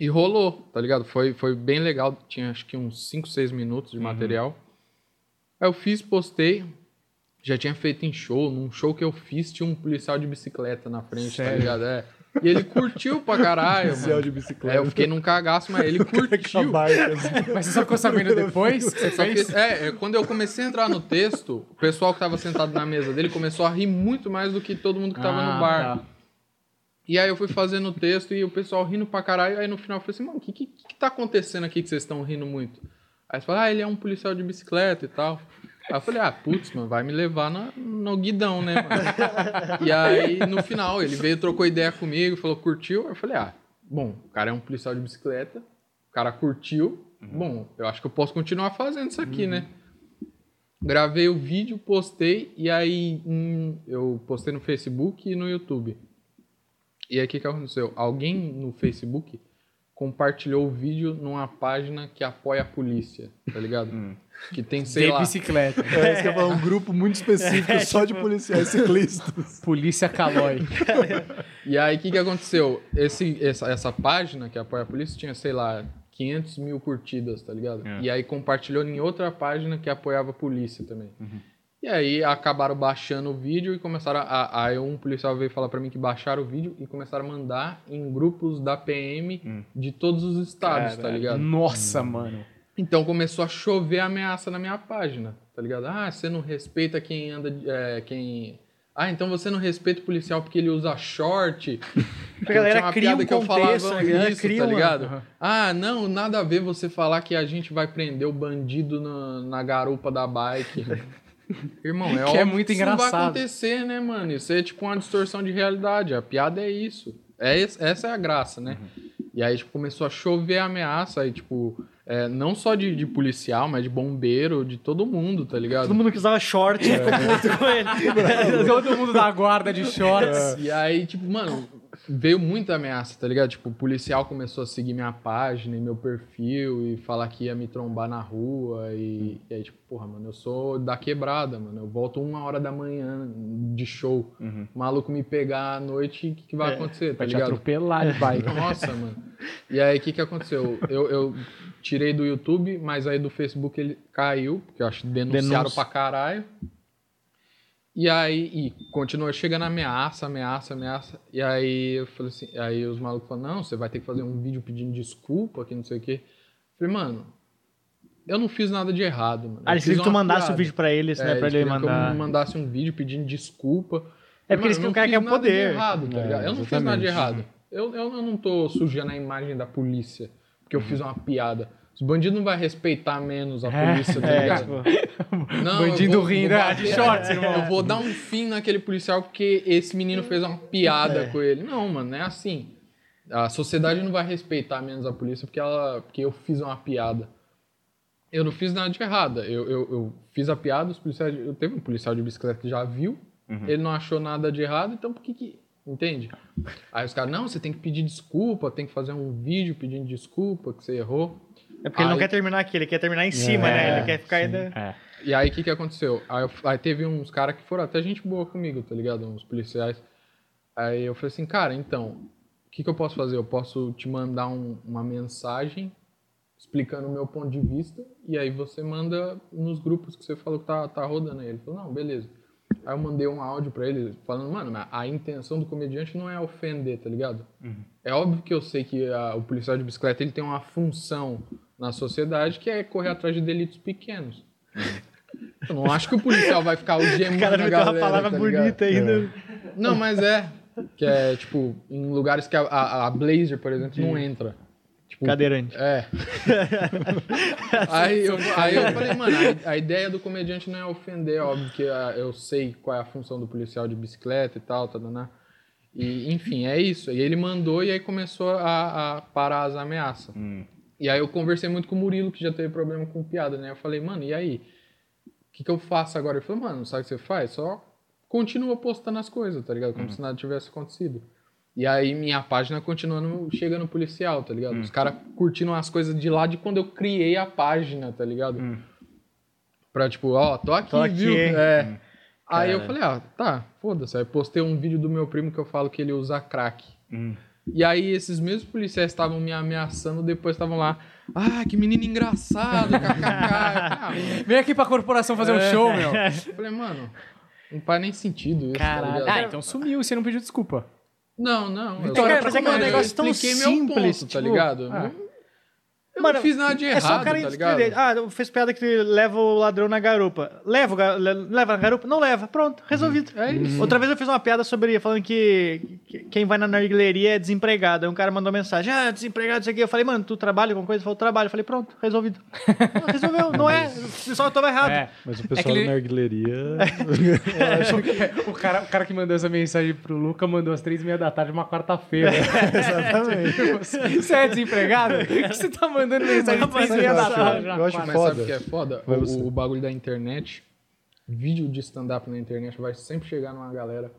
E rolou, tá ligado? Foi, foi bem legal, tinha acho que uns 5, 6 minutos de material. Aí eu fiz, postei, já tinha feito em show, num show que eu fiz tinha um policial de bicicleta na frente, tá Sério? ligado? É. E ele curtiu pra caralho, Policial mano. de bicicleta. É, eu fiquei num cagaço, mas ele curtiu. Mas você só ficou sabendo depois que você Só que, fez? é, é, quando eu comecei a entrar no texto, o pessoal que tava sentado na mesa dele começou a rir muito mais do que todo mundo que tava Ah, no bar. tá. E aí eu fui fazendo o texto e o pessoal rindo pra caralho. Aí no final eu falei assim, mano, o que, que, que tá acontecendo aqui que vocês estão rindo muito? Aí você fala, ah, ele é um policial de bicicleta e tal. Aí eu falei, ah, putz, mano, vai me levar na, no guidão, né, mano? e aí, no final, ele veio, trocou ideia comigo, falou, curtiu? Eu falei, ah, bom, o cara é um policial de bicicleta, o cara curtiu, bom, eu acho que eu posso continuar fazendo isso aqui, né? Gravei o vídeo, postei, e aí hum, eu postei no Facebook e no YouTube. E aí o que, que aconteceu? Alguém no Facebook compartilhou o vídeo numa página que apoia a polícia, tá ligado? Que tem, sei De lá. bicicleta. É, isso que eu ia falar, um grupo muito específico só de policiais ciclistas. Polícia Calói. E aí o que, que aconteceu? Esse, essa, essa página que apoia a polícia tinha, sei lá, 500 mil curtidas, tá ligado? É. E aí compartilhou em outra página que apoiava a polícia também. E aí acabaram baixando o vídeo e começaram a. Aí um policial veio falar pra mim que baixaram o vídeo e começaram a mandar em grupos da PM de todos os estados, tá ligado? Nossa, mano. Então começou a chover ameaça na minha página, tá ligado? Ah, você não respeita quem anda. é, quem. Ah, então você não respeita o policial porque ele usa short. A galera uma cria um piada que eu contexto, falava a galera isso, cria tá ligado? Ah, não, nada a ver você falar que a gente vai prender o bandido na, na garupa da bike. Irmão, é Que é óbvio muito que isso não vai engraçado. acontecer, né, mano? Isso é tipo uma distorção de realidade. A piada é isso. É, essa é a graça, né? Uhum. E aí, tipo, começou a chover ameaça aí, tipo, é, não só de, de policial, mas de bombeiro, de todo mundo, tá ligado? Todo mundo que usava short ficou puto com ele. Todo mundo da guarda de shorts. E aí, tipo, mano, veio muita ameaça, tá ligado? Tipo, o policial começou a seguir minha página e meu perfil e falar que ia me trombar na rua. E, e aí, tipo, porra, mano, eu sou da quebrada, mano. Eu volto uma hora da manhã de show. O maluco me pegar à noite, o que, que vai É, acontecer, tá Vai te ligado? atropelar de bike. Nossa, mano. E aí, o que que aconteceu? Eu, eu tirei do YouTube, mas aí do Facebook ele caiu, porque eu acho que denunciaram Denúncia. pra caralho. E aí, e continua chegando ameaça, ameaça, ameaça. E aí eu falei assim, aí os malucos falaram, não, você vai ter que fazer um vídeo pedindo desculpa, que não sei o quê. Eu falei, mano, eu não fiz nada de errado, mano. Ah, eles queriam que tu mandasse piada. o vídeo pra eles, É, né? Pra eles ele queriam que mandar. eu mandasse um vídeo pedindo desculpa. É porque eles Mano, fiz que é de poder. errado, tá É? Eu não fiz nada de errado. Eu, eu, eu não tô sujando a imagem da polícia porque eu fiz uma piada. Os bandidos não vão respeitar menos a polícia, tá É, ligado? tipo, Não, Bandido vou- rindo, vou de bater- shorts, irmão. Eu vou dar um fim naquele policial porque esse menino fez uma piada É. com ele. Não, mano, não é assim. A sociedade não vai respeitar menos a polícia porque, ela, porque eu fiz uma piada. Eu não fiz nada de errado. Eu, eu, eu fiz a piada, os policiais. Eu teve um policial de bicicleta que já viu, ele não achou nada de errado, então por que que. Entende? Aí os caras, não, você tem que pedir desculpa, tem que fazer um vídeo pedindo desculpa que você errou. É porque ele não Aí- quer terminar aqui, ele quer terminar em cima, né? Ele quer ficar ainda. É. E aí, o que que aconteceu? Aí, eu- aí teve uns caras que foram até gente boa comigo, tá ligado? Uns policiais. Aí eu falei assim, cara, então, o que, que eu posso fazer? Eu posso te mandar um- uma mensagem explicando o meu ponto de vista e aí você manda nos grupos que você falou que tá, tá rodando aí. Ele falou, não, beleza. Aí eu mandei um áudio pra ele falando, mano, a intenção do comediante não é ofender, tá ligado? É óbvio que eu sei que a- o policial de bicicleta ele tem uma função na sociedade que é correr atrás de delitos pequenos. Eu não acho que o policial vai ficar algemando O cara a meteu galera, uma palavra tá bonita ainda. Não, mas é. Que é, tipo, em lugares que a, a, a Blazer, por exemplo, não entra. Tipo, Cadeirante. É. aí, eu, aí eu falei, mano, a, a ideia do comediante não é ofender, óbvio que eu sei qual é a função do policial de bicicleta e tal, tá dando. E, enfim, é isso. E ele mandou e aí começou a, a parar as ameaças. E aí eu conversei muito com o Murilo, que já teve problema com piada, né? Eu falei, mano, e aí? O que, que eu faço agora? Ele falou, mano, sabe o que você faz? Só continua postando as coisas, tá ligado? Como se nada tivesse acontecido. E aí minha página continua no, chega no policial, tá ligado? Os caras curtindo as coisas de lá de quando eu criei a página, tá ligado? Pra tipo, ó, tô aqui, Tô aqui, viu? hein? É. Aí eu falei, ah, tá, foda-se. Aí postei um vídeo do meu primo que eu falo que ele usa crack. E aí esses mesmos policiais estavam me ameaçando, depois estavam lá, ah, que menino engraçado, kkk. Ah, Vem aqui pra corporação fazer um show, meu. eu falei, mano, não faz nem sentido isso. tá Caralho. ligado? Ah, então sumiu, você não pediu desculpa. Não, não. eu só- mas é que é um negócio tão simples, meu ponto, tá tipo, ligado? ah. Não- Eu Mano, não fiz nada de errado, É só o cara tá ligado? entender. Ah, fez piada que leva o ladrão na garupa. Leva, o ga- le- leva na garupa? Não leva. Pronto, resolvido. É isso. Outra vez eu fiz uma piada sobre falando que, que quem vai na narguileria é desempregado. Aí um cara mandou mensagem: Ah, desempregado, isso aqui. Eu falei, mano, tu trabalha com coisa? Ele falou, trabalho. Eu falei, pronto, resolvido. Ah, Resolveu, não é. O pessoal tava errado. É. Mas o É pessoal que ele- da narguileria... O cara, o cara que mandou essa mensagem pro Luca mandou às três e meia da tarde, uma quarta-feira. Exatamente. Você é desempregado? Por que você tá da tarde? Eu acho foda. sabe o que é foda? O, o bagulho da internet, vídeo de stand-up na internet vai sempre chegar numa galera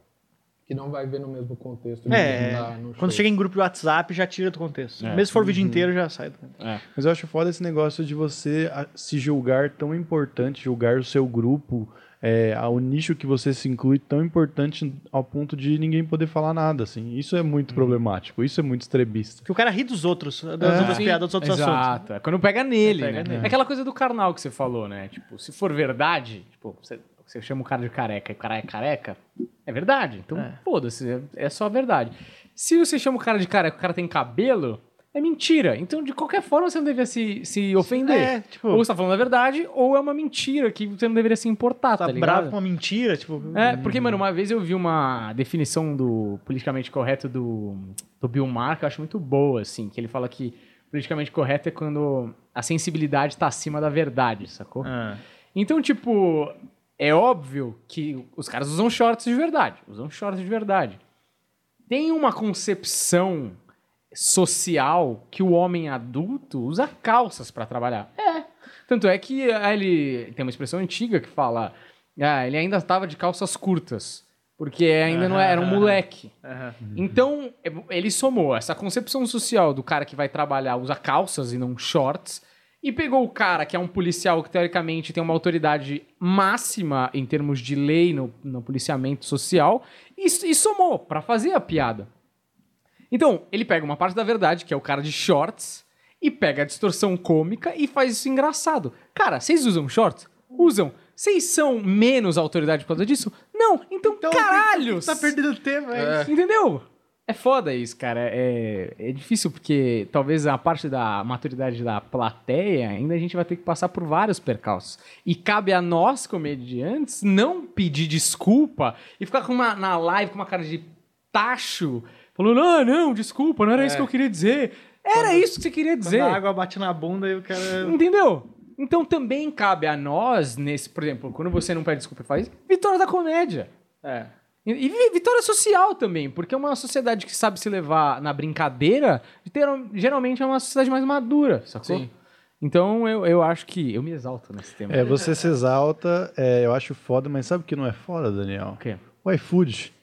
que não vai ver no mesmo contexto. É, quando chega em grupo de WhatsApp, já tira do contexto. É. Mesmo se for o vídeo inteiro, já sai do contexto. É. Mas eu acho foda esse negócio de você ah, se julgar tão importante, julgar o seu grupo, é, o nicho que você se inclui tão importante ao ponto de ninguém poder falar nada, assim. Isso é muito problemático, isso é muito extremista. Porque o cara ri dos outros, das É. outras piadas, dos outros assuntos. Exato. É quando pega nele, É, pega né? nele. É aquela coisa do carnal que você falou, né? Tipo, se for verdade, tipo, você, você chama o cara de careca e o cara é careca, é verdade. Então, É. foda-se, é- é só a verdade. Se você chama o cara de careca e o cara tem cabelo, é mentira. Então, de qualquer forma, você não deveria se, se ofender. É, tipo- Ou você tá falando a verdade, ou é uma mentira que você não deveria se importar, tá, Tá ligado? bravo com uma mentira, tipo. É, porque, mano, uma vez eu vi uma definição do politicamente correto do, do Bill Maher, que eu acho muito boa, assim, que ele fala que politicamente correto é quando a sensibilidade tá acima da verdade, sacou? Ah. Então, tipo, é óbvio que os caras usam shorts de verdade, usam shorts de verdade. Tem uma concepção social que o homem adulto usa calças pra trabalhar. É. Tanto é que ah, ele tem uma expressão antiga que fala, ah, ele ainda estava de calças curtas, porque ainda não era um moleque. Aham. Então, é- ele somou essa concepção social do cara que vai trabalhar usa calças e não shorts, e pegou o cara que é um policial que teoricamente tem uma autoridade máxima em termos de lei no, no policiamento social, e, e somou pra fazer a piada. Então, ele pega uma parte da verdade, que é o cara de shorts, e pega a distorção cômica e faz isso engraçado. Cara, vocês usam shorts? Usam. Vocês são menos autoridade por causa disso? Não, então, caralho! Tá perdendo tempo. É. Entendeu? É foda isso, cara. É, é difícil porque talvez a parte da maturidade da plateia ainda a gente vai ter que passar por vários percalços. E cabe a nós, comediantes, não pedir desculpa e ficar com uma, na live com uma cara de tacho, falando, ah, não, desculpa, não era isso que eu queria dizer. Era isso que você queria dizer. Quando a água bate na bunda e o cara... Entendeu? Então também cabe a nós, nesse, por exemplo, quando você não pede desculpa e faz, vitória da comédia. É. E, e vi- vitória social também, porque é uma sociedade que sabe se levar na brincadeira, geral- geralmente é uma sociedade mais madura, sacou? Sim. Então eu, eu acho que. Eu me exalto nesse tema. É, você se exalta, é, eu acho foda, mas sabe o que não é foda, Daniel? O quê? O iFood.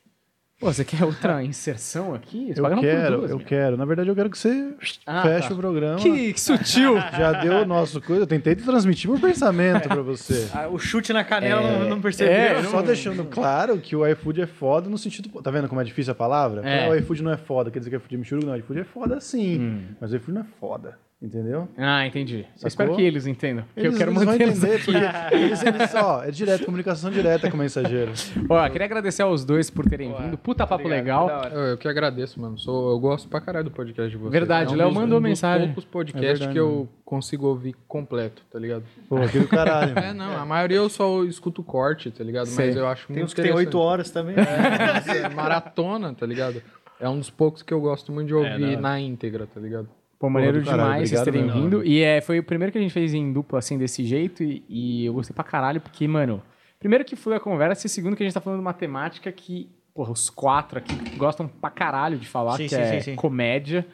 Pô, você quer outra inserção aqui? Eles Eu quero, duas, eu meu. quero. Na verdade, eu quero que você Ah, feche tá. o programa. Que, que sutil! Já deu o nosso coisa. Eu tentei transmitir meu pensamento pra você. Ah, O chute na canela não, não percebeu. é, Só deixando claro que o iFood é foda no sentido. Tá vendo como é difícil a palavra? É. O iFood não é foda, quer dizer que o iFood é michuruco? Não, o iFood é foda sim. Mas o iFood não é foda. Entendeu? Ah, entendi. Eu Sacou? espero que eles entendam. Que eu Eles- quero eles manter eles entender, aqui. eles, eles, ó, é direto, comunicação direta com o mensageiro. Ó, queria agradecer aos dois por terem vindo. Puta papo Obrigado, legal. Eu, eu que agradeço, mano. Sou, eu gosto pra caralho do podcast de vocês. Verdade, é um Léo mandou um dos mensagem. poucos É podcasts verdade, que eu consigo ouvir completo, tá ligado? Pô, que do caralho. É, não, a maioria eu só escuto corte, tá ligado? Sei. Mas eu acho Tem muito uns que tem oito horas também. É, maratona, tá ligado? É um dos poucos que eu gosto muito de ouvir na íntegra, tá ligado? Pô, maneiro caralho, demais vocês terem mesmo. vindo. E é, foi o primeiro que a gente fez em dupla, assim, desse jeito. E, e eu gostei pra caralho, porque, mano, primeiro que foi a conversa, e segundo que a gente tá falando de uma temática que, porra, os quatro aqui gostam pra caralho de falar, Sim, que sim, é sim, sim. comédia.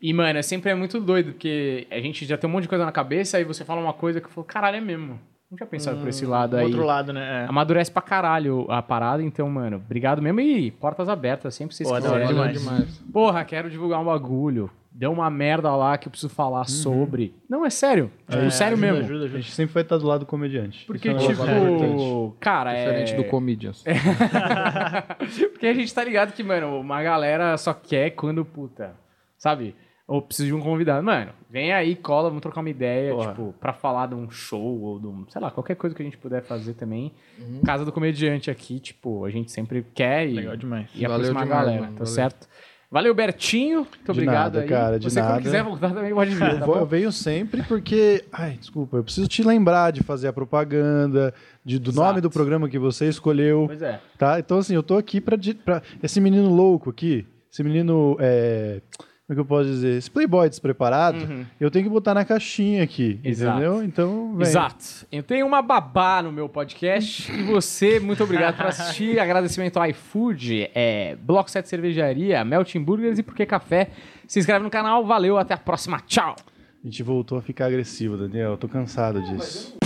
E, mano, sempre é muito doido, porque a gente já tem um monte de coisa na cabeça, aí você fala uma coisa que eu falo, caralho, é mesmo. Não tinha pensado por esse lado aí. Outro lado, né? É. Amadurece pra caralho a parada, então, mano, obrigado mesmo. E portas abertas, sempre vocês Pô, da quiserem. Valeu demais. demais. Porra, quero divulgar um bagulho. Deu uma merda lá que eu preciso falar sobre. Não, é sério. Tipo, É, sério ajuda, mesmo. Ajuda, A ajuda. gente sempre vai estar do lado do comediante. Porque, é tipo, importante. cara, é... Diferente do Comedians. Porque a gente tá ligado que, mano, uma galera só quer quando, puta, sabe? Ou precisa de um convidado. Mano, vem aí, cola, vamos trocar uma ideia, Porra. tipo, pra falar de um show ou de um, sei lá, qualquer coisa que a gente puder fazer também. Uhum. Casa do comediante aqui, tipo, a gente sempre quer e, Legal demais. e Valeu aproximar a demais, galera, mano, tá valeu. certo? Valeu, Bertinho. Muito obrigado nada, aí. cara, de Você, quando nada. quiser voltar, também pode vir, Eu, tá vou- eu venho sempre porque. Ai, desculpa, eu preciso te lembrar de fazer a propaganda, de- do Exato. nome do programa que você escolheu. Pois é. Tá? Então, assim, eu tô aqui pra, pra. Esse menino louco aqui, esse menino. É, como é que eu posso dizer? Esse playboy despreparado, eu tenho que botar na caixinha aqui. Uhum. Exato. Entendeu? Então, vem. Exato. Eu tenho uma babá no meu podcast e você, muito obrigado por assistir. Agradecimento ao iFood, é, Bloco 7 Cervejaria, Melting Burgers e Porque Café. Se inscreve no canal, valeu, até a próxima, tchau! A gente voltou a ficar agressivo, Daniel. Eu tô cansado disso.